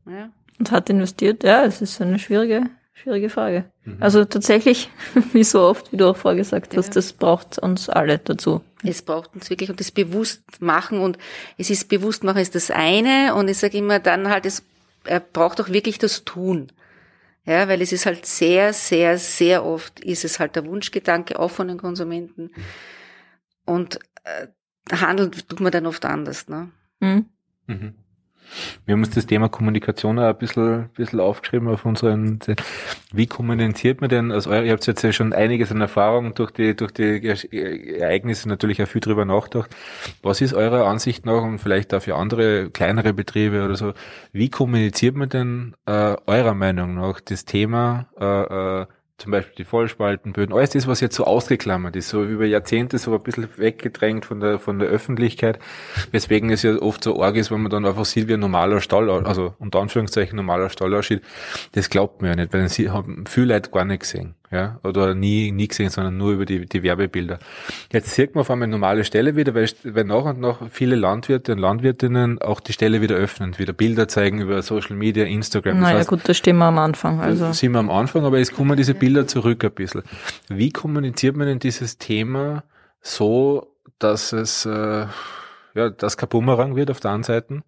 Ja. Und hat investiert, ja, es ist eine schwierige Schwierige Frage. Mhm. Also tatsächlich, wie so oft, wie du auch vorgesagt hast, ja. das braucht uns alle dazu. Es braucht uns wirklich und das bewusst machen und es ist bewusst machen ist das eine und ich sage immer dann halt, es braucht auch wirklich das Tun. Ja, weil es ist halt sehr, sehr, sehr oft ist es halt der Wunschgedanke auch von den Konsumenten. Und äh, handelt tut man dann oft anders, ne? Mhm. Mhm. Wir haben uns das Thema Kommunikation auch ein bisschen, ein bisschen aufgeschrieben auf unseren, wie kommuniziert man denn, also ihr habt jetzt ja schon einiges an Erfahrung durch die, durch die Ereignisse natürlich auch viel drüber nachgedacht. Was ist eurer Ansicht nach und vielleicht auch für andere kleinere Betriebe oder so, wie kommuniziert man denn äh, eurer Meinung nach das Thema äh, äh, zum Beispiel die Vollspaltenböden, alles das, was jetzt so ausgeklammert ist, so über Jahrzehnte so ein bisschen weggedrängt von der, von der Öffentlichkeit, weswegen es ja oft so arg ist, wenn man dann einfach sieht, wie ein normaler Stall, also unter Anführungszeichen normaler Stall aussieht, das glaubt man ja nicht, weil sie haben viele Leute gar nicht gesehen ja, oder nie, nie gesehen, sondern nur über die, die Werbebilder. Jetzt sieht man auf einmal eine normale Stelle wieder, weil, weil nach und nach viele Landwirte und Landwirtinnen auch die Stelle wieder öffnen, wieder Bilder zeigen über Social Media, Instagram. Naja, das heißt, gut, da stehen wir am Anfang. Also. Sind wir am Anfang, aber jetzt kommen diese Bilder zurück ein bisschen. Wie kommuniziert man denn dieses Thema so, dass es, äh, ja, das kein Bumerang wird auf der einen Seite?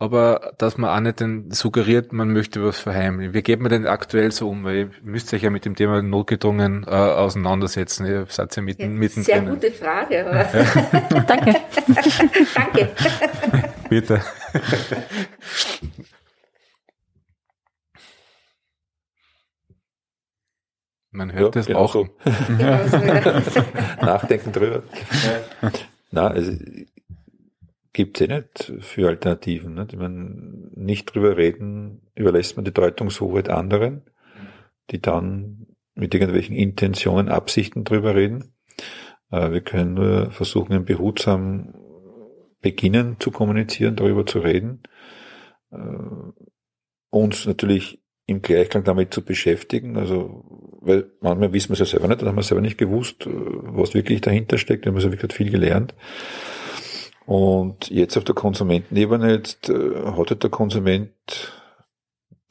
Aber dass man auch nicht den suggeriert, man möchte was verheimlichen. Wie geht man denn aktuell so um? Weil ihr müsst euch ja mit dem Thema notgedrungen äh, auseinandersetzen. Ihr seid ja mitten, ja, mittendrin. Sehr gute Frage. Aber ja. Danke. Danke. Bitte. Man hört ja, das genau auch. So. Nachdenken drüber. Na, also gibt es eh nicht für Alternativen. Nicht? Ich meine, nicht drüber reden, überlässt man die Deutungshoheit anderen, die dann mit irgendwelchen Intentionen, Absichten drüber reden. Äh, wir können nur versuchen, behutsam beginnen zu kommunizieren, darüber zu reden, äh, uns natürlich im Gleichklang damit zu beschäftigen. Also, weil manchmal wissen wir es ja selber nicht, dann haben wir selber nicht gewusst, äh, was wirklich dahinter steckt. Wir haben also wirklich viel gelernt. Und jetzt auf der Konsumentenebene, jetzt äh, hat halt der Konsument,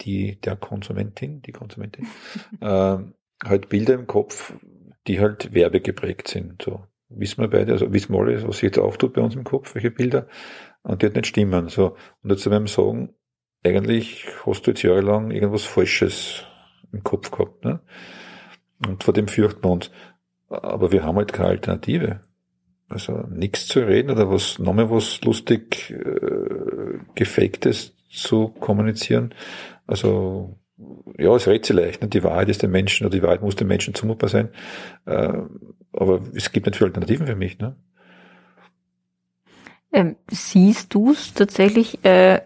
die, der Konsumentin, die Konsumentin, äh, halt Bilder im Kopf, die halt werbegeprägt sind. So wissen wir beide, also wissen wir alle, was sich jetzt auftut bei uns im Kopf, welche Bilder, und die halt nicht stimmen. So. Und jetzt wir sagen, eigentlich hast du jetzt jahrelang irgendwas Falsches im Kopf gehabt. Ne? Und vor dem fürchten wir uns. Aber wir haben halt keine Alternative also nichts zu reden oder was nochmal was lustig äh, gefaktes zu kommunizieren. Also ja, es redet sich leicht. Ne? Die Wahrheit ist den Menschen oder die Wahrheit muss den Menschen zumutbar sein. Äh, aber es gibt nicht viele Alternativen für mich. Ne? Ähm, siehst du es tatsächlich äh,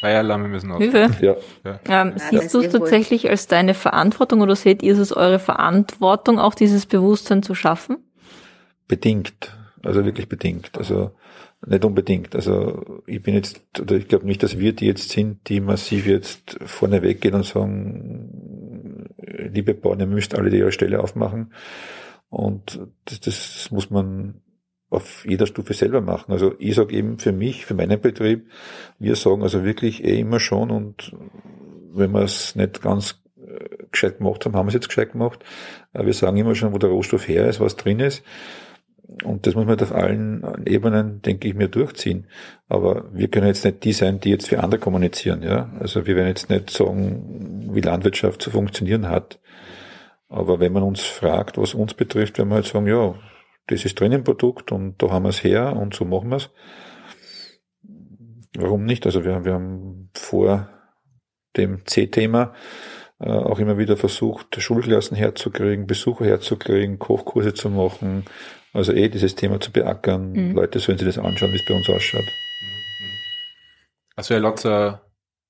Feieralarme müssen aus. Hilfe. Ja. ja. Ähm, siehst du es tatsächlich als deine Verantwortung oder seht ihr es als eure Verantwortung, auch dieses Bewusstsein zu schaffen? Bedingt, also wirklich bedingt, also nicht unbedingt. Also ich bin jetzt, oder ich glaube nicht, dass wir die jetzt sind, die massiv jetzt vorne weggehen und sagen, liebe Bauern, ihr müsst alle ihre Stelle aufmachen. Und das, das muss man auf jeder Stufe selber machen. Also ich sage eben für mich, für meinen Betrieb, wir sagen also wirklich eh immer schon und wenn wir es nicht ganz äh, gescheit gemacht haben, haben wir es jetzt gescheit gemacht. Wir sagen immer schon, wo der Rohstoff her ist, was drin ist. Und das muss man auf allen Ebenen, denke ich mir, durchziehen. Aber wir können jetzt nicht die sein, die jetzt für andere kommunizieren. Ja? Also wir werden jetzt nicht sagen, wie Landwirtschaft zu funktionieren hat. Aber wenn man uns fragt, was uns betrifft, werden wir halt sagen, ja, das ist drin im Produkt und da haben wir es her und so machen wir es. Warum nicht? Also wir, wir haben vor dem C-Thema äh, auch immer wieder versucht, Schulklassen herzukriegen, Besucher herzukriegen, Kochkurse zu machen, also eh dieses Thema zu beackern. Mhm. Leute sollen sich das anschauen, wie es bei uns ausschaut. Also ihr ladet äh,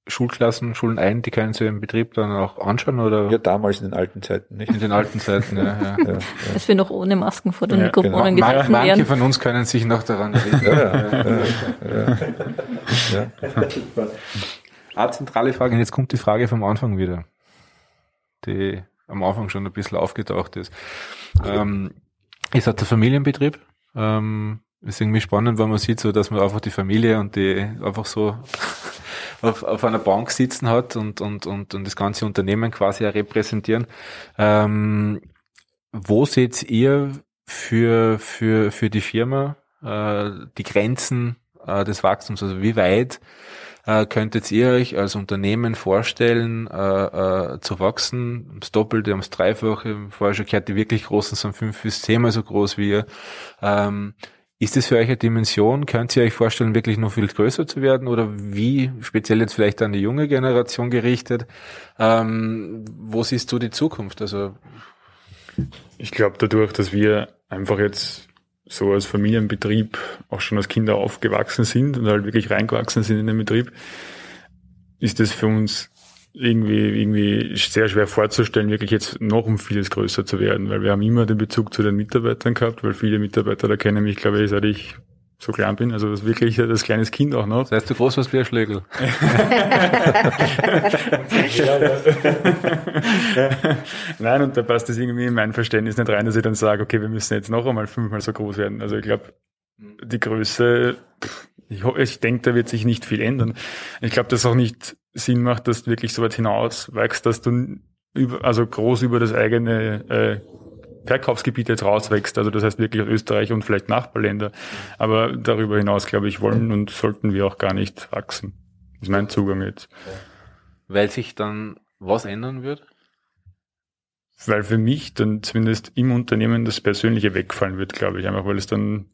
Schulklassen, Schulen ein, die können Sie im Betrieb dann auch anschauen oder? Ja, damals in den alten Zeiten, nicht? In den alten Zeiten, ja. ja. ja, ja. Dass wir noch ohne Masken vor den ja, Mikrofonen genau. gesessen Man, Manche von uns können sich noch daran erinnern. ja, ja, ja, ja. ja. Eine zentrale Frage, und jetzt kommt die Frage vom Anfang wieder, die am Anfang schon ein bisschen aufgetaucht ist. Ähm, Ihr seid der Familienbetrieb. Ähm, ist irgendwie spannend, wenn man sieht, so dass man einfach die Familie und die einfach so auf, auf einer Bank sitzen hat und, und, und, und das ganze Unternehmen quasi repräsentieren. Ähm, wo seht ihr für, für, für die Firma äh, die Grenzen äh, des Wachstums? Also wie weit Äh, könntet ihr euch als Unternehmen vorstellen, äh, äh, zu wachsen? Ums Doppelte, ums Dreifache, vorher schon gehört, die wirklich großen sind fünf bis zehnmal so groß wie ihr. Ähm, ist das für euch eine Dimension? Könnt ihr euch vorstellen, wirklich noch viel größer zu werden? Oder wie, speziell jetzt vielleicht an die junge Generation gerichtet, ähm, wo siehst du die Zukunft? Also ich glaube, dadurch, dass wir einfach jetzt so als Familienbetrieb auch schon als Kinder aufgewachsen sind und halt wirklich reingewachsen sind in den Betrieb, ist das für uns irgendwie, irgendwie sehr schwer vorzustellen, wirklich jetzt noch um vieles größer zu werden, weil wir haben immer den Bezug zu den Mitarbeitern gehabt, weil viele Mitarbeiter da kennen mich, glaube ich, seit ich so klein bin, also das wirklich das kleines Kind auch noch. Das heißt, du groß was wie ein Schlägel. Nein, und da passt das irgendwie in mein Verständnis nicht rein, dass ich dann sage, okay, wir müssen jetzt noch einmal fünfmal so groß werden. Also ich glaube, die Größe, ich, ich denke, da wird sich nicht viel ändern. Ich glaube, dass auch nicht Sinn macht, dass du wirklich so weit hinaus wächst, dass du über, also groß über das eigene äh, Verkaufsgebiet jetzt rauswächst. Also das heißt wirklich Österreich und vielleicht Nachbarländer. Aber darüber hinaus, glaube ich, wollen und sollten wir auch gar nicht wachsen. Das ist mein Zugang jetzt. Weil sich dann was ändern wird? Weil für mich dann zumindest im Unternehmen das Persönliche wegfallen wird, glaube ich. Einfach weil es dann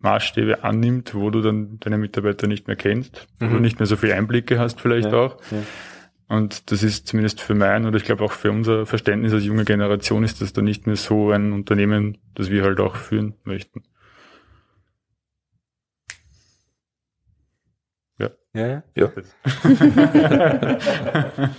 Maßstäbe annimmt, wo du dann deine Mitarbeiter nicht mehr kennst, wo du mhm. nicht mehr so viele Einblicke hast vielleicht ja, auch. Ja. Und das ist zumindest für mein oder ich glaube auch für unser Verständnis als junge Generation ist das dann nicht mehr so ein Unternehmen, das wir halt auch führen möchten. Ja. Ja, ja. ja.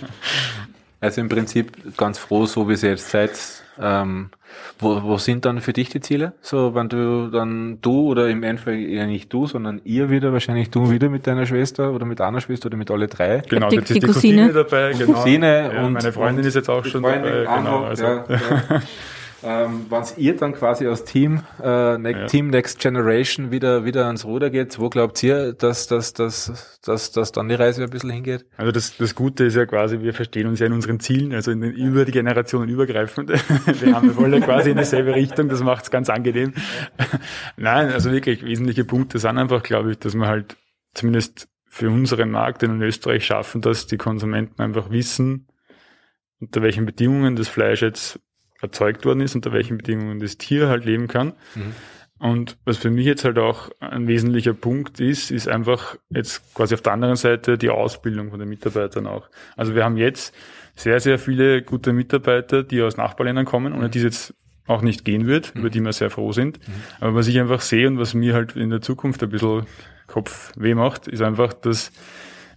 also im Prinzip ganz froh, so wie Sie jetzt seid, ähm, wo, wo sind dann für dich die Ziele? So, wenn du dann du oder im Endeffekt eher nicht du, sondern ihr wieder, wahrscheinlich du wieder mit deiner Schwester oder mit einer Schwester oder mit alle drei. Genau, die, jetzt ist die Cousine, Cousine dabei, genau. Cousine ja, und meine Freundin und ist jetzt auch schon dabei. Genau, also. ja, ja. ähm, wenn ihr dann quasi als Team, äh, ne ja. Team Next Generation wieder, wieder ans Ruder geht, wo glaubt ihr, dass, dass, dass, dass, dass dann die Reise ein bisschen hingeht? Also das, das Gute ist ja quasi, wir verstehen uns ja in unseren Zielen, also in den, über die Generationen übergreifend. wir haben wir wollen ja quasi in dieselbe Richtung, das macht es ganz angenehm. Nein, also wirklich wesentliche Punkte sind einfach, glaube ich, dass wir halt zumindest für unseren Markt in Österreich schaffen, dass die Konsumenten einfach wissen, unter welchen Bedingungen das Fleisch jetzt erzeugt worden ist, unter welchen Bedingungen das Tier halt leben kann. Mhm. Und was für mich jetzt halt auch ein wesentlicher Punkt ist, ist einfach jetzt quasi auf der anderen Seite die Ausbildung von den Mitarbeitern auch. Also wir haben jetzt sehr, sehr viele gute Mitarbeiter, die aus Nachbarländern kommen, ohne die es jetzt auch nicht gehen wird, mhm. über die wir sehr froh sind. Mhm. Aber was ich einfach sehe und was mir halt in der Zukunft ein bisschen Kopfweh macht, ist einfach, dass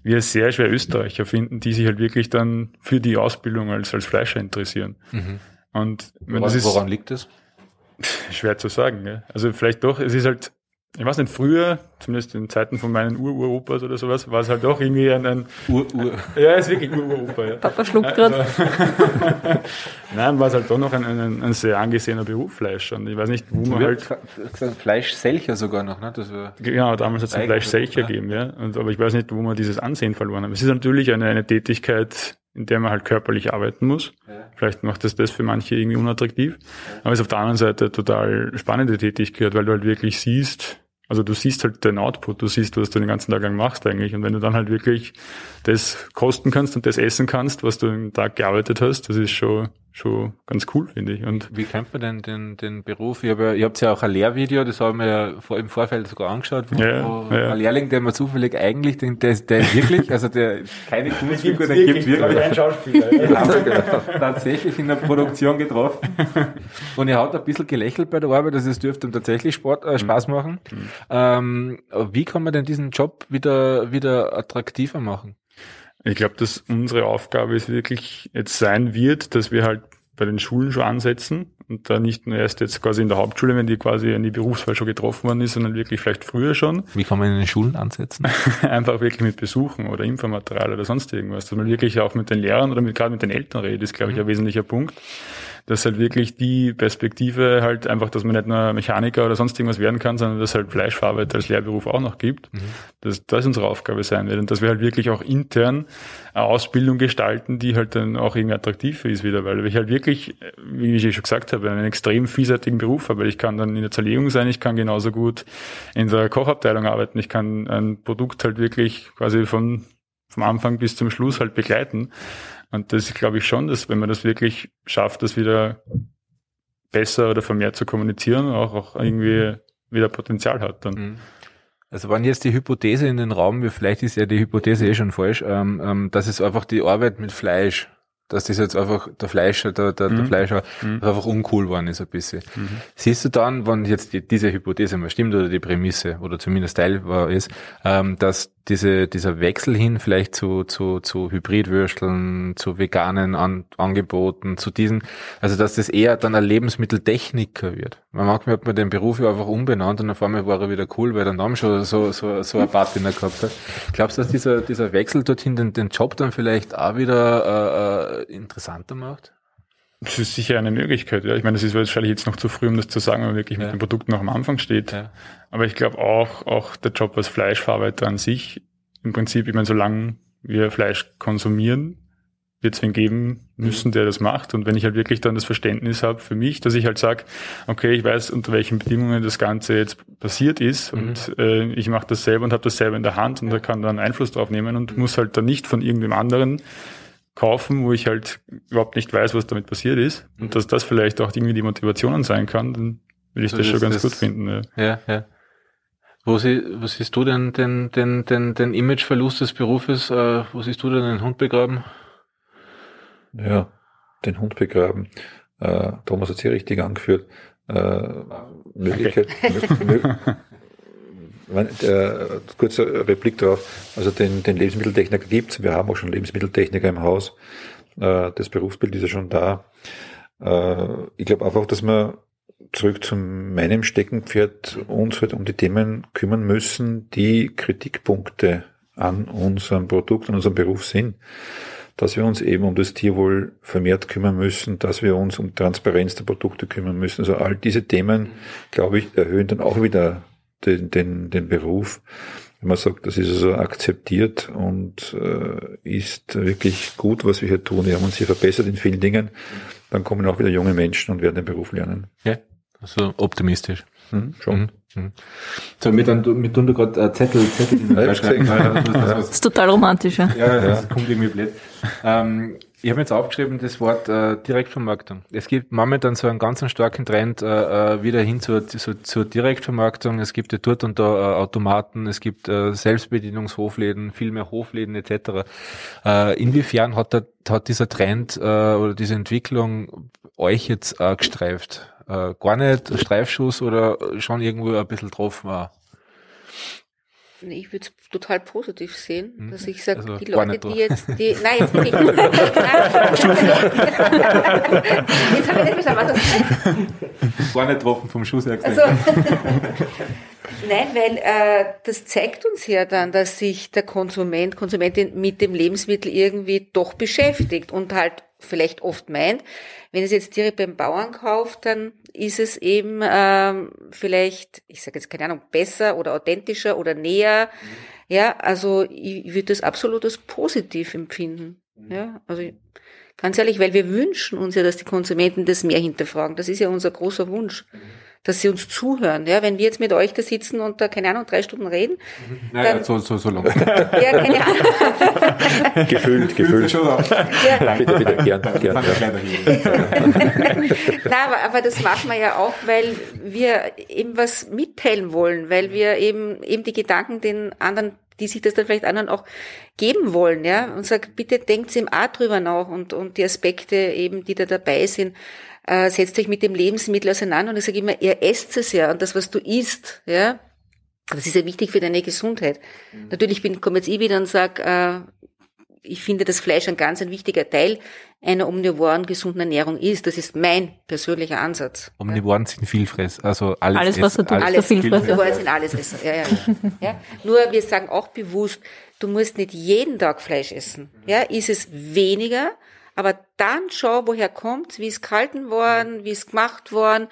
wir sehr schwer Österreicher finden, die sich halt wirklich dann für die Ausbildung als, als Fleischer interessieren. Mhm. Und woran, das ist, woran liegt das? Schwer zu sagen. Ja. Also vielleicht doch, es ist halt, ich weiß nicht, früher, zumindest in Zeiten von meinen Ururopas oder sowas, war es halt doch irgendwie ein, ein Ur, Ur. Ja, ist wirklich Ururopa. Ja. Papa schluckt gerade. Nein, war es halt doch noch ein, ein, ein, sehr angesehener Beruf, Fleisch. Und ich weiß nicht, wo man halt... Fleischselcher sogar noch, ne? Das war genau, damals hat es einen Fleischselcher gegeben, ja. Und, aber ich weiß nicht, wo man dieses Ansehen verloren hat. Es ist natürlich eine, eine Tätigkeit, in der man halt körperlich arbeiten muss. Ja. Vielleicht macht das das für manche irgendwie unattraktiv. Ja. Aber es ist auf der anderen Seite total spannende Tätigkeit, weil du halt wirklich siehst, also du siehst halt deinen Output, du siehst, was du den ganzen Tag lang machst eigentlich. Und wenn du dann halt wirklich das kosten kannst und das essen kannst, was du den Tag gearbeitet hast, das ist schon schon ganz cool, finde ich. Und Wie kennt man denn den, den Beruf? Ich hab ja, ihr habt ja auch ein Lehrvideo, das haben wir ja vor, im Vorfeld sogar angeschaut, wo, ja, wo ja. ein Lehrling, der mir zufällig eigentlich, den, der, der wirklich, also der keine Kunstfigur, der gibt wirklich. Ein Schauspieler. Ja. genau, tatsächlich in der Produktion getroffen. Und er hat ein bisschen gelächelt bei der Arbeit, also es dürfte ihm tatsächlich Sport, äh, Spaß mhm. machen. Mhm. Ähm, wie kann man denn diesen Job wieder, wieder attraktiver machen? Ich glaube, dass unsere Aufgabe es wirklich jetzt sein wird, dass wir halt bei den Schulen schon ansetzen und da nicht nur erst jetzt quasi in der Hauptschule, wenn die quasi an die Berufswahl schon getroffen worden ist, sondern wirklich vielleicht früher schon. Wie kann man in den Schulen ansetzen? Einfach wirklich mit Besuchen oder Infomaterial oder sonst irgendwas, dass man wirklich auch mit den Lehrern oder mit, gerade mit den Eltern redet, ist glaube ich ein wesentlicher Punkt dass halt wirklich die Perspektive halt einfach, dass man nicht nur Mechaniker oder sonst irgendwas werden kann, sondern dass halt Fleischverarbeiter als Lehrberuf auch noch gibt. Mhm. Das, das unsere Aufgabe sein wird und dass wir halt wirklich auch intern eine Ausbildung gestalten, die halt dann auch irgendwie attraktiv ist wieder, weil ich halt wirklich, wie ich schon gesagt habe, einen extrem vielseitigen Beruf habe. Ich kann dann in der Zerlegung sein, ich kann genauso gut in der Kochabteilung arbeiten, ich kann ein Produkt halt wirklich quasi von vom Anfang bis zum Schluss halt begleiten. Und das glaube ich schon, dass wenn man das wirklich schafft, das wieder besser oder vermehrt zu kommunizieren, auch, auch irgendwie wieder Potenzial hat dann. Mhm. Also wenn jetzt die Hypothese in den Raum, vielleicht ist ja die Hypothese eh schon falsch, ähm, ähm, dass es einfach die Arbeit mit Fleisch dass das jetzt einfach der Fleischer, der, der, mhm. der Fleischer mhm. einfach uncool geworden ist ein bisschen. Mhm. Siehst du dann, wenn jetzt die, diese Hypothese mal stimmt oder die Prämisse oder zumindest Teil war ist, ähm, dass diese, dieser Wechsel hin vielleicht zu, zu, zu Hybridwürsteln, zu veganen An Angeboten, zu diesen, also dass das eher dann ein Lebensmitteltechniker wird. Man manchmal hat man den Beruf ja einfach umbenannt und auf einmal war er wieder cool, weil der Name schon so, so, so eine Patina gehabt hat. Glaubst du, dass dieser, dieser Wechsel dorthin den, den Job dann vielleicht auch wieder äh, äh interessanter macht? Das ist sicher eine Möglichkeit, ja. Ich meine, das ist wahrscheinlich jetzt noch zu früh, um das zu sagen, wenn man wirklich ja. mit dem Produkt noch am Anfang steht. Ja. Aber ich glaube auch, auch der Job als Fleischverarbeiter an sich, im Prinzip, ich meine, solange wir Fleisch konsumieren, wird es wen geben müssen, der das macht. Und wenn ich halt wirklich dann das Verständnis habe für mich, dass ich halt sage, okay, ich weiß, unter welchen Bedingungen das Ganze jetzt passiert ist mhm. und äh, ich mache das selber und habe das selber in der Hand und da kann dann Einfluss drauf nehmen und mhm. muss halt dann nicht von irgendeinem anderen kaufen, wo ich halt überhaupt nicht weiß, was damit passiert ist. Und dass das vielleicht auch irgendwie die Motivationen sein kann, dann würde ich so das schon ganz das, gut finden. Ja, ja. ja. Wo, sie, wo siehst du denn den, den, den, den Imageverlust des Berufes? Äh, wo siehst du denn den Hund begraben? Ja, den Hund begraben. Äh, Thomas hat es hier richtig angeführt. Äh, Möglichkeit, okay. Äh, kurzer Replik drauf. Also den, den Lebensmitteltechniker gibt's. Wir haben auch schon Lebensmitteltechniker im Haus. Äh, das Berufsbild ist ja schon da. Äh, ich glaube einfach, dass wir zurück zu meinem Steckenpferd uns halt um die Themen kümmern müssen, die Kritikpunkte an unserem Produkt, an unserem Beruf sind. Dass wir uns eben um das Tierwohl vermehrt kümmern müssen, dass wir uns um Transparenz der Produkte kümmern müssen. Also all diese Themen, glaube ich, erhöhen dann auch wieder den, den, den Beruf. Wenn man sagt, das ist also akzeptiert und äh, ist wirklich gut, was wir hier tun. Wir haben uns hier verbessert in vielen Dingen. Dann kommen auch wieder junge Menschen und werden den Beruf lernen. Ja, also optimistisch. Mhm, schon. Mhm. Mhm. So, mit, mit tun du gerade äh, Zettel, Zettel in ja, das, das ist total romantisch, ja. Ja, das kommt irgendwie blöd. Ähm, ich habe jetzt aufgeschrieben das Wort äh, Direktvermarktung. Es gibt momentan so einen ganz starken Trend äh, äh, wieder hin zur, zur, zur Direktvermarktung. Es gibt ja dort und da äh, Automaten, es gibt äh, Selbstbedienungshofläden, viel mehr Hofläden etc. Äh, inwiefern hat, der, hat dieser Trend äh, oder diese Entwicklung euch jetzt äh, gestreift? Äh, gar nicht Streifschuss oder schon irgendwo ein bisschen drauf war? Ich würde es total positiv sehen, hm. dass ich sage, also, die Leute, die jetzt, die, nein, jetzt wirklich, jetzt habe ich nicht verstanden, was Gar nicht getroffen vom Schuss her also, Nein, weil äh, das zeigt uns ja dann, dass sich der Konsument, Konsumentin mit dem Lebensmittel irgendwie doch beschäftigt und halt vielleicht oft meint, wenn es jetzt direkt beim Bauern kauft, dann ist es eben ähm, vielleicht, ich sage jetzt keine Ahnung, besser oder authentischer oder näher. Mhm. Ja, also ich, ich würde das absolut als positiv empfinden. Mhm. Ja, also ganz ehrlich, weil wir wünschen uns ja, dass die Konsumenten das mehr hinterfragen. Das ist ja unser großer Wunsch. Mhm dass sie uns zuhören. Ja, wenn wir jetzt mit euch da sitzen und da, keine Ahnung, drei Stunden reden. Mhm. Naja, dann, so, so, so lang. ja, keine Ahnung. gefühlt, gefühlt. Ja. Bitte, bitte, gern, gern. Na, aber, aber das machen wir ja auch, weil wir eben was mitteilen wollen, weil wir eben, eben die Gedanken den anderen die sich das dann vielleicht anderen auch geben wollen, ja, und sag, bitte denkt ihm auch drüber nach und, und die Aspekte eben, die da dabei sind, äh, setzt euch mit dem Lebensmittel auseinander und ich sage immer, ihr esst es ja und das, was du isst, ja, das ist ja wichtig für deine Gesundheit. Mhm. Natürlich bin, komme jetzt ich wieder und sage, äh, ich finde, dass Fleisch ein ganz ein wichtiger Teil einer omnivoren gesunden Ernährung ist. Das ist mein persönlicher Ansatz. Omnivoren ja. sind Vielfress, also alles, alles was du tust, alles, Vielfresser. Omnivoren sind alles Esser. Ja, ja, ja. Nur wir sagen auch bewusst, du musst nicht jeden Tag Fleisch essen. Ja, ist es weniger, Aber dann schau, woher kommt's, wie ist gehalten worden, wie ist gemacht worden.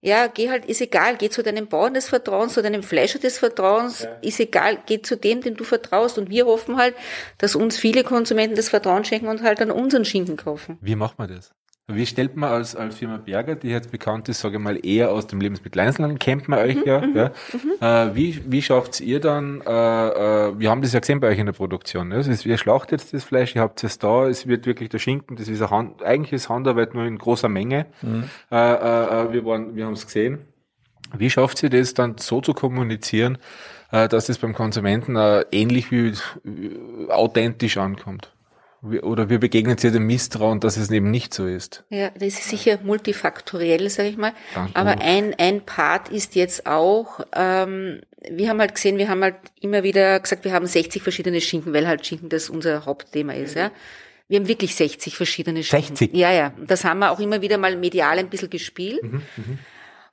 Ja, geh halt, ist egal, geh zu deinem Bauern des Vertrauens, zu deinem Fleischer des Vertrauens, ja. ist egal, geh zu dem, dem du vertraust. Und wir hoffen halt, dass uns viele Konsumenten das Vertrauen schenken und halt an unseren Schinken kaufen. Wie macht man das? Wie stellt man als, als Firma Berger, die jetzt bekannt ist, sage ich mal, eher aus dem Lebensmitteleinzelhandel, kennt man euch mhm, ja. Mhm, ja. Mhm. Äh, wie wie schafft ihr dann, äh, äh, wir haben das ja gesehen bei euch in der Produktion, ne? ist, ihr schlachtet jetzt das Fleisch, ihr habt es da, es wird wirklich der Schinken, das ist Hand, eigentlich ist Handarbeit nur in großer Menge. Mhm. Äh, äh, äh wir waren, wir haben es gesehen. Wie schafft ihr das dann so zu kommunizieren, äh, dass es beim Konsumenten äh, ähnlich wie äh, authentisch ankommt? Oder wir begegnen sie dem Misstrauen, dass es eben nicht so ist. Ja, das ist sicher multifaktoriell, sage ich mal. Danke. Aber ein, ein Part ist jetzt auch, ähm, wir haben halt gesehen, wir haben halt immer wieder gesagt, wir haben 60 verschiedene Schinken, weil halt Schinken das unser Hauptthema ist. Ja. Wir haben wirklich 60 verschiedene Schinken. 60? Ja, ja. Das haben wir auch immer wieder mal medial ein bisschen gespielt. Mhm, mh.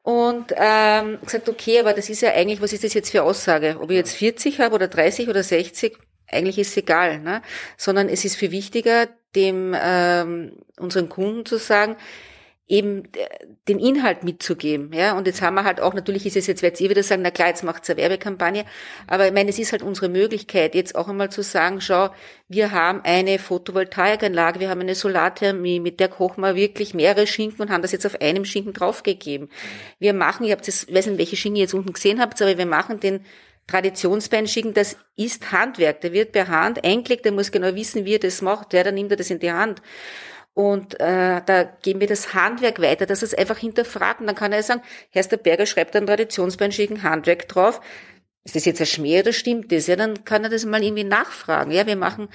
Und ähm, gesagt, okay, aber das ist ja eigentlich, was ist das jetzt für Aussage? Ob ich jetzt 40 habe oder 30 oder 60, eigentlich ist es egal, ne? sondern es ist viel wichtiger, dem ähm, unseren Kunden zu sagen, eben den Inhalt mitzugeben. Ja, und jetzt haben wir halt auch, natürlich ist es jetzt, werdet ihr wieder sagen, na klar, jetzt macht's eine Werbekampagne, aber ich meine, es ist halt unsere Möglichkeit, jetzt auch einmal zu sagen, schau, wir haben eine Photovoltaikanlage, wir haben eine Solarthermie, mit der kochen wir wirklich mehrere Schinken und haben das jetzt auf einem Schinken draufgegeben. Wir machen, ich habe das, ich weiß nicht, welche Schinken ihr jetzt unten gesehen habt, aber wir machen den Traditionsbein schicken, das ist Handwerk. Der wird per Hand eingelegt, der muss genau wissen, wie er das macht. Ja, dann nimmt er das in die Hand. Und äh, da geben wir das Handwerk weiter, dass es einfach hinterfragt. Und dann kann er sagen, Herr Berger schreibt dann Traditionsbein schicken Handwerk drauf. Ist das jetzt ein Schmäh oder stimmt das? Ja, dann kann er das mal irgendwie nachfragen. Ja, wir machen,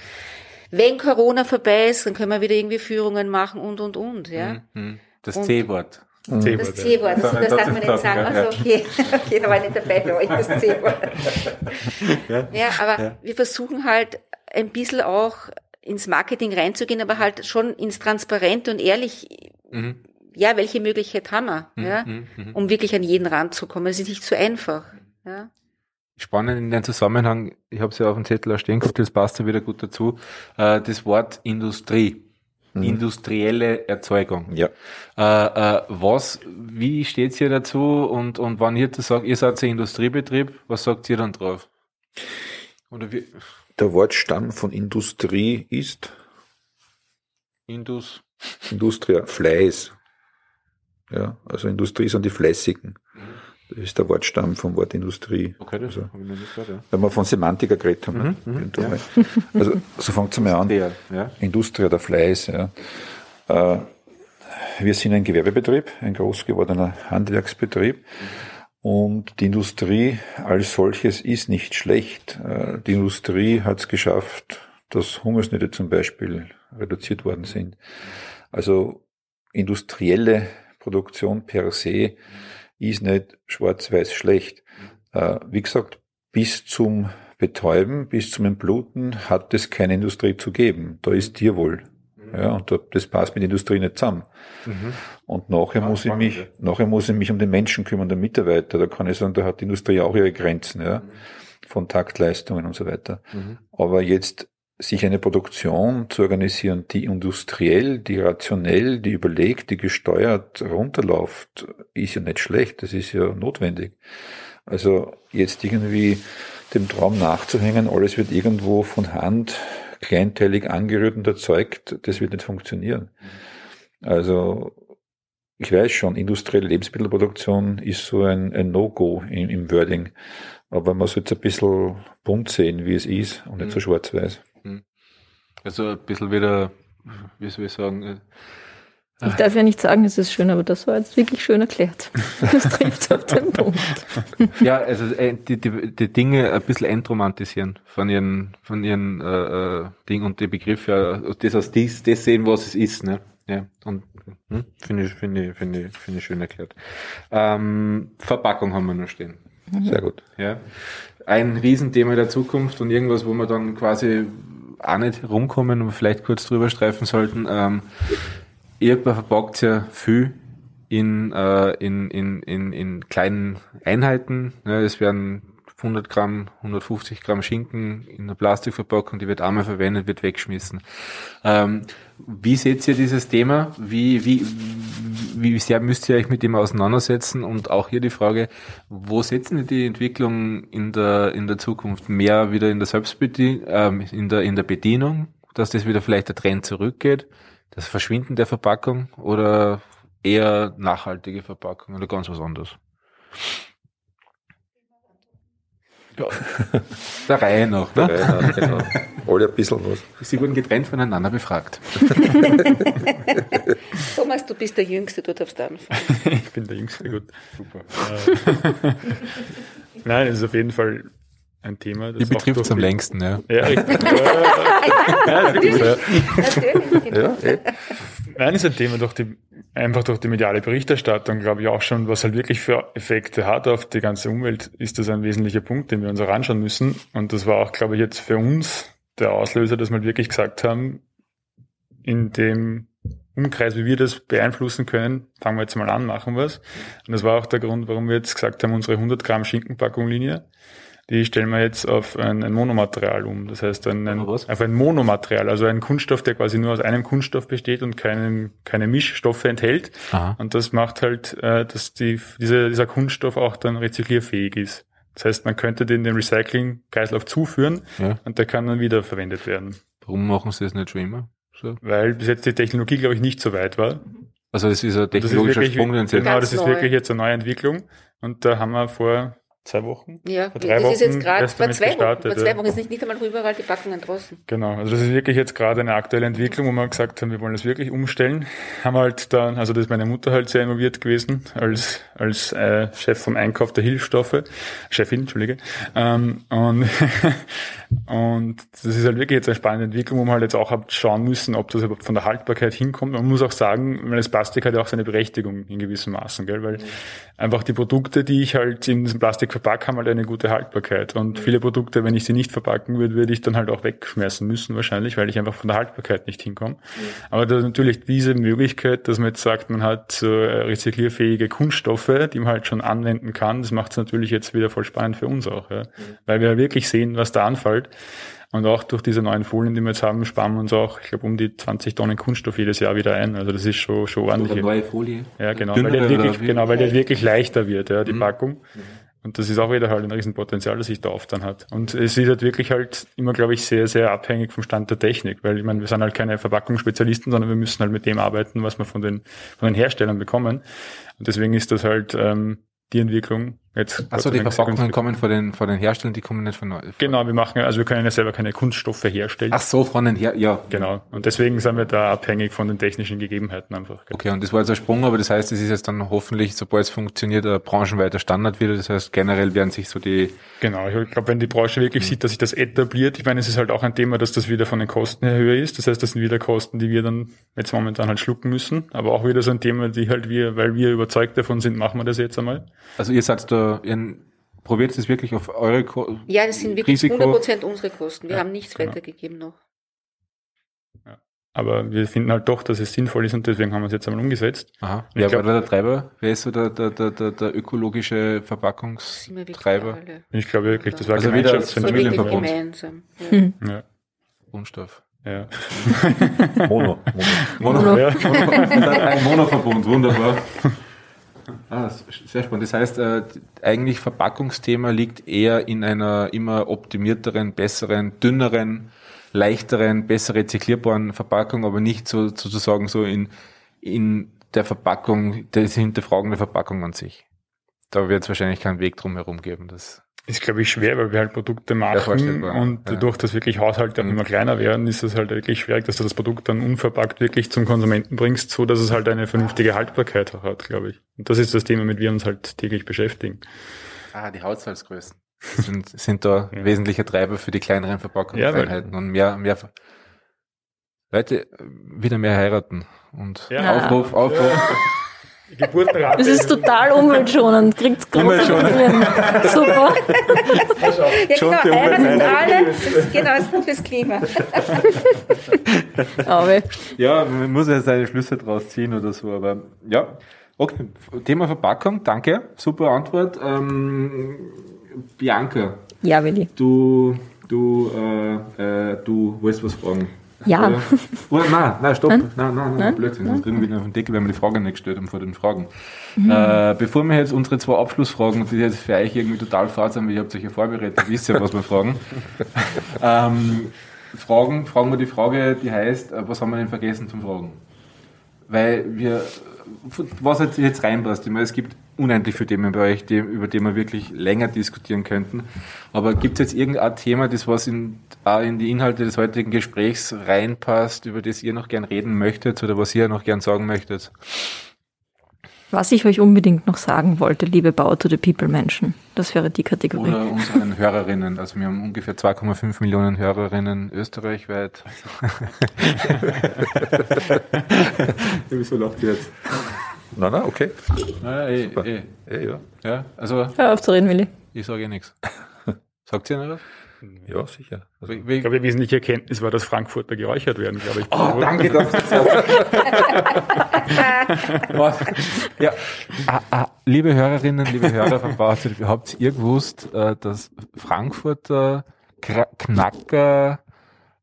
wenn Corona vorbei ist, dann können wir wieder irgendwie Führungen machen und, und, und. Ja. Mhm. Das C-Wort. Das C-Wort, das, das darf man nicht sagen. Also okay, okay, da war ich nicht dabei bei euch, das C-Wort. Ja, ja, aber ja. wir versuchen halt ein bisschen auch ins Marketing reinzugehen, aber halt schon ins Transparente und ehrlich, mhm. ja, welche Möglichkeit haben wir, mhm. ja, mhm. mhm. um wirklich an jeden ranzukommen. Es ist nicht so einfach. Ja. Spannend in dem Zusammenhang, ich habe es ja auf dem Zettel stehen gehabt, das passt ja wieder gut dazu, äh, das Wort Industrie mhm. industrielle Erzeugung. Ja. Äh, äh, was, wie steht's hier dazu und, und wann ihr sagt, ihr seid ein Industriebetrieb, was sagt ihr dann drauf? Oder wie? Der Wortstamm von Industrie ist Indus. Industria, Fleiß. Ja, also Industrie sind die Fleißigen. Das ist der Wortstamm vom Wort Industrie. Okay, das also, habe ich nicht gehört, ja. Wenn wir von Semantiker geredet haben. Mhm, mhm ja. Also so fängt es mal an. Der, ja. Industrie oder Fleiß. Ja. Äh, wir sind ein Gewerbebetrieb, ein groß gewordener Handwerksbetrieb. Und die Industrie als solches ist nicht schlecht. Äh, die Industrie hat es geschafft, dass Hungersnöte zum Beispiel reduziert worden sind. Also industrielle Produktion per se ist nicht schwarz-weiß schlecht. Äh, wie gesagt, bis zum Betäuben, bis zum Entbluten hat es keine Industrie zu geben. Da ist Tierwohl. Mhm. Ja, und das passt mit Industrie nicht zusammen. Mhm. Und nachher ja, muss ich mich, nachher muss ich mich um den Menschen kümmern, den Mitarbeiter. Da kann ich sagen, da hat die Industrie auch ihre Grenzen, ja, mhm. von Taktleistungen und so weiter. Mhm. Aber jetzt sich eine Produktion zu organisieren, die industriell, die rationell, die überlegt, die gesteuert runterläuft, ist ja nicht schlecht, das ist ja notwendig. Also jetzt irgendwie dem Traum nachzuhängen, alles wird irgendwo von Hand kleinteilig angerührt und erzeugt, das wird nicht funktionieren. Also ich weiß schon, industrielle Lebensmittelproduktion ist so ein, ein No-Go im, im Wording. Aber man sollte es ein bisschen bunt sehen, wie es ist und nicht so mhm. schwarz-weiß. Also ein bisschen wieder, wie soll ich sagen, äh, ich darf ja nicht sagen, es ist schön, aber das war jetzt wirklich schön erklärt. Das trifft auf den Punkt. Ja, also äh, die, die, die Dinge ein bisschen entromantisieren von ihren, von ihren äh, äh Dingen und die Begriffe, ja, das als dies, das sehen, was es ist, ne? Ja, und hm, finde ich, finde ich, finde ich, finde ich schön erklärt. Ähm, Verpackung haben wir noch stehen. Sehr gut. Ja. Ein Riesenthema der Zukunft und irgendwas, wo man dann quasi auch nicht rumkommen und vielleicht kurz drüber streifen sollten. Ähm, ihr verpackt ja viel in, äh, in, in, in, in kleinen Einheiten. Ja, es werden 100 Gramm, 150 Gramm Schinken in einer Plastikverpackung, die wird einmal verwendet, wird weggeschmissen. Ähm, wie seht ihr dieses Thema? Wie, wie, wie sehr müsst ihr euch mit dem auseinandersetzen? Und auch hier die Frage, wo setzen wir die Entwicklung in der, in der Zukunft? Mehr wieder in der Selbstbedienung, ähm, in der, in der Bedienung, dass das wieder vielleicht der Trend zurückgeht? Das Verschwinden der Verpackung oder eher nachhaltige Verpackung oder ganz was anderes? Ja. Der Reihe noch, ne? Der Reihe nach, genau. Alle ein bisschen was. Sie wurden getrennt voneinander befragt. Thomas, du bist der Jüngste, du darfst anfangen. ich bin der Jüngste, gut. Super. Nein, es ist auf jeden Fall ein Thema. Das Die betrifft es am längsten, ja. Ja, richtig. ja, natürlich. Natürlich. Ja, eh. Nein, ist ein Thema durch die, einfach durch die mediale Berichterstattung, glaube ich auch schon, was halt wirklich für Effekte hat auf die ganze Umwelt, ist das ein wesentlicher Punkt, den wir uns auch anschauen müssen. Und das war auch, glaube ich, jetzt für uns der Auslöser, dass wir wirklich gesagt haben, in dem Umkreis, wie wir das beeinflussen können, fangen wir jetzt mal an, machen wir es. Und das war auch der Grund, warum wir jetzt gesagt haben, unsere 100 Gramm Schinkenpackung Linie die stellen wir jetzt auf ein, ein Monomaterial um. Das heißt, ein, ein, auf ein Monomaterial, also ein Kunststoff, der quasi nur aus einem Kunststoff besteht und keinen, keine Mischstoffe enthält. Aha. Und das macht halt, äh, dass die, diese, dieser Kunststoff auch dann rezyklierfähig ist. Das heißt, man könnte den dem Recycling-Kreislauf zuführen ja. und der kann dann wieder verwendet werden. Warum machen Sie das nicht schon immer? So? Weil bis jetzt die Technologie, glaube ich, nicht so weit war. Also das ist ein technologischer wirklich, Sprung, den Sie Genau, das ist wirklich jetzt eine neue Entwicklung. Und da haben wir vor zwei Wochen? Ja, vor drei das Wochen ist jetzt gerade vor zwei Wochen. Vor zwei Wochen ist nicht, nicht einmal überall die Packungen draußen. Genau, also das ist wirklich jetzt gerade eine aktuelle Entwicklung, wo wir gesagt haben, wir wollen das wirklich umstellen. Haben halt dann, also das ist meine Mutter halt sehr involviert gewesen, als, als äh, Chef vom Einkauf der Hilfsstoffe, Chefin, Entschuldige. Ähm, und, und das ist halt wirklich jetzt eine spannende Entwicklung, wo man halt jetzt auch schauen müssen, ob das überhaupt von der Haltbarkeit hinkommt. Man muss auch sagen, weil das Plastik hat ja auch seine Berechtigung in gewissem Maßen, gell? weil mhm. einfach die Produkte, die ich halt in diesem Plastik verpacke, haben halt eine gute Haltbarkeit. Und viele Produkte, wenn ich sie nicht verpacken würde, würde ich dann halt auch wegschmeißen müssen wahrscheinlich, weil ich einfach von der Haltbarkeit nicht hinkomme. Aber da natürlich diese Möglichkeit, dass man jetzt sagt, man hat so rezyklierfähige Kunststoffe, die man halt schon anwenden kann, das macht es natürlich jetzt wieder voll spannend für uns auch. Ja? Weil wir wirklich sehen, was da anfällt. Und auch durch diese neuen Folien, die wir jetzt haben, sparen wir uns auch, ich glaube, um die 20 Tonnen Kunststoff jedes Jahr wieder ein. Also das ist schon, schon ordentlich. Eine neue Folie. Ja, genau, weil der wirklich, genau, weil der wirklich leichter wird, ja, die mhm. Packung. Mhm. Und das ist auch wieder halt ein Riesenpotenzial, das sich da oft dann hat. Und es ist halt wirklich halt immer, glaube ich, sehr, sehr abhängig vom Stand der Technik, weil ich meine, wir sind halt keine Verpackungsspezialisten, sondern wir müssen halt mit dem arbeiten, was wir von den, von den Herstellern bekommen. Und deswegen ist das halt ähm, die Entwicklung jetzt. Achso, die Verpackungen kommen von den, von den Herstellern, die kommen nicht von neu. Genau, wir machen, also wir können ja selber keine Kunststoffe herstellen. Ach so, von den Her, ja. Genau. Und deswegen sind wir da abhängig von den technischen Gegebenheiten einfach. Okay, und das war jetzt ein Sprung, aber das heißt, es ist jetzt dann hoffentlich, sobald es funktioniert, ein branchenweiter Standard wieder. Das heißt, generell werden sich so die. Genau, ich glaube, wenn die Branche wirklich mhm. sieht, dass sich das etabliert, ich meine, es ist halt auch ein Thema, dass das wieder von den Kosten her höher ist. Das heißt, das sind wieder Kosten, die wir dann jetzt momentan halt schlucken müssen. Aber auch wieder so ein Thema, die halt wir, weil wir überzeugt davon sind, machen wir das jetzt einmal. Also ihr seid da, ihr probiert es wirklich auf eure Kosten? Ja, das sind wirklich Risiko. 100% unsere Kosten. Wir ja, haben nichts genau. weitergegeben noch. Ja. Aber wir finden halt doch, dass es sinnvoll ist und deswegen haben wir es jetzt einmal umgesetzt. Aha. Wer glaub, war der Treiber? Wer ist so der, der, der, der, der ökologische Verpackungstreiber? Ich glaube wirklich, das war also Gemeinschafts Familienverbund. Gemeinsam. Ja. Hm. ja. Grundstoff. Ja. Mono. Mono. Mono. Ja. Mono. Ein Monoverbund, wunderbar. Ah, sehr spannend. Das heißt, äh, eigentlich Verpackungsthema liegt eher in einer immer optimierteren, besseren, dünneren, leichteren, besser rezyklierbaren Verpackung, aber nicht so sozusagen so in, in der Verpackung, das Hinterfragen der Verpackung an sich. Da wird es wahrscheinlich keinen Weg drum herum geben. Das ist, glaube ich, schwer, weil wir halt Produkte machen und ja. dadurch, dass wirklich Haushalte auch mhm. immer kleiner werden, ist es halt wirklich schwierig, dass du das Produkt dann unverpackt wirklich zum Konsumenten bringst, so dass es halt eine vernünftige Haltbarkeit auch hat, glaube ich. Und das ist das Thema, mit dem wir uns halt täglich beschäftigen. Ah, die Haushaltsgrößen sind, sind da ja. wesentliche Treiber für die kleineren Verpackungseinheiten ja, und mehr, mehr Leute wieder mehr heiraten und ja. Aufruf, Aufruf. Geburtenrate. Das ist total umweltschonend. Kriegt's umweltschonend. Super. ja, genau, heiraten alle. Das, genau, das ist gut fürs Klima. aber. Ja, man muss ja seine Schlüsse draus ziehen oder so, aber ja. Okay, Thema Verpackung, danke. Super Antwort. Ähm, Bianca. Ja, Willi. Du, du, äh, äh, du wolltest was fragen. Ja. Oder, oder nein, nein, stopp. Nein? Nein, nein, nein, Nein? Blödsinn. Sonst kriegen wir wieder auf den Deckel, wenn wir die Frage nicht gestellt haben vor den Fragen. Äh, bevor wir jetzt unsere zwei Abschlussfragen, die jetzt für euch irgendwie total fad sind, weil ihr habt euch ja vorbereitet, ihr wisst ja, was wir fragen. ähm, fragen, fragen wir die Frage, die heißt, äh, was haben wir denn vergessen zum Fragen? Weil wir, was jetzt, jetzt reinpasst, ich meine, es gibt unendlich viele Themen bei euch, die, über die wir wirklich länger diskutieren könnten. Aber gibt es jetzt irgendein Thema, das was in, in die Inhalte des heutigen Gesprächs reinpasst, über das ihr noch gern reden möchtet oder was ihr noch gern sagen möchtet? Was ich euch unbedingt noch sagen wollte, liebe Bauer to the People Menschen, das wäre die Kategorie. Oder unseren Hörerinnen. Also wir haben ungefähr 2,5 Millionen Hörerinnen österreichweit. Wieso lacht ihr jetzt? Nein, nein, okay. Naja, eh, Super. eh. Ja, ja. Ja, also Hör auf zu reden, Willi. ich sage eh nichts. Sagt ihr noch was? ja sicher. Also, Ich glaube, die wesentliche Erkenntnis war, dass Frankfurter geräuchert werden, glaube ich. Oh, danke, dass du das Was? Ja. Ah, ah, liebe Hörerinnen, liebe Hörer von Bauernzeit, habt ihr gewusst, äh, dass Frankfurter Knacker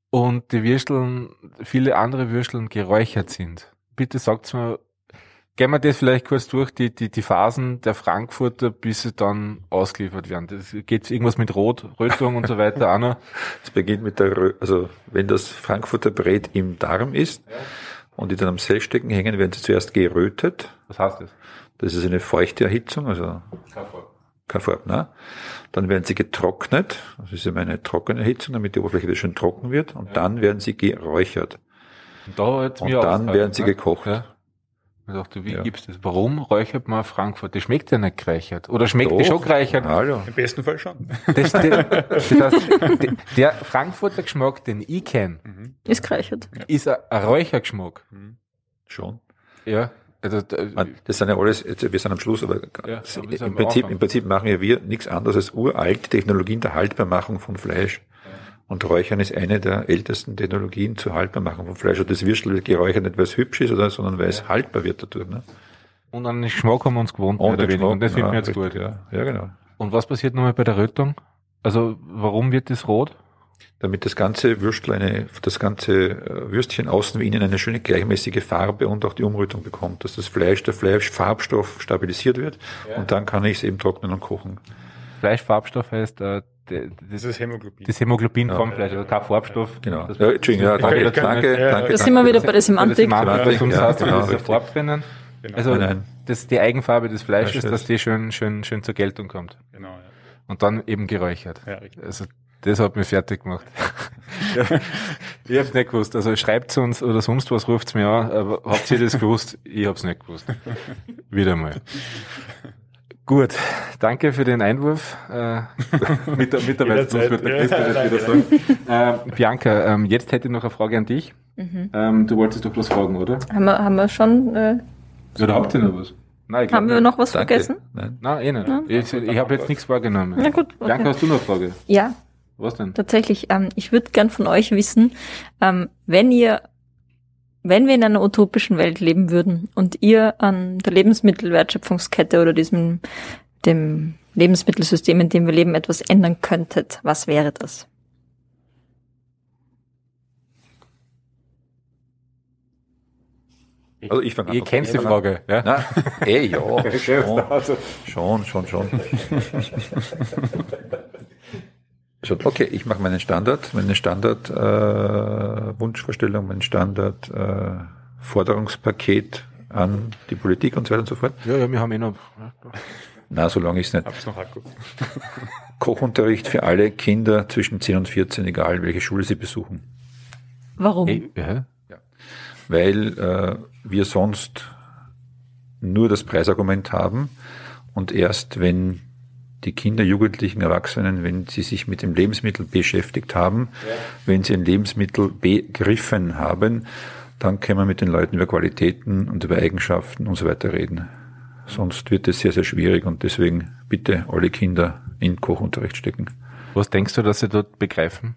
und die Würsteln, viele andere Würsteln geräuchert sind? Bitte sagt's mir, gehen wir das vielleicht kurz durch, die, die, die Phasen der Frankfurter, bis sie dann ausgeliefert werden. Das geht irgendwas mit Rot, Rötung und so weiter auch noch. Es beginnt mit der, Rö- also wenn das Frankfurter Brät im Darm ist und die dann am Sellstecken hängen, werden sie zuerst gerötet. Was heißt das? Das ist eine feuchte Erhitzung, also keine Farbe, ne? Dann werden sie getrocknet. Das ist immer eine trockene Erhitzung, damit die Oberfläche wieder schön trocken wird. Und dann werden sie geräuchert. Und da Und dann werden sie ne? gekocht. Ja. Ich dachte, wie Ja. gibt's das? Warum räuchert man Frankfurt? Das schmeckt ja nicht gereichert. Oder schmeckt Doch. das schon gereichert? Hallo. Im besten Fall schon. Das, das, das der- der Frankfurter Geschmack, den ich kenne, Ist gereichert. ist ein, ein Räuchergeschmack. Schon. Ja. Also, da- Man, Das sind ja alles, wir sind am Schluss, aber Ja, im, Prinzip, im Prinzip machen ja wir nichts anderes als uralte Technologien der Haltbarmachung von Fleisch. Und Räuchern ist eine der ältesten Technologien zur Haltbarmachung von Fleisch. Und das Würstel wird geräuchert nicht, weil es hübsch ist, oder, sondern weil es haltbar wird dadurch. Ne? und an den Geschmack haben wir uns gewohnt, oder den weniger. Und das Geschmack, finden wir jetzt ja, gut. Ja, ja, genau. Und was passiert nochmal bei der Rötung? Also, warum wird das rot? Damit das ganze Würstel eine, das ganze äh, Würstchen außen wie innen eine schöne gleichmäßige Farbe und auch die Umrötung bekommt, dass das Fleisch, der Fleischfarbstoff stabilisiert wird und dann kann ich es eben trocknen und kochen. Fleischfarbstoff heißt, äh, Das das, ist Hämoglobin. das Hämoglobin vom Fleisch, also kein Farbstoff. Genau. Das- Ja, Entschuldigung, ja, danke, Ich kann- danke, ja, danke. Da sind wir wieder bei der Bei der Semantik. Semantik, Semantik, sonst ja, genau, richtig. Farbe drinnen. Genau. Also, Nein, nein. das die Eigenfarbe des Fleisches, dass die schön, schön, schön zur Geltung kommt. genau ja. Und dann eben geräuchert. Ja, richtig. Also, das hat mich fertig gemacht. ich hab's nicht gewusst. Also, schreibt's uns oder sonst was, ruft's mir an. Aber habt ihr das gewusst? Ich hab's nicht gewusst. Wieder mal. Gut, danke für den Einwurf. Äh, mit der wird der Ja, das wieder sagen. Äh, Bianca, ähm, jetzt hätte ich noch eine Frage an dich. Mhm. Ähm, du wolltest doch was fragen, oder? Haben wir, haben wir schon, äh, Oder habt ihr noch was? Nein, ich glaub haben wir noch was Danke. vergessen? Nein. Nein, eh nicht. Ich, ich habe jetzt nichts wahrgenommen. Na gut, Bianca, okay. hast du noch eine Frage? Ja, Was denn? tatsächlich. Ähm, ich würde gern von euch wissen, ähm, wenn ihr, wenn wir in einer utopischen Welt leben würden und ihr an der Lebensmittelwertschöpfungskette oder diesem, dem Lebensmittelsystem, in dem wir leben, etwas ändern könntet, was wäre das? Also ich fange an. Ihr kennt die an. Frage, ja? Na, eh, ja, schon, schon, schon, schon. Schon, okay, ich mache meinen Standard, meine Standard äh, Wunschvorstellung, mein Standard äh, Forderungspaket an die Politik und so weiter und so fort. Ja, ja, wir haben eh noch. Na, so lange ist nicht. Hab's noch Akku. Kochunterricht für alle Kinder zwischen 10 und 14, egal welche Schule sie besuchen. Warum? Ey, ja. weil äh, wir sonst nur das Preisargument haben und erst wenn die Kinder, Jugendlichen, Erwachsenen, wenn sie sich mit dem Lebensmittel beschäftigt haben, wenn sie ein Lebensmittel begriffen haben, dann können wir mit den Leuten über Qualitäten und über Eigenschaften und so weiter reden. Sonst wird es sehr, sehr schwierig und deswegen bitte alle Kinder in Kochunterricht stecken. Was denkst du, dass sie dort begreifen?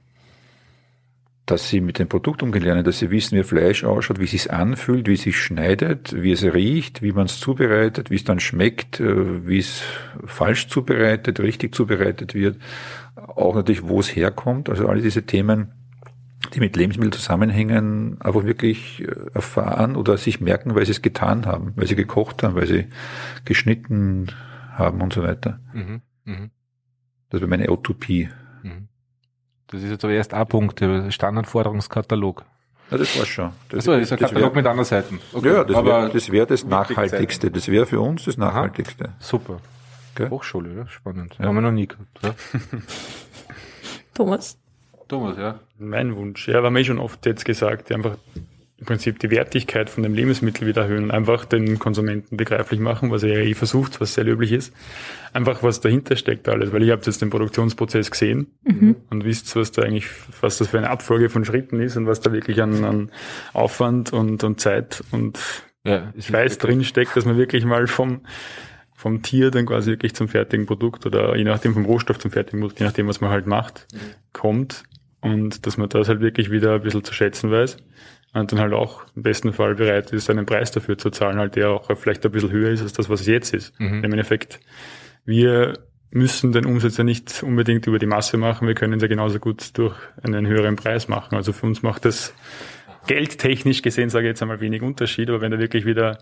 Dass sie mit dem Produkt umgehen lernen, dass sie wissen, wie Fleisch ausschaut, wie es sich anfühlt, wie es sich schneidet, wie es riecht, wie man es zubereitet, wie es dann schmeckt, äh, wie es falsch zubereitet, richtig zubereitet wird, auch natürlich, wo es herkommt, also alle diese Themen, die mit Lebensmitteln zusammenhängen, einfach wirklich äh, erfahren oder sich merken, weil sie es getan haben, weil sie gekocht haben, weil sie geschnitten haben und so weiter. Mhm. Mhm. Das wäre meine Utopie. Mhm. Das ist jetzt aber erst ein Punkt, der Standardforderungskatalog. Ja, das war schon. Das, Achso, das ist ein Katalog wär, mit anderen Seiten. Okay. Ja, das wäre das, wär das Nachhaltigste. Das wäre für uns das Nachhaltigste. Aha. Super. Okay. Hochschule, ja? spannend. Ja. Haben wir noch nie gehabt. Ja? Thomas? Thomas, ja. Mein Wunsch, ja, war mir schon oft jetzt gesagt, einfach im Prinzip die Wertigkeit von dem Lebensmittel wieder erhöhen, einfach den Konsumenten begreiflich machen, was er ja eh versucht, was sehr löblich ist. Einfach was dahinter steckt alles, weil ich habe jetzt den Produktionsprozess gesehen mhm. und wisst, was da eigentlich, was das für eine Abfolge von Schritten ist und was da wirklich an, an Aufwand und, und Zeit und ja, Fleiß drin steckt, dass man wirklich mal vom vom Tier dann quasi wirklich zum fertigen Produkt oder je nachdem vom Rohstoff zum fertigen Produkt, je nachdem was man halt macht, mhm. kommt und dass man das halt wirklich wieder ein bisschen zu schätzen weiß und dann halt auch im besten Fall bereit ist, einen Preis dafür zu zahlen, halt der auch vielleicht ein bisschen höher ist als das, was es jetzt ist. Mhm. Im Endeffekt, wir müssen den Umsatz ja nicht unbedingt über die Masse machen, wir können es ja genauso gut durch einen höheren Preis machen. Also für uns macht das geldtechnisch gesehen, sage ich jetzt einmal, wenig Unterschied, aber wenn da wirklich wieder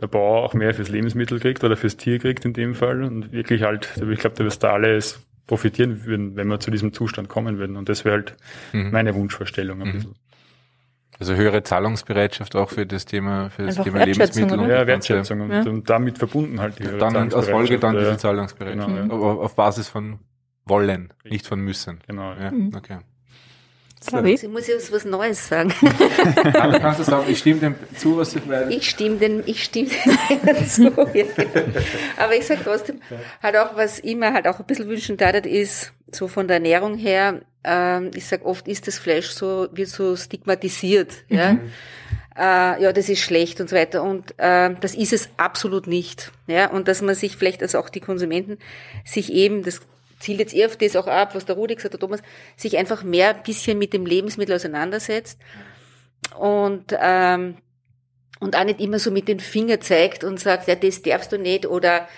der Bauer auch mehr fürs Lebensmittel kriegt oder fürs Tier kriegt in dem Fall und wirklich halt, ich glaube, da wirst du alles profitieren würden, wenn wir zu diesem Zustand kommen würden. Und das wäre halt mhm. meine Wunschvorstellung ein mhm. bisschen. Also höhere Zahlungsbereitschaft auch für das Thema, für das Einfach Thema Lebensmittel. Und ja, Wertschätzung und, ja. und, damit verbunden halt die höhere Dann als Folge dann diese Zahlungsbereitschaft. Genau, ja. Auf Basis von wollen, nicht von müssen. Genau. Ja, mhm. okay. Sorry. Ich muss jetzt was Neues sagen. Aber kannst du sagen, ich stimme dem zu, was du vielleicht... Ich stimme dem, ich stimme dem zu. Ja. Aber ich sage trotzdem, halt auch, was ich mir halt auch ein bisschen wünschen darf, ist, so von der Ernährung her, ähm, ich sag oft ist das Fleisch so, wird so stigmatisiert, ja. Mhm. Äh, ja, das ist schlecht und so weiter. Und äh, das ist es absolut nicht. Ja, und dass man sich vielleicht, also auch die Konsumenten, sich eben, das zielt jetzt eher auf das auch ab, was der Rudi gesagt hat, Thomas, sich einfach mehr ein bisschen mit dem Lebensmittel auseinandersetzt und ähm, und auch nicht immer so mit den Finger zeigt und sagt, ja, das darfst du nicht oder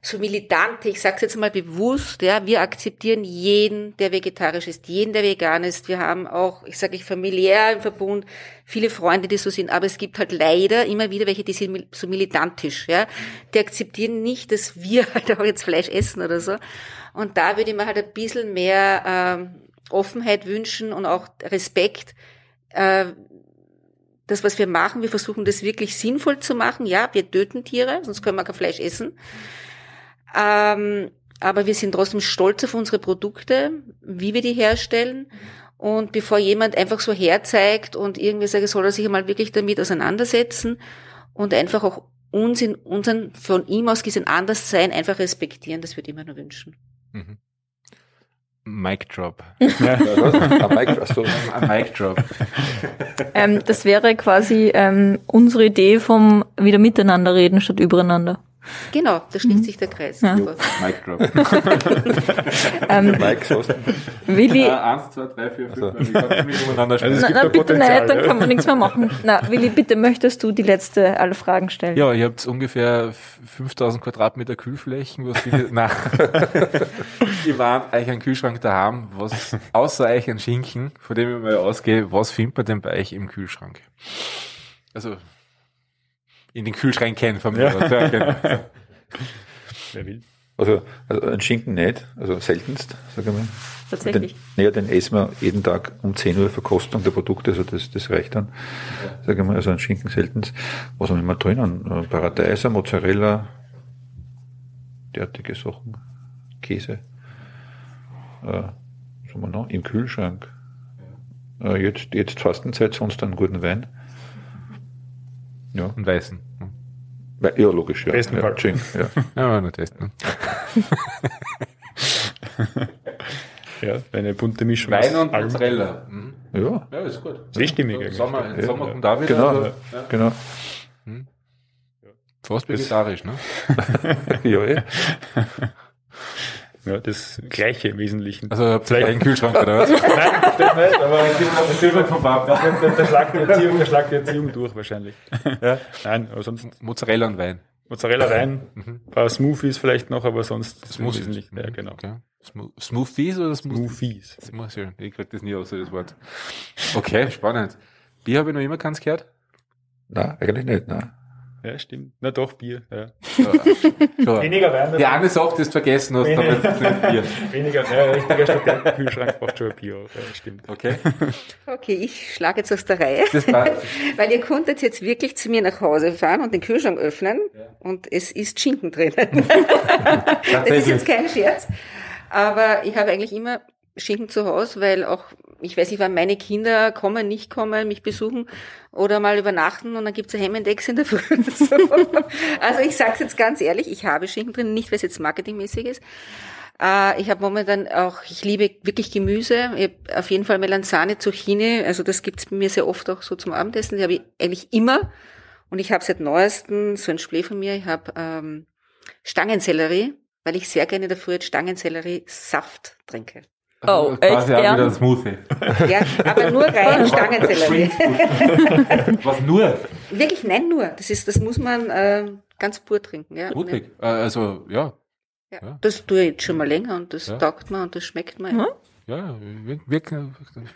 so militant, ich sage es jetzt mal bewusst, ja, wir akzeptieren jeden, der vegetarisch ist, jeden, der vegan ist. Wir haben auch, ich sage ich familiär im Verbund viele Freunde, die so sind, aber es gibt halt leider immer wieder welche, die sind so militantisch, ja. Die akzeptieren nicht, dass wir halt auch jetzt Fleisch essen oder so. Und da würde ich mir halt ein bisschen mehr ähm, Offenheit wünschen und auch Respekt. Äh, das, was wir machen, wir versuchen das wirklich sinnvoll zu machen. Ja, wir töten Tiere, sonst können wir kein Fleisch essen. Ähm, aber wir sind trotzdem stolz auf unsere Produkte, wie wir die herstellen. Und bevor jemand einfach so herzeigt und irgendwie sagt, soll er sich einmal wirklich damit auseinandersetzen und einfach auch uns in unseren von ihm aus gesehen Anderssein einfach respektieren, das würde ich mir nur wünschen. Mhm. Mic Drop. Ja. ein Mic Drop. ähm, das wäre quasi ähm, unsere Idee vom wieder miteinander reden statt übereinander. Genau, da schließt mhm. sich der Kreis. Ja. Mic drop. ähm, Willi. Ah, eins, zwei, drei, vier, fünf. Also. Also na, na, bitte nicht, dann kann man nichts mehr machen. Na, Willi, bitte möchtest du die letzte alle Fragen stellen? Ja, ihr habt ungefähr 5000 Quadratmeter Kühlflächen, was viele, nein. ihr waren euch einen Kühlschrank da haben, was, außer euch ein Schinken, von dem ich mal ausgehe, was findet man denn bei euch im Kühlschrank? Also, in den Kühlschrank kennen von mir. Ja. Ja, genau. Wer will. Also, also ein Schinken nicht, also seltenst, sage ich mal. Tatsächlich. Den, naja, den essen wir jeden Tag um 10 Uhr Verkostung der Produkte, also das, das reicht dann. Ja. Sage ich mal, also ein Schinken seltenst. Was haben wir immer drinnen? Paradeiser, Mozzarella, derartige Sachen, Käse. Äh, was haben wir noch? Im Kühlschrank. Äh, jetzt, jetzt Fastenzeit, sonst einen guten Wein. Ja. Und weißen. Ja, logisch, ja. Besten ja. Gin, ja. ja, nur testen. ja, eine bunte Mischung. Wein und Mozzarella. Mhm. Ja. Ja, ist gut. Sehstimmig eigentlich. Sommer, ja. Sommer kommt da wieder. Genau, also, ja. genau. Hm. Fast vegetarisch, ne? ja, eh. Ja, das Gleiche im Wesentlichen. Also vielleicht einen Kühlschrank oder was? Nein, das nicht, aber es gibt noch Kühlschrank vom Papa. Da, da, schlagt die Erziehung, da schlagt die Erziehung durch wahrscheinlich. Ja. Nein, aber sonst Mozzarella und Wein. Mozzarella rein, ein paar Smoothies vielleicht noch, aber sonst Smoothies. im Wesentlichen. Ja, genau. Okay. Smo Smoothies oder Smoothies? Smoothies. Immer schön. Ich krieg das nie aus, das Wort. Okay, spannend. Bier habe ich noch immer keins gehört. Nein, eigentlich nicht, nein. Ja, stimmt. Na doch, Bier. Ja. Schon. Weniger Wein. Die eine Sache, die du vergessen hast, aber jetzt nicht Bier. Weniger, ja, ein richtiger Studentenkühlschrank braucht schon ein Bier. Ja, stimmt. Okay. Okay, ich schlage jetzt aus der Reihe, Das passt. weil ihr konntet jetzt wirklich zu mir nach Hause fahren und den Kühlschrank öffnen und es ist Schinken drinnen. das ist jetzt kein Scherz. Aber ich habe eigentlich immer Schinken zu Hause, weil auch, ich weiß nicht, wann meine Kinder kommen, nicht kommen, mich besuchen oder mal übernachten und dann gibt's ein Hemmendex in der Früh. So. Also ich sag's jetzt ganz ehrlich, ich habe Schinken drin, nicht weil es jetzt marketingmäßig ist. Äh, ich habe momentan auch, ich liebe wirklich Gemüse. Ich hab auf jeden Fall Melanzane, Zucchini. Also das gibt's bei mir sehr oft auch so zum Abendessen. Die habe ich eigentlich immer. Und ich habe seit neuestem so ein Splee von mir. Ich habe ähm, Stangensellerie, weil ich sehr gerne in der Früh jetzt Stangensellerie-Saft trinke. Oh, Quasi echt auch wieder ein gern? Smoothie. Ja, aber nur rein Stangensellerie. Was nur? Wirklich, nein, nur. Das ist, das muss man äh, ganz pur trinken. Ja. Ludwig. Äh, Also, ja. Ja. Ja. Das tue ich jetzt schon mal länger und das Ja. taugt mir und das schmeckt mir. Mhm. Ja, wirklich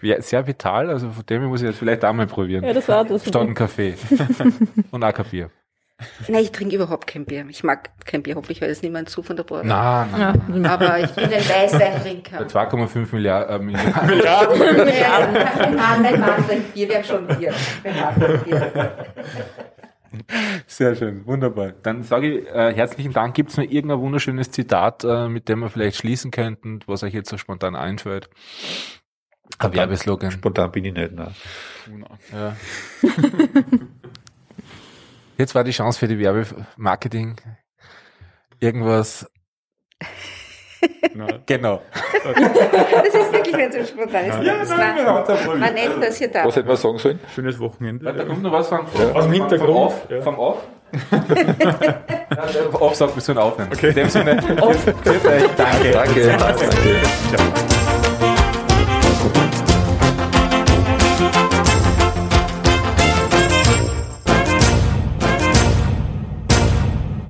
ja, sehr vital. Also von dem her muss ich jetzt vielleicht auch mal probieren. Ja, das war das. Statt einen Kaffee. Und auch Bier. Nein, ich trinke überhaupt kein Bier. Ich mag kein Bier. Hoffentlich hört es niemand zu von der Bar. Nein, nein. Ja. Aber ich bin ein Weißweintrinker. 2,5 Milliarden. Äh, Milliarden. Mein Mann, mein Mann trinkt Bier. Wir haben schon Bier. Mann trinkt Bier. Sehr schön, wunderbar. Dann sage ich äh, herzlichen Dank. Gibt es noch irgendein wunderschönes Zitat, äh, mit dem wir vielleicht schließen könnten, was euch jetzt so spontan einfällt? Ein Werbeslogan. Spontan bin ich nicht, nein. Ja. Jetzt war die Chance für die Werbemarketing. Irgendwas. Nein. Genau. Das ist wirklich, wenn es so spontan ist. Das man, man nennt das hier da. Was hätten wir sagen sollen? Schönes Wochenende. Da kommt noch was von, Aus dem Hintergrund. Vom Off. Ja. Vom Off. ja, Off sagt, wir sollen aufnehmen. In dem Sinne, Off. Danke. Danke. Danke. Ciao.